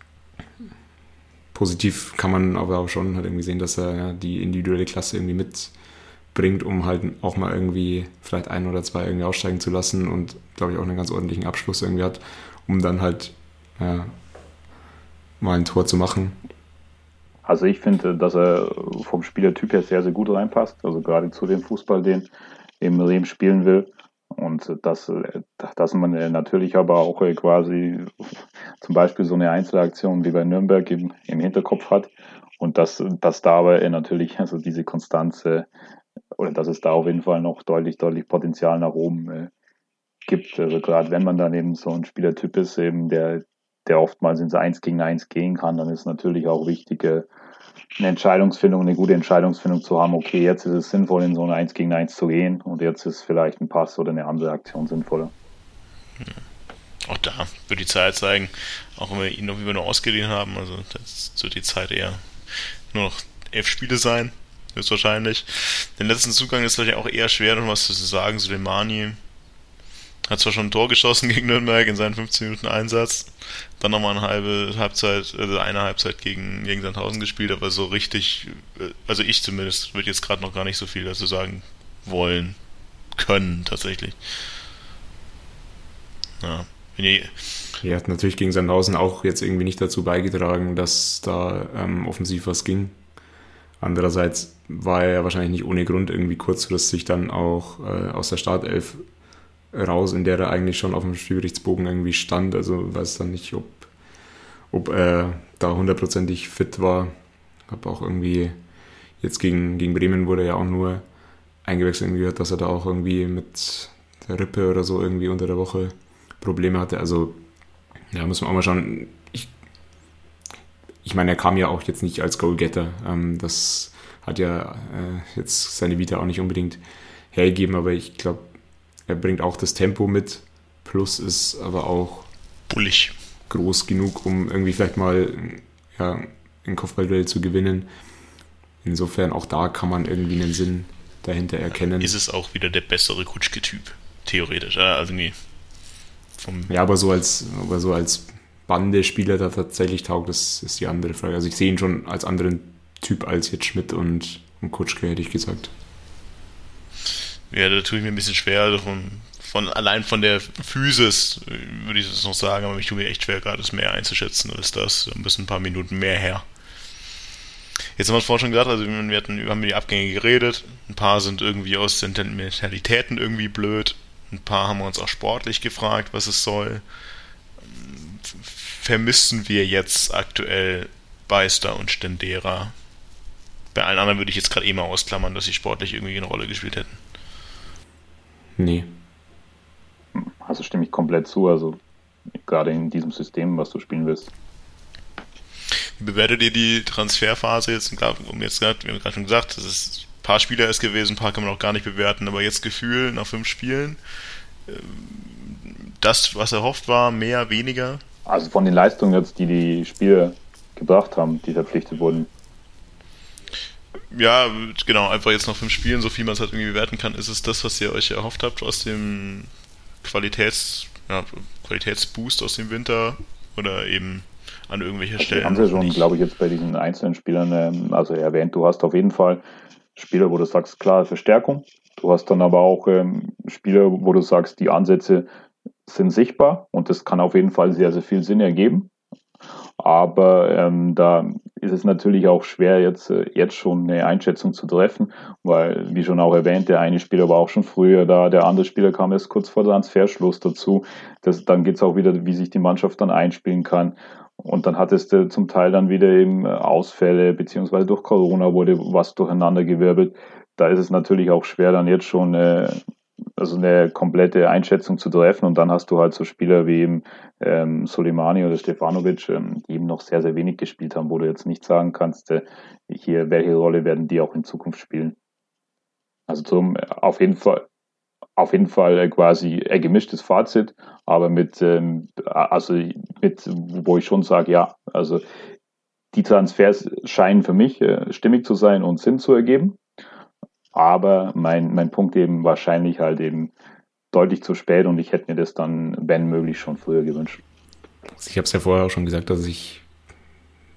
Positiv kann man aber auch schon halt irgendwie sehen, dass er ja, die individuelle Klasse irgendwie mitbringt, um halt auch mal irgendwie vielleicht ein oder zwei irgendwie aussteigen zu lassen und glaube ich auch einen ganz ordentlichen Abschluss irgendwie hat, um dann halt ja, mal ein Tor zu machen. Also ich finde, dass er vom Spielertyp her sehr, sehr gut reinpasst. Also gerade zu dem Fußball, den eben Rehm spielen will. Und dass, dass man natürlich aber auch quasi zum Beispiel so eine Einzelaktion wie bei Nürnberg im, im Hinterkopf hat und dass, dass da aber natürlich also diese Konstanze oder dass es da auf jeden Fall noch deutlich, deutlich Potenzial nach oben äh, gibt. Also gerade wenn man dann eben so ein Spielertyp ist, eben der, der oftmals ins Eins gegen Eins gehen kann, dann ist natürlich auch wichtig, äh, eine Entscheidungsfindung, eine gute Entscheidungsfindung zu haben, okay, jetzt ist es sinnvoll, in so ein 1 gegen 1 zu gehen und jetzt ist vielleicht ein Pass oder eine andere Aktion sinnvoller. Auch da wird die Zeit zeigen, auch wenn wir ihn noch über nur ausgeliehen haben, also das wird die Zeit eher nur noch elf Spiele sein, höchstwahrscheinlich. Den letzten Zugang ist vielleicht auch eher schwer, noch was zu sagen. Suleimani hat zwar schon ein Tor geschossen gegen Nürnberg in seinen 15 Minuten Einsatz, dann nochmal eine halbe Halbzeit, also eine Halbzeit gegen, gegen Sandhausen gespielt, aber so richtig, äh, also ich zumindest, würde jetzt gerade noch gar nicht so viel dazu sagen wollen, können tatsächlich. Ja. Er hat natürlich gegen Sandhausen auch jetzt irgendwie nicht dazu beigetragen, dass da ähm, offensiv was ging. Andererseits war er ja wahrscheinlich nicht ohne Grund irgendwie kurzfristig dann auch äh, aus der Startelf raus, in der er eigentlich schon auf dem Spielberichtsbogen irgendwie stand. Also weiß dann nicht, ob, ob er da hundertprozentig fit war. Habe auch irgendwie jetzt gegen, gegen Bremen wurde er ja auch nur eingewechselt gehört, dass er da auch irgendwie mit der Rippe oder so irgendwie unter der Woche Probleme hatte. Also ja, muss man auch mal schauen. Ich, ich meine, er kam ja auch jetzt nicht als Goalgetter. Ähm, das hat ja äh, jetzt seine Vita auch nicht unbedingt hergegeben, aber ich glaube, er bringt auch das Tempo mit, plus ist aber auch bullig groß genug, um irgendwie vielleicht mal ja, ein Kopfballduell zu gewinnen. Insofern auch da kann man irgendwie einen Sinn dahinter erkennen. Ist es auch wieder der bessere Kutschke-Typ, theoretisch. Also nee. Vom ja, aber so als, aber so als Bande-Spieler da tatsächlich taugt, das ist die andere Frage. Also ich sehe ihn schon als anderen Typ als jetzt Schmidt und, und Kutschke, hätte ich gesagt. Ja, da tue ich mir ein bisschen schwer. Von, von allein von der Physis würde ich das noch sagen, aber ich tue mir echt schwer, gerade das mehr einzuschätzen als das. Ein bisschen ein paar Minuten mehr her. Jetzt haben wir es vorhin schon gesagt, also wir hatten, haben über die Abgänge geredet. Ein paar sind irgendwie aus den Mentalitäten irgendwie blöd. Ein paar haben wir uns auch sportlich gefragt, was es soll. Vermissen wir jetzt aktuell Beister und Stendera? Bei allen anderen würde ich jetzt gerade eh mal ausklammern, dass sie sportlich irgendwie eine Rolle gespielt hätten. Nee. Also stimme ich komplett zu, also gerade in diesem System, was du spielen willst. Wie bewertet ihr die Transferphase jetzt? Um jetzt grad, wir haben gerade schon gesagt, das ist ein paar Spieler ist gewesen, ein paar kann man auch gar nicht bewerten, aber jetzt Gefühl nach fünf Spielen, ähm, das, was erhofft war, mehr, weniger? Also von den Leistungen jetzt, die die Spieler gebracht haben, die verpflichtet wurden, ja, genau, einfach jetzt noch fünf Spielen, so viel man es halt irgendwie bewerten kann, ist es das, was ihr euch erhofft habt aus dem Qualitäts, ja, Qualitätsboost aus dem Winter oder eben an irgendwelcher also Stellen? haben sie schon, glaube ich, jetzt bei diesen einzelnen Spielern, ähm, also erwähnt, du hast auf jeden Fall Spieler, wo du sagst, klar, Verstärkung. Du hast dann aber auch ähm, Spieler, wo du sagst, die Ansätze sind sichtbar und das kann auf jeden Fall sehr, sehr viel Sinn ergeben. Aber ähm, da ist es natürlich auch schwer, jetzt, äh, jetzt schon eine Einschätzung zu treffen, weil, wie schon auch erwähnt, der eine Spieler war auch schon früher da, der andere Spieler kam erst kurz vor Transferschluss dazu. Das, dann geht es auch wieder, wie sich die Mannschaft dann einspielen kann. Und dann hattest du zum Teil dann wieder eben äh, Ausfälle, beziehungsweise durch Corona wurde was durcheinander gewirbelt. Da ist es natürlich auch schwer, dann jetzt schon äh, also eine komplette Einschätzung zu treffen. Und dann hast du halt so Spieler wie eben ähm, Soleimani oder Stefanovic, ähm, die eben noch sehr, sehr wenig gespielt haben, wo du jetzt nicht sagen kannst, äh, hier, welche Rolle werden die auch in Zukunft spielen. Also zum, auf jeden Fall, auf jeden Fall äh, quasi ein gemischtes Fazit, aber mit, ähm, also mit, wo ich schon sage, ja, also die Transfers scheinen für mich äh, stimmig zu sein und Sinn zu ergeben. Aber mein, mein Punkt eben wahrscheinlich halt eben deutlich zu spät und ich hätte mir das dann, wenn möglich, schon früher gewünscht. Ich habe es ja vorher auch schon gesagt, dass ich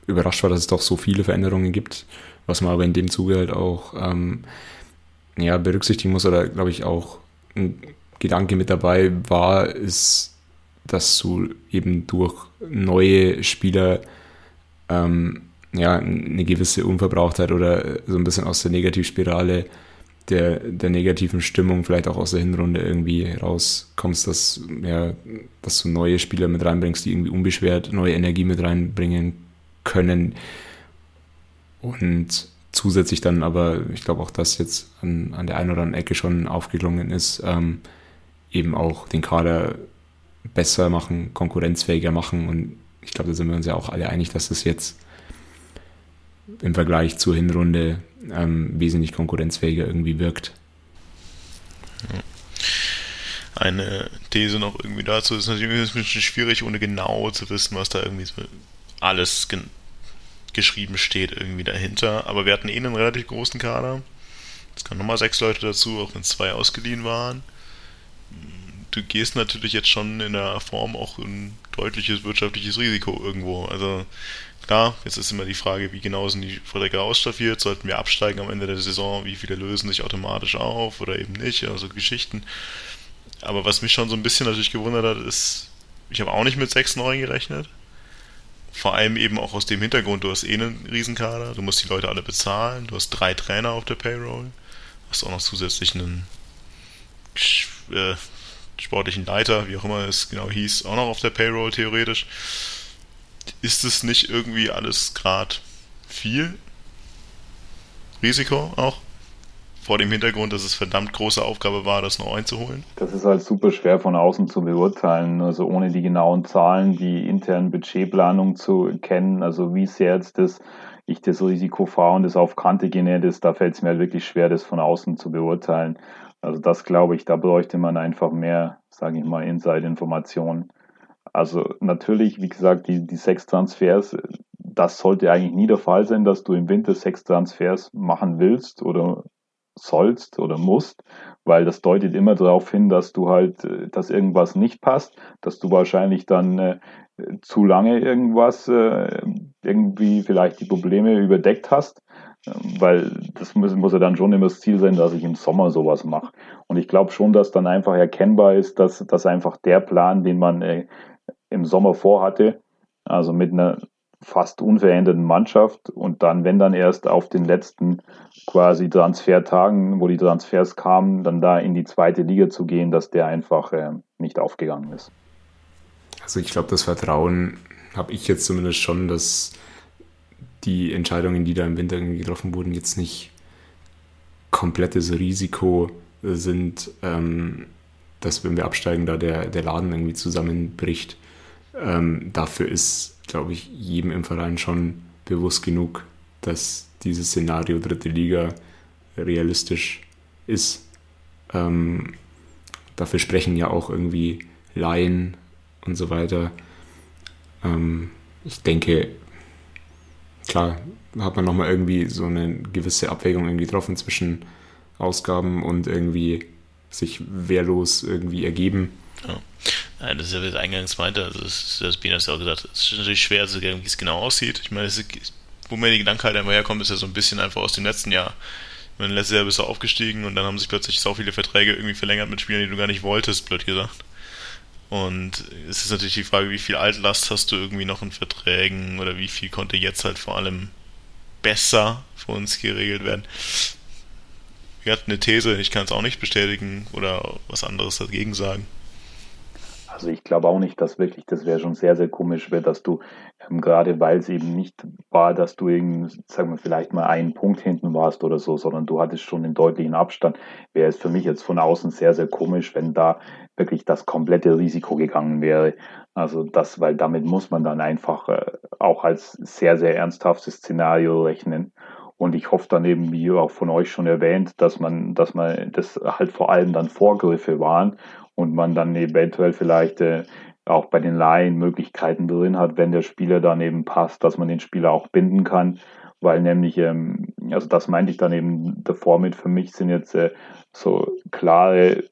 überrascht war, dass es doch so viele Veränderungen gibt, was man aber in dem Zuge halt auch ähm, ja, berücksichtigen muss oder glaube ich auch ein Gedanke mit dabei war, ist, dass du eben durch neue Spieler ähm, ja, eine gewisse Unverbrauchtheit oder so ein bisschen aus der Negativspirale der, der negativen Stimmung vielleicht auch aus der Hinrunde irgendwie rauskommst, dass, ja, dass du neue Spieler mit reinbringst, die irgendwie unbeschwert neue Energie mit reinbringen können. Und zusätzlich dann aber, ich glaube auch, dass jetzt an, an der einen oder anderen Ecke schon aufgeklungen ist, ähm, eben auch den Kader besser machen, konkurrenzfähiger machen. Und ich glaube, da sind wir uns ja auch alle einig, dass das jetzt im Vergleich zur Hinrunde ähm, wesentlich konkurrenzfähiger irgendwie wirkt. Eine These noch irgendwie dazu ist natürlich ein bisschen schwierig, ohne genau zu wissen, was da irgendwie so alles gen geschrieben steht irgendwie dahinter. Aber wir hatten eh einen relativ großen Kader. Es kamen nochmal sechs Leute dazu, auch wenn zwei ausgeliehen waren. Du gehst natürlich jetzt schon in der Form auch ein deutliches wirtschaftliches Risiko irgendwo. Also klar, jetzt ist immer die Frage, wie genau sind die Verträge ausstaffiert, sollten wir absteigen am Ende der Saison, wie viele lösen sich automatisch auf oder eben nicht, also Geschichten. Aber was mich schon so ein bisschen natürlich gewundert hat, ist, ich habe auch nicht mit sechs neuen gerechnet. Vor allem eben auch aus dem Hintergrund, du hast eh einen Riesenkader, du musst die Leute alle bezahlen, du hast drei Trainer auf der Payroll, hast auch noch zusätzlich einen äh, sportlichen Leiter, wie auch immer es genau hieß, auch noch auf der Payroll theoretisch. Ist es nicht irgendwie alles gerade viel Risiko auch? vor dem Hintergrund, dass es verdammt große Aufgabe war, das noch einzuholen? Das ist halt super schwer von außen zu beurteilen, also ohne die genauen Zahlen, die internen Budgetplanung zu kennen, also wie sehr jetzt das ich das Risiko fahre und das auf Kante genäht ist, da fällt es mir halt wirklich schwer, das von außen zu beurteilen. Also das glaube ich, da bräuchte man einfach mehr, sage ich mal, Inside-Informationen. Also natürlich, wie gesagt, die, die sechs Transfers, das sollte eigentlich nie der Fall sein, dass du im Winter sechs Transfers machen willst oder sollst oder musst, weil das deutet immer darauf hin, dass du halt, äh, dass irgendwas nicht passt, dass du wahrscheinlich dann äh, zu lange irgendwas, äh, irgendwie vielleicht die Probleme überdeckt hast, ähm, weil das muss, muss ja dann schon immer das Ziel sein, dass ich im Sommer sowas mache. Und ich glaube schon, dass dann einfach erkennbar ist, dass, dass einfach der Plan, den man äh, im Sommer vorhatte, also mit einer fast unveränderten Mannschaft und dann, wenn dann erst auf den letzten quasi Transfertagen, wo die Transfers kamen, dann da in die zweite Liga zu gehen, dass der einfach äh, nicht aufgegangen ist. Also ich glaube, das Vertrauen habe ich jetzt zumindest schon, dass die Entscheidungen, die da im Winter getroffen wurden, jetzt nicht komplettes Risiko sind, ähm, dass wenn wir absteigen, da der, der Laden irgendwie zusammenbricht. Ähm, dafür ist glaube ich, jedem im Verein schon bewusst genug, dass dieses Szenario dritte Liga realistisch ist. Ähm, dafür sprechen ja auch irgendwie Laien und so weiter. Ähm, ich denke, klar, hat man nochmal irgendwie so eine gewisse Abwägung irgendwie getroffen zwischen Ausgaben und irgendwie sich wehrlos irgendwie ergeben. Ja. Das ist ja, wie ich eingangs meinte, also das, das Bina hat ja auch gesagt, es ist natürlich schwer zu sagen, wie es genau aussieht. Ich meine, ist, wo mir die Gedanken halt einmal herkommen, ist ja so ein bisschen einfach aus dem letzten Jahr. Ich meine, letztes Jahr bist du aufgestiegen und dann haben sich plötzlich so viele Verträge irgendwie verlängert mit Spielern, die du gar nicht wolltest, blöd gesagt. Und es ist natürlich die Frage, wie viel Altlast hast du irgendwie noch in Verträgen oder wie viel konnte jetzt halt vor allem besser für uns geregelt werden. Wir hatten eine These, ich kann es auch nicht bestätigen oder was anderes dagegen sagen. Also ich glaube auch nicht, dass wirklich, das wäre schon sehr, sehr komisch wäre, dass du, ähm, gerade weil es eben nicht war, dass du irgendwie, sagen wir, vielleicht mal einen Punkt hinten warst oder so, sondern du hattest schon einen deutlichen Abstand, wäre es für mich jetzt von außen sehr, sehr komisch, wenn da wirklich das komplette Risiko gegangen wäre. Also das, weil damit muss man dann einfach äh, auch als sehr, sehr ernsthaftes Szenario rechnen. Und ich hoffe dann eben, wie auch von euch schon erwähnt, dass man, dass man das halt vor allem dann Vorgriffe waren und man dann eventuell vielleicht äh, auch bei den Laien Möglichkeiten drin hat, wenn der Spieler dann eben passt, dass man den Spieler auch binden kann. Weil nämlich, ähm, also das meinte ich dann eben davor mit, für mich sind jetzt äh, so klare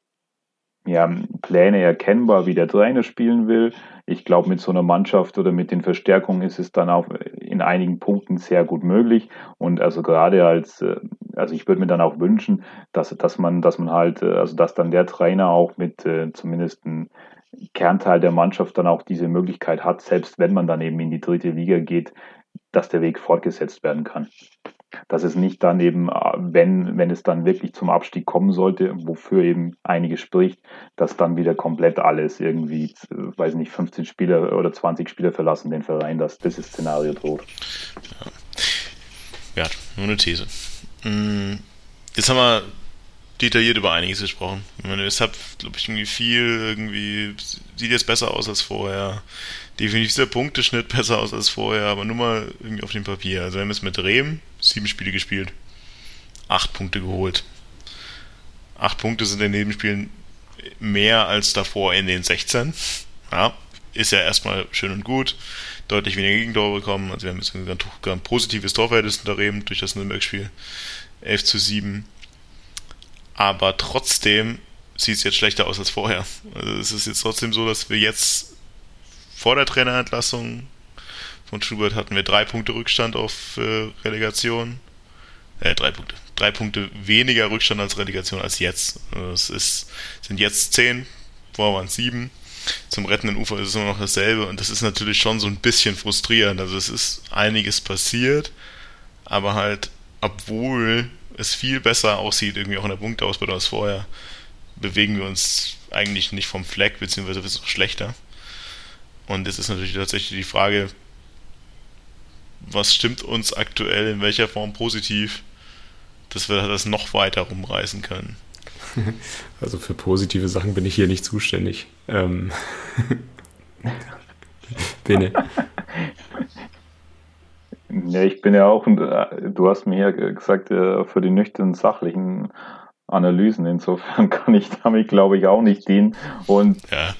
ja, Pläne erkennbar, wie der Trainer spielen will. Ich glaube, mit so einer Mannschaft oder mit den Verstärkungen ist es dann auch in einigen Punkten sehr gut möglich. Und also gerade als, äh, also ich würde mir dann auch wünschen, dass, dass man, dass man halt, äh, also dass dann der Trainer auch mit äh, zumindest ein Kernteil der Mannschaft dann auch diese Möglichkeit hat, selbst wenn man dann eben in die dritte Liga geht, dass der Weg fortgesetzt werden kann. Dass es nicht dann eben, äh, wenn, wenn es dann wirklich zum Abstieg kommen sollte, wofür eben einige spricht, dass dann wieder komplett alles irgendwie, weiß nicht, 15 Spieler oder 20 Spieler verlassen den Verein, dass dieses Szenario droht. Ja, ja nur eine These. Mm, jetzt haben wir detailliert über einiges gesprochen. Ich meine, es hat, glaube ich, irgendwie viel, irgendwie sieht jetzt besser aus als vorher. Definitiv der Punkteschnitt besser aus als vorher, aber nur mal irgendwie auf dem Papier. Also wir haben jetzt mit Rehm sieben Spiele gespielt, acht Punkte geholt. Acht Punkte sind in den Spielen mehr als davor in den 16. Ja, ist ja erstmal schön und gut. Deutlich weniger Gegentore bekommen. Also wir haben jetzt ein ganz, ganz positives Torverhältnis unter Rehm durch das Nürnberg-Spiel. 11 zu 7 aber trotzdem sieht es jetzt schlechter aus als vorher. Also es ist jetzt trotzdem so, dass wir jetzt vor der Trainerentlassung von Schubert hatten wir drei Punkte Rückstand auf äh, Relegation. Äh, drei Punkte. Drei Punkte weniger Rückstand als Relegation als jetzt. Es ist, sind jetzt zehn, vorher waren es sieben. Zum rettenden Ufer ist es immer noch dasselbe und das ist natürlich schon so ein bisschen frustrierend. Also es ist einiges passiert, aber halt, obwohl es viel besser aussieht, irgendwie auch in der Punkteausbeute als vorher, bewegen wir uns eigentlich nicht vom Fleck, beziehungsweise wird es noch schlechter. Und jetzt ist natürlich tatsächlich die Frage, was stimmt uns aktuell in welcher Form positiv, dass wir das noch weiter rumreißen können. Also für positive Sachen bin ich hier nicht zuständig. Ähm. Bene. Ja, ich bin ja auch, äh, du hast mir ja gesagt, äh, für die nüchternen sachlichen Analysen. Insofern kann ich damit, glaube ich, auch nicht dienen. Und ja,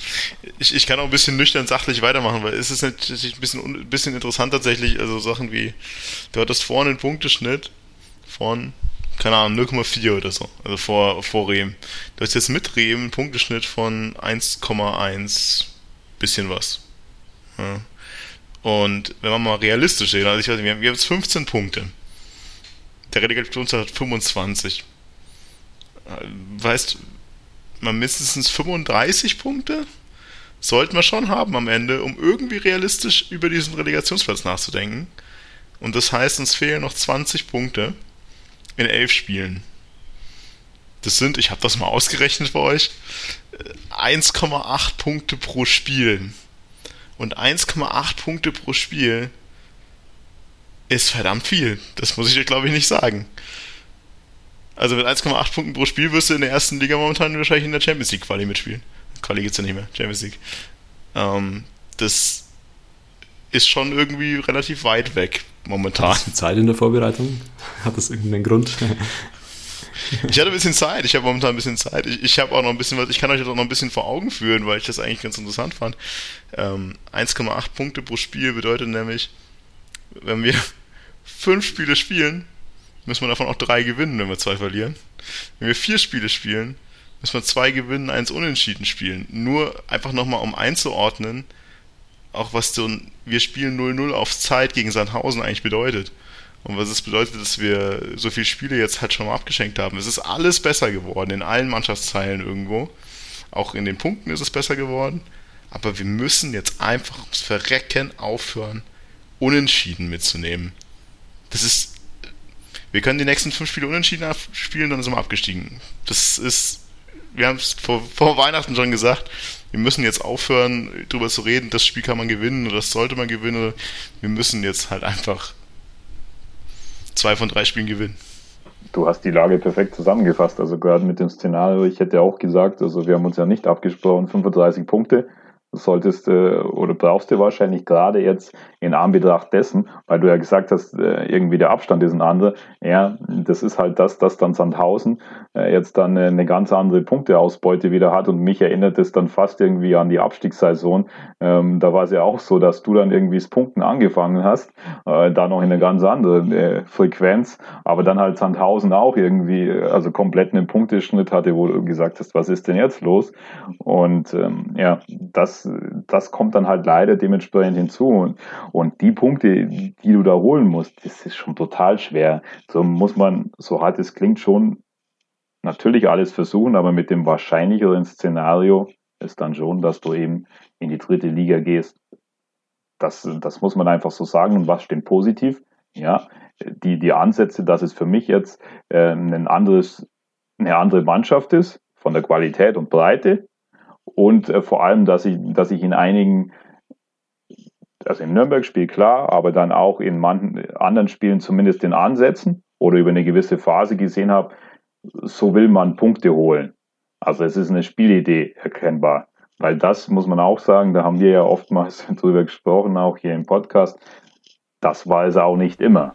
ich, ich kann auch ein bisschen nüchtern sachlich weitermachen, weil es ist natürlich ein bisschen, ein bisschen interessant tatsächlich, also Sachen wie, du hattest vorne einen Punkteschnitt von, keine Ahnung, 0,4 oder so, also vor, vor Rehm. Du hast jetzt mit Rehm einen Punkteschnitt von 1,1 bisschen was. Ja. Und wenn man mal realistisch sehen, also ich weiß nicht, wir haben, jetzt 15 Punkte. Der Relegationszeit hat 25. Weißt man mindestens 35 Punkte sollten wir schon haben am Ende, um irgendwie realistisch über diesen Relegationsplatz nachzudenken. Und das heißt, uns fehlen noch 20 Punkte in 11 Spielen. Das sind, ich habe das mal ausgerechnet für euch, 1,8 äh, Punkte pro Spiel. Und 1,8 Punkte pro Spiel ist verdammt viel. Das muss ich euch, glaube ich, nicht sagen. Also mit 1,8 Punkten pro Spiel wirst du in der ersten Liga momentan wahrscheinlich in der Champions League Quali mitspielen. Quali gibt es ja nicht mehr, Champions League. Ähm, das ist schon irgendwie relativ weit weg momentan. Hast du Zeit in der Vorbereitung? Hat das irgendeinen Grund? Ich hatte ein bisschen Zeit, ich habe momentan ein bisschen Zeit. Ich, ich habe auch noch ein bisschen was, ich kann euch das auch noch ein bisschen vor Augen führen, weil ich das eigentlich ganz interessant fand. Ähm, 1,8 Punkte pro Spiel bedeutet nämlich, wenn wir fünf Spiele spielen, müssen wir davon auch drei gewinnen, wenn wir zwei verlieren. Wenn wir vier Spiele spielen, müssen wir zwei gewinnen, eins unentschieden spielen. Nur einfach nochmal, um einzuordnen, auch was so ein wir spielen 0-0 auf Zeit gegen Sandhausen eigentlich bedeutet. Und was es bedeutet, dass wir so viele Spiele jetzt halt schon mal abgeschenkt haben. Es ist alles besser geworden, in allen Mannschaftsteilen irgendwo. Auch in den Punkten ist es besser geworden. Aber wir müssen jetzt einfach ums Verrecken aufhören, Unentschieden mitzunehmen. Das ist. Wir können die nächsten fünf Spiele unentschieden spielen, dann sind wir abgestiegen. Das ist. Wir haben es vor, vor Weihnachten schon gesagt. Wir müssen jetzt aufhören, darüber zu reden, das Spiel kann man gewinnen oder das sollte man gewinnen. Wir müssen jetzt halt einfach zwei von drei Spielen gewinnen. Du hast die Lage perfekt zusammengefasst. Also gerade mit dem Szenario, ich hätte auch gesagt, also wir haben uns ja nicht abgesprochen, 35 Punkte. Solltest äh, oder brauchst du wahrscheinlich gerade jetzt in Anbetracht dessen, weil du ja gesagt hast, äh, irgendwie der Abstand ist ein anderer. Ja, das ist halt das, dass dann Sandhausen äh, jetzt dann äh, eine ganz andere Punkteausbeute wieder hat und mich erinnert es dann fast irgendwie an die Abstiegssaison. Ähm, da war es ja auch so, dass du dann irgendwie das Punkten angefangen hast, äh, da noch in einer ganz anderen äh, Frequenz, aber dann halt Sandhausen auch irgendwie, äh, also komplett einen Punkteschnitt hatte, wo du gesagt hast, was ist denn jetzt los? Und ähm, ja, das das, kommt dann halt leider dementsprechend hinzu. Und, und die Punkte, die du da holen musst, das ist schon total schwer. So muss man, so hart es klingt, schon natürlich alles versuchen, aber mit dem wahrscheinlicheren Szenario ist dann schon, dass du eben in die dritte Liga gehst. Das, das muss man einfach so sagen. Und was stimmt positiv? Ja, die, die Ansätze, dass es für mich jetzt äh, ein anderes, eine andere Mannschaft ist, von der Qualität und Breite, und äh, vor allem, dass ich, dass ich in einigen, also im Nürnberg-Spiel klar, aber dann auch in manchen anderen Spielen zumindest in Ansätzen oder über eine gewisse Phase gesehen habe, so will man Punkte holen. Also es ist eine Spielidee erkennbar. Weil das muss man auch sagen, da haben wir ja oftmals drüber gesprochen, auch hier im Podcast. Das war es auch nicht immer.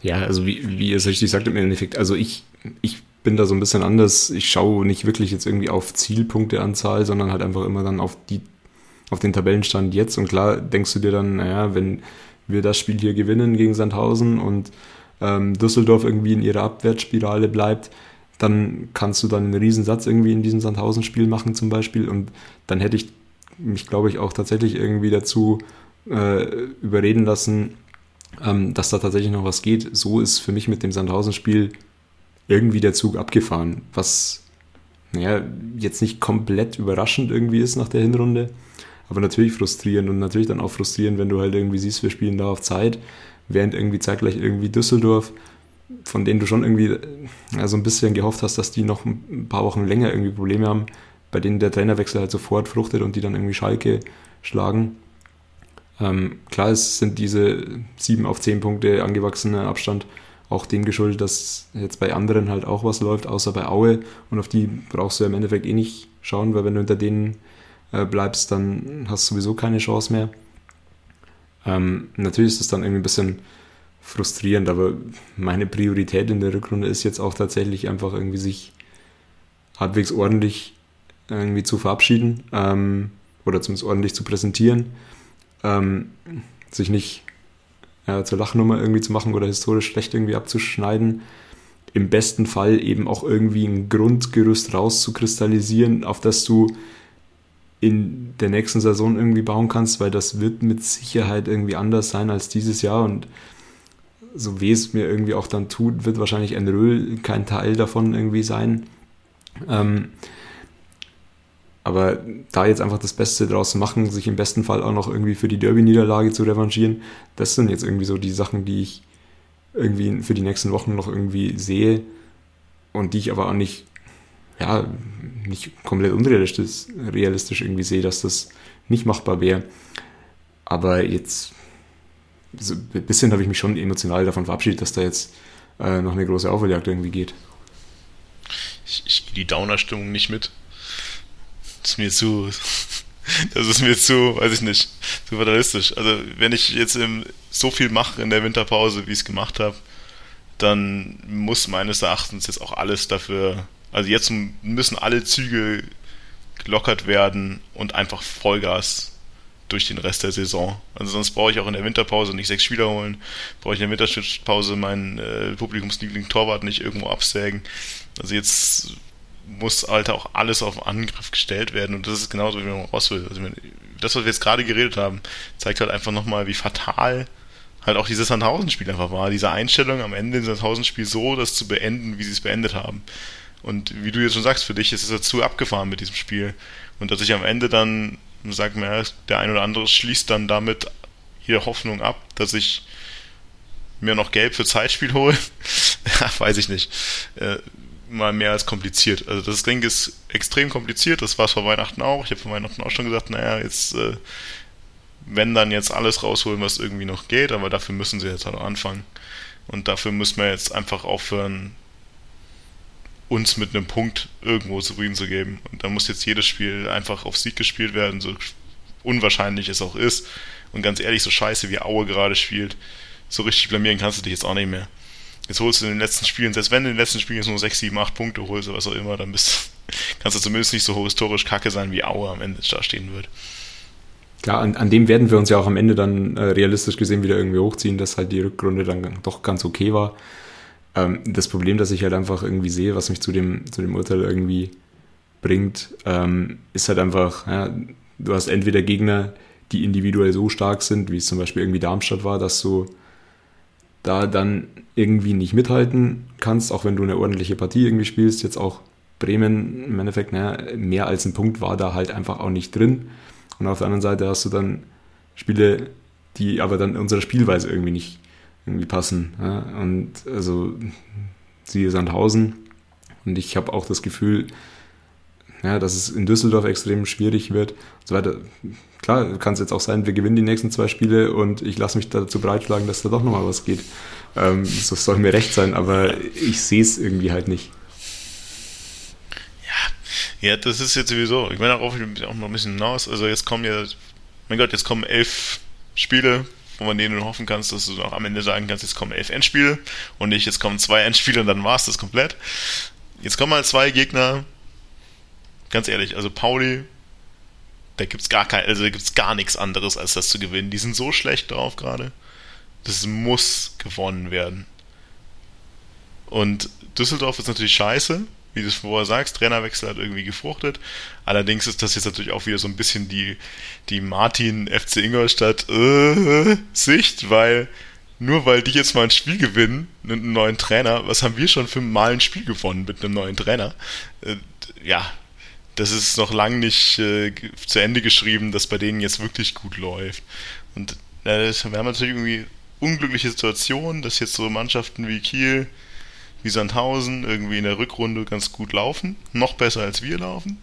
Ja, also wie, wie ihr es richtig sagt im Endeffekt, also ich, ich bin da so ein bisschen anders. Ich schaue nicht wirklich jetzt irgendwie auf Zielpunkteanzahl, sondern halt einfach immer dann auf die, auf den Tabellenstand jetzt. Und klar denkst du dir dann, naja, wenn wir das Spiel hier gewinnen gegen Sandhausen und ähm, Düsseldorf irgendwie in ihrer Abwärtsspirale bleibt, dann kannst du dann einen Riesensatz irgendwie in diesem Sandhausen-Spiel machen zum Beispiel. Und dann hätte ich mich, glaube ich, auch tatsächlich irgendwie dazu äh, überreden lassen, ähm, dass da tatsächlich noch was geht. So ist für mich mit dem Sandhausen-Spiel irgendwie der Zug abgefahren, was naja, jetzt nicht komplett überraschend irgendwie ist nach der Hinrunde, aber natürlich frustrierend und natürlich dann auch frustrierend, wenn du halt irgendwie siehst, wir spielen da auf Zeit, während irgendwie zeitgleich irgendwie Düsseldorf, von denen du schon irgendwie ja, so ein bisschen gehofft hast, dass die noch ein paar Wochen länger irgendwie Probleme haben, bei denen der Trainerwechsel halt sofort fruchtet und die dann irgendwie Schalke schlagen. Ähm, klar, es sind diese sieben auf zehn Punkte angewachsene Abstand auch dem geschuldet, dass jetzt bei anderen halt auch was läuft, außer bei Aue. Und auf die brauchst du ja im Endeffekt eh nicht schauen, weil wenn du hinter denen äh, bleibst, dann hast du sowieso keine Chance mehr. Ähm, natürlich ist das dann irgendwie ein bisschen frustrierend, aber meine Priorität in der Rückrunde ist jetzt auch tatsächlich einfach irgendwie sich halbwegs ordentlich irgendwie zu verabschieden ähm, oder zumindest ordentlich zu präsentieren. Ähm, sich nicht ja, zur Lachnummer irgendwie zu machen oder historisch schlecht irgendwie abzuschneiden. Im besten Fall eben auch irgendwie ein Grundgerüst rauszukristallisieren, auf das du in der nächsten Saison irgendwie bauen kannst, weil das wird mit Sicherheit irgendwie anders sein als dieses Jahr und so wie es mir irgendwie auch dann tut, wird wahrscheinlich ein Röhl kein Teil davon irgendwie sein. Ähm, aber da jetzt einfach das Beste draus machen, sich im besten Fall auch noch irgendwie für die Derby-Niederlage zu revanchieren, das sind jetzt irgendwie so die Sachen, die ich irgendwie für die nächsten Wochen noch irgendwie sehe und die ich aber auch nicht, ja, nicht komplett unrealistisch realistisch irgendwie sehe, dass das nicht machbar wäre. Aber jetzt, so ein bisschen habe ich mich schon emotional davon verabschiedet, dass da jetzt äh, noch eine große Aufholjagd irgendwie geht. Ich, ich die Downer-Stimmung nicht mit. Das ist mir zu, das ist mir zu, weiß ich nicht, zu fatalistisch. Also wenn ich jetzt im, so viel mache in der Winterpause, wie ich es gemacht habe, dann muss meines Erachtens jetzt auch alles dafür, also jetzt müssen alle Züge gelockert werden und einfach Vollgas durch den Rest der Saison. Also sonst brauche ich auch in der Winterpause nicht sechs Spieler holen, brauche ich in der Winterpause meinen äh, Publikumsliebling Torwart nicht irgendwo absägen. Also jetzt muss halt auch alles auf Angriff gestellt werden und das ist genauso, wie man raus will. Also das, was wir jetzt gerade geredet haben, zeigt halt einfach nochmal, wie fatal halt auch dieses Sandhausen-Spiel einfach war. Diese Einstellung am Ende des Sandhausen-Spiel so, das zu beenden, wie sie es beendet haben. Und wie du jetzt schon sagst, für dich ist es dazu abgefahren mit diesem Spiel. Und dass ich am Ende dann sage mir, der ein oder andere schließt dann damit jede Hoffnung ab, dass ich mir noch Gelb für Zeitspiel hole, weiß ich nicht. Mal mehr als kompliziert. Also das Ding ist extrem kompliziert, das war es vor Weihnachten auch. Ich habe vor Weihnachten auch schon gesagt, naja, jetzt, äh, wenn dann jetzt alles rausholen, was irgendwie noch geht, aber dafür müssen sie jetzt halt anfangen. Und dafür müssen wir jetzt einfach aufhören, uns mit einem Punkt irgendwo zufrieden zu geben. Und da muss jetzt jedes Spiel einfach auf Sieg gespielt werden, so unwahrscheinlich es auch ist. Und ganz ehrlich, so scheiße wie Aue gerade spielt, so richtig blamieren kannst du dich jetzt auch nicht mehr. Jetzt holst du in den letzten Spielen, selbst wenn du in den letzten Spielen jetzt nur 6, 7, 8 Punkte holst oder was auch immer, dann bist, kannst du zumindest nicht so historisch kacke sein, wie Aue am Ende da stehen wird. Klar, an, an dem werden wir uns ja auch am Ende dann äh, realistisch gesehen wieder irgendwie hochziehen, dass halt die Rückrunde dann doch ganz okay war. Ähm, das Problem, das ich halt einfach irgendwie sehe, was mich zu dem, zu dem Urteil irgendwie bringt, ähm, ist halt einfach, ja, du hast entweder Gegner, die individuell so stark sind, wie es zum Beispiel irgendwie Darmstadt war, dass du da dann irgendwie nicht mithalten kannst, auch wenn du eine ordentliche Partie irgendwie spielst. Jetzt auch Bremen im Endeffekt, naja, mehr als ein Punkt war da halt einfach auch nicht drin. Und auf der anderen Seite hast du dann Spiele, die aber dann unserer Spielweise irgendwie nicht irgendwie passen. Ja? Und also siehe Sandhausen. Und ich habe auch das Gefühl, ja, dass es in Düsseldorf extrem schwierig wird und so weiter. Klar, kann es jetzt auch sein, wir gewinnen die nächsten zwei Spiele und ich lasse mich dazu breitschlagen, dass da doch nochmal was geht. Ähm, das soll mir recht sein, aber ich sehe es irgendwie halt nicht. Ja, das ist jetzt sowieso. Ich meine, darauf auch noch ein bisschen hinaus. Also jetzt kommen ja, mein Gott, jetzt kommen elf Spiele, wo man denen hoffen kannst, dass du auch am Ende sagen kannst, jetzt kommen elf Endspiele und nicht, jetzt kommen zwei Endspiele und dann war es das komplett. Jetzt kommen halt zwei Gegner, ganz ehrlich, also Pauli, da gibt's gar kein, also da gibt's gar nichts anderes, als das zu gewinnen. Die sind so schlecht drauf gerade. Das muss gewonnen werden. Und Düsseldorf ist natürlich scheiße, wie du es vorher sagst, Trainerwechsel hat irgendwie gefruchtet. Allerdings ist das jetzt natürlich auch wieder so ein bisschen die, die Martin FC Ingolstadt äh, Sicht, weil nur weil die jetzt mal ein Spiel gewinnen mit einem neuen Trainer, was haben wir schon für mal ein Spiel gewonnen mit einem neuen Trainer? Äh, ja, das ist noch lange nicht äh, zu Ende geschrieben, dass bei denen jetzt wirklich gut läuft. Und äh, wir haben natürlich irgendwie unglückliche Situationen, dass jetzt so Mannschaften wie Kiel, wie Sandhausen irgendwie in der Rückrunde ganz gut laufen, noch besser als wir laufen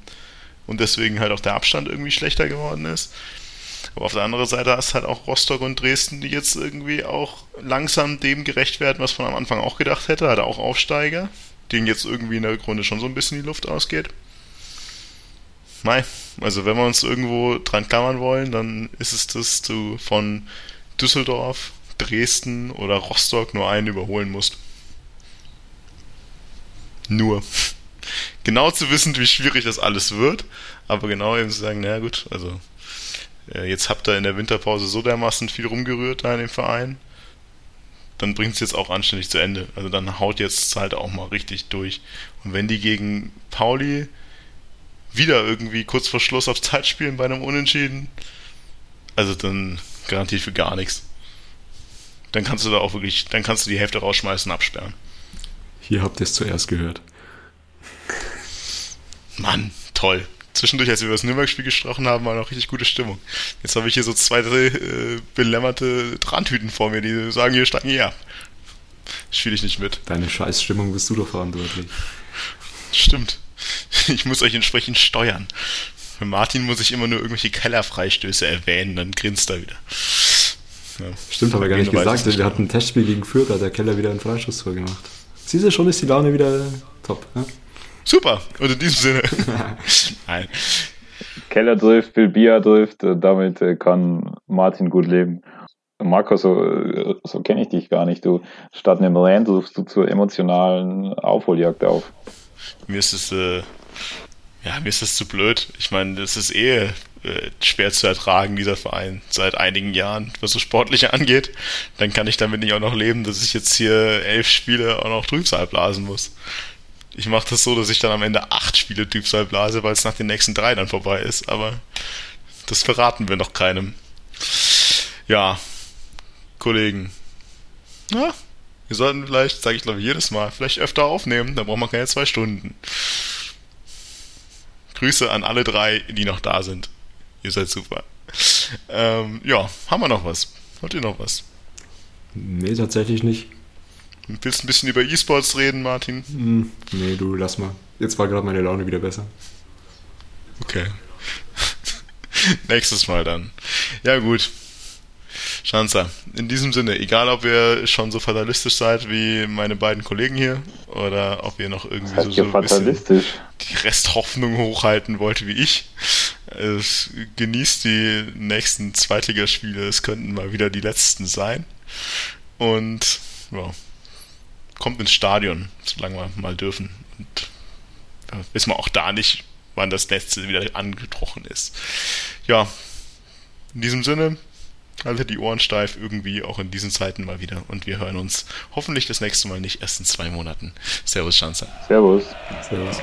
und deswegen halt auch der Abstand irgendwie schlechter geworden ist. Aber auf der anderen Seite hast halt auch Rostock und Dresden, die jetzt irgendwie auch langsam dem gerecht werden, was man am Anfang auch gedacht hätte, hat auch Aufsteiger, denen jetzt irgendwie in der Rückrunde schon so ein bisschen die Luft ausgeht. Mei, also wenn wir uns irgendwo dran klammern wollen, dann ist es das, du von Düsseldorf, Dresden oder Rostock nur einen überholen musst. Nur. Genau zu wissen, wie schwierig das alles wird, aber genau eben zu sagen, naja gut, also äh, jetzt habt ihr in der Winterpause so dermaßen viel rumgerührt da in dem Verein, dann bringt es jetzt auch anständig zu Ende. Also dann haut jetzt halt auch mal richtig durch. Und wenn die gegen Pauli wieder irgendwie kurz vor Schluss auf Zeit spielen bei einem Unentschieden, also dann garantiert für gar nichts. Dann kannst du da auch wirklich, dann kannst du die Hälfte rausschmeißen, absperren. Hier habt ihr es zuerst gehört. Mann, toll. Zwischendurch, als wir über das Nürnberg-Spiel gesprochen haben, war noch richtig gute Stimmung. Jetzt habe ich hier so zwei, drei äh, belämmerte Trantüten vor mir, die sagen, hier steigen hier ab. Spiele ich nicht mit. Deine Scheißstimmung bist du doch verantwortlich. Stimmt. Ich muss euch entsprechend steuern. Für Martin muss ich immer nur irgendwelche Kellerfreistöße erwähnen, dann grinst er wieder. Ja. Stimmt, aber gar nicht gesagt. Wir hatten ein Testspiel gegen Fürth, hat der Keller wieder einen Freistoßtor gemacht. Siehst du, schon ist die Laune wieder top. Ne? Super, und in diesem Sinne. Nein. Keller trifft, Bilbia trifft, äh, damit äh, kann Martin gut leben. Marco, so, äh, so kenne ich dich gar nicht. Du statt einem Rand rufst du zur emotionalen Aufholjagd auf. Mir ist es, äh, ja, mir ist das zu blöd. Ich meine, das ist eh äh, schwer zu ertragen, dieser Verein, seit einigen Jahren, was so sportliche angeht. Dann kann ich damit nicht auch noch leben, dass ich jetzt hier elf Spiele auch noch Trübsal blasen muss. Ich mache das so, dass ich dann am Ende acht Spiele Trübsal blase, weil es nach den nächsten drei dann vorbei ist, aber das verraten wir noch keinem. Ja, Kollegen. Ja, wir sollten vielleicht, sage ich glaube jedes Mal, vielleicht öfter aufnehmen, da braucht man keine zwei Stunden. Grüße an alle drei, die noch da sind. Ihr seid super. Ähm, ja, haben wir noch was? Habt ihr noch was? Nee, tatsächlich nicht. Willst du ein bisschen über E-Sports reden, Martin? Hm, nee, du lass mal. Jetzt war gerade meine Laune wieder besser. Okay. Nächstes Mal dann. Ja, gut. Schanzer, in diesem Sinne, egal ob ihr schon so fatalistisch seid wie meine beiden Kollegen hier oder ob ihr noch irgendwie so, so ein bisschen die Resthoffnung hochhalten wollt wie ich, es, genießt die nächsten Zweitligaspiele, es könnten mal wieder die letzten sein. Und ja, kommt ins Stadion, solange wir mal dürfen. Und ja, wissen wir auch da nicht, wann das letzte wieder angetroffen ist. Ja, in diesem Sinne, haltet die Ohren steif irgendwie auch in diesen Zeiten mal wieder und wir hören uns hoffentlich das nächste Mal nicht erst in zwei Monaten. Servus, Schanzer. Servus. Servus.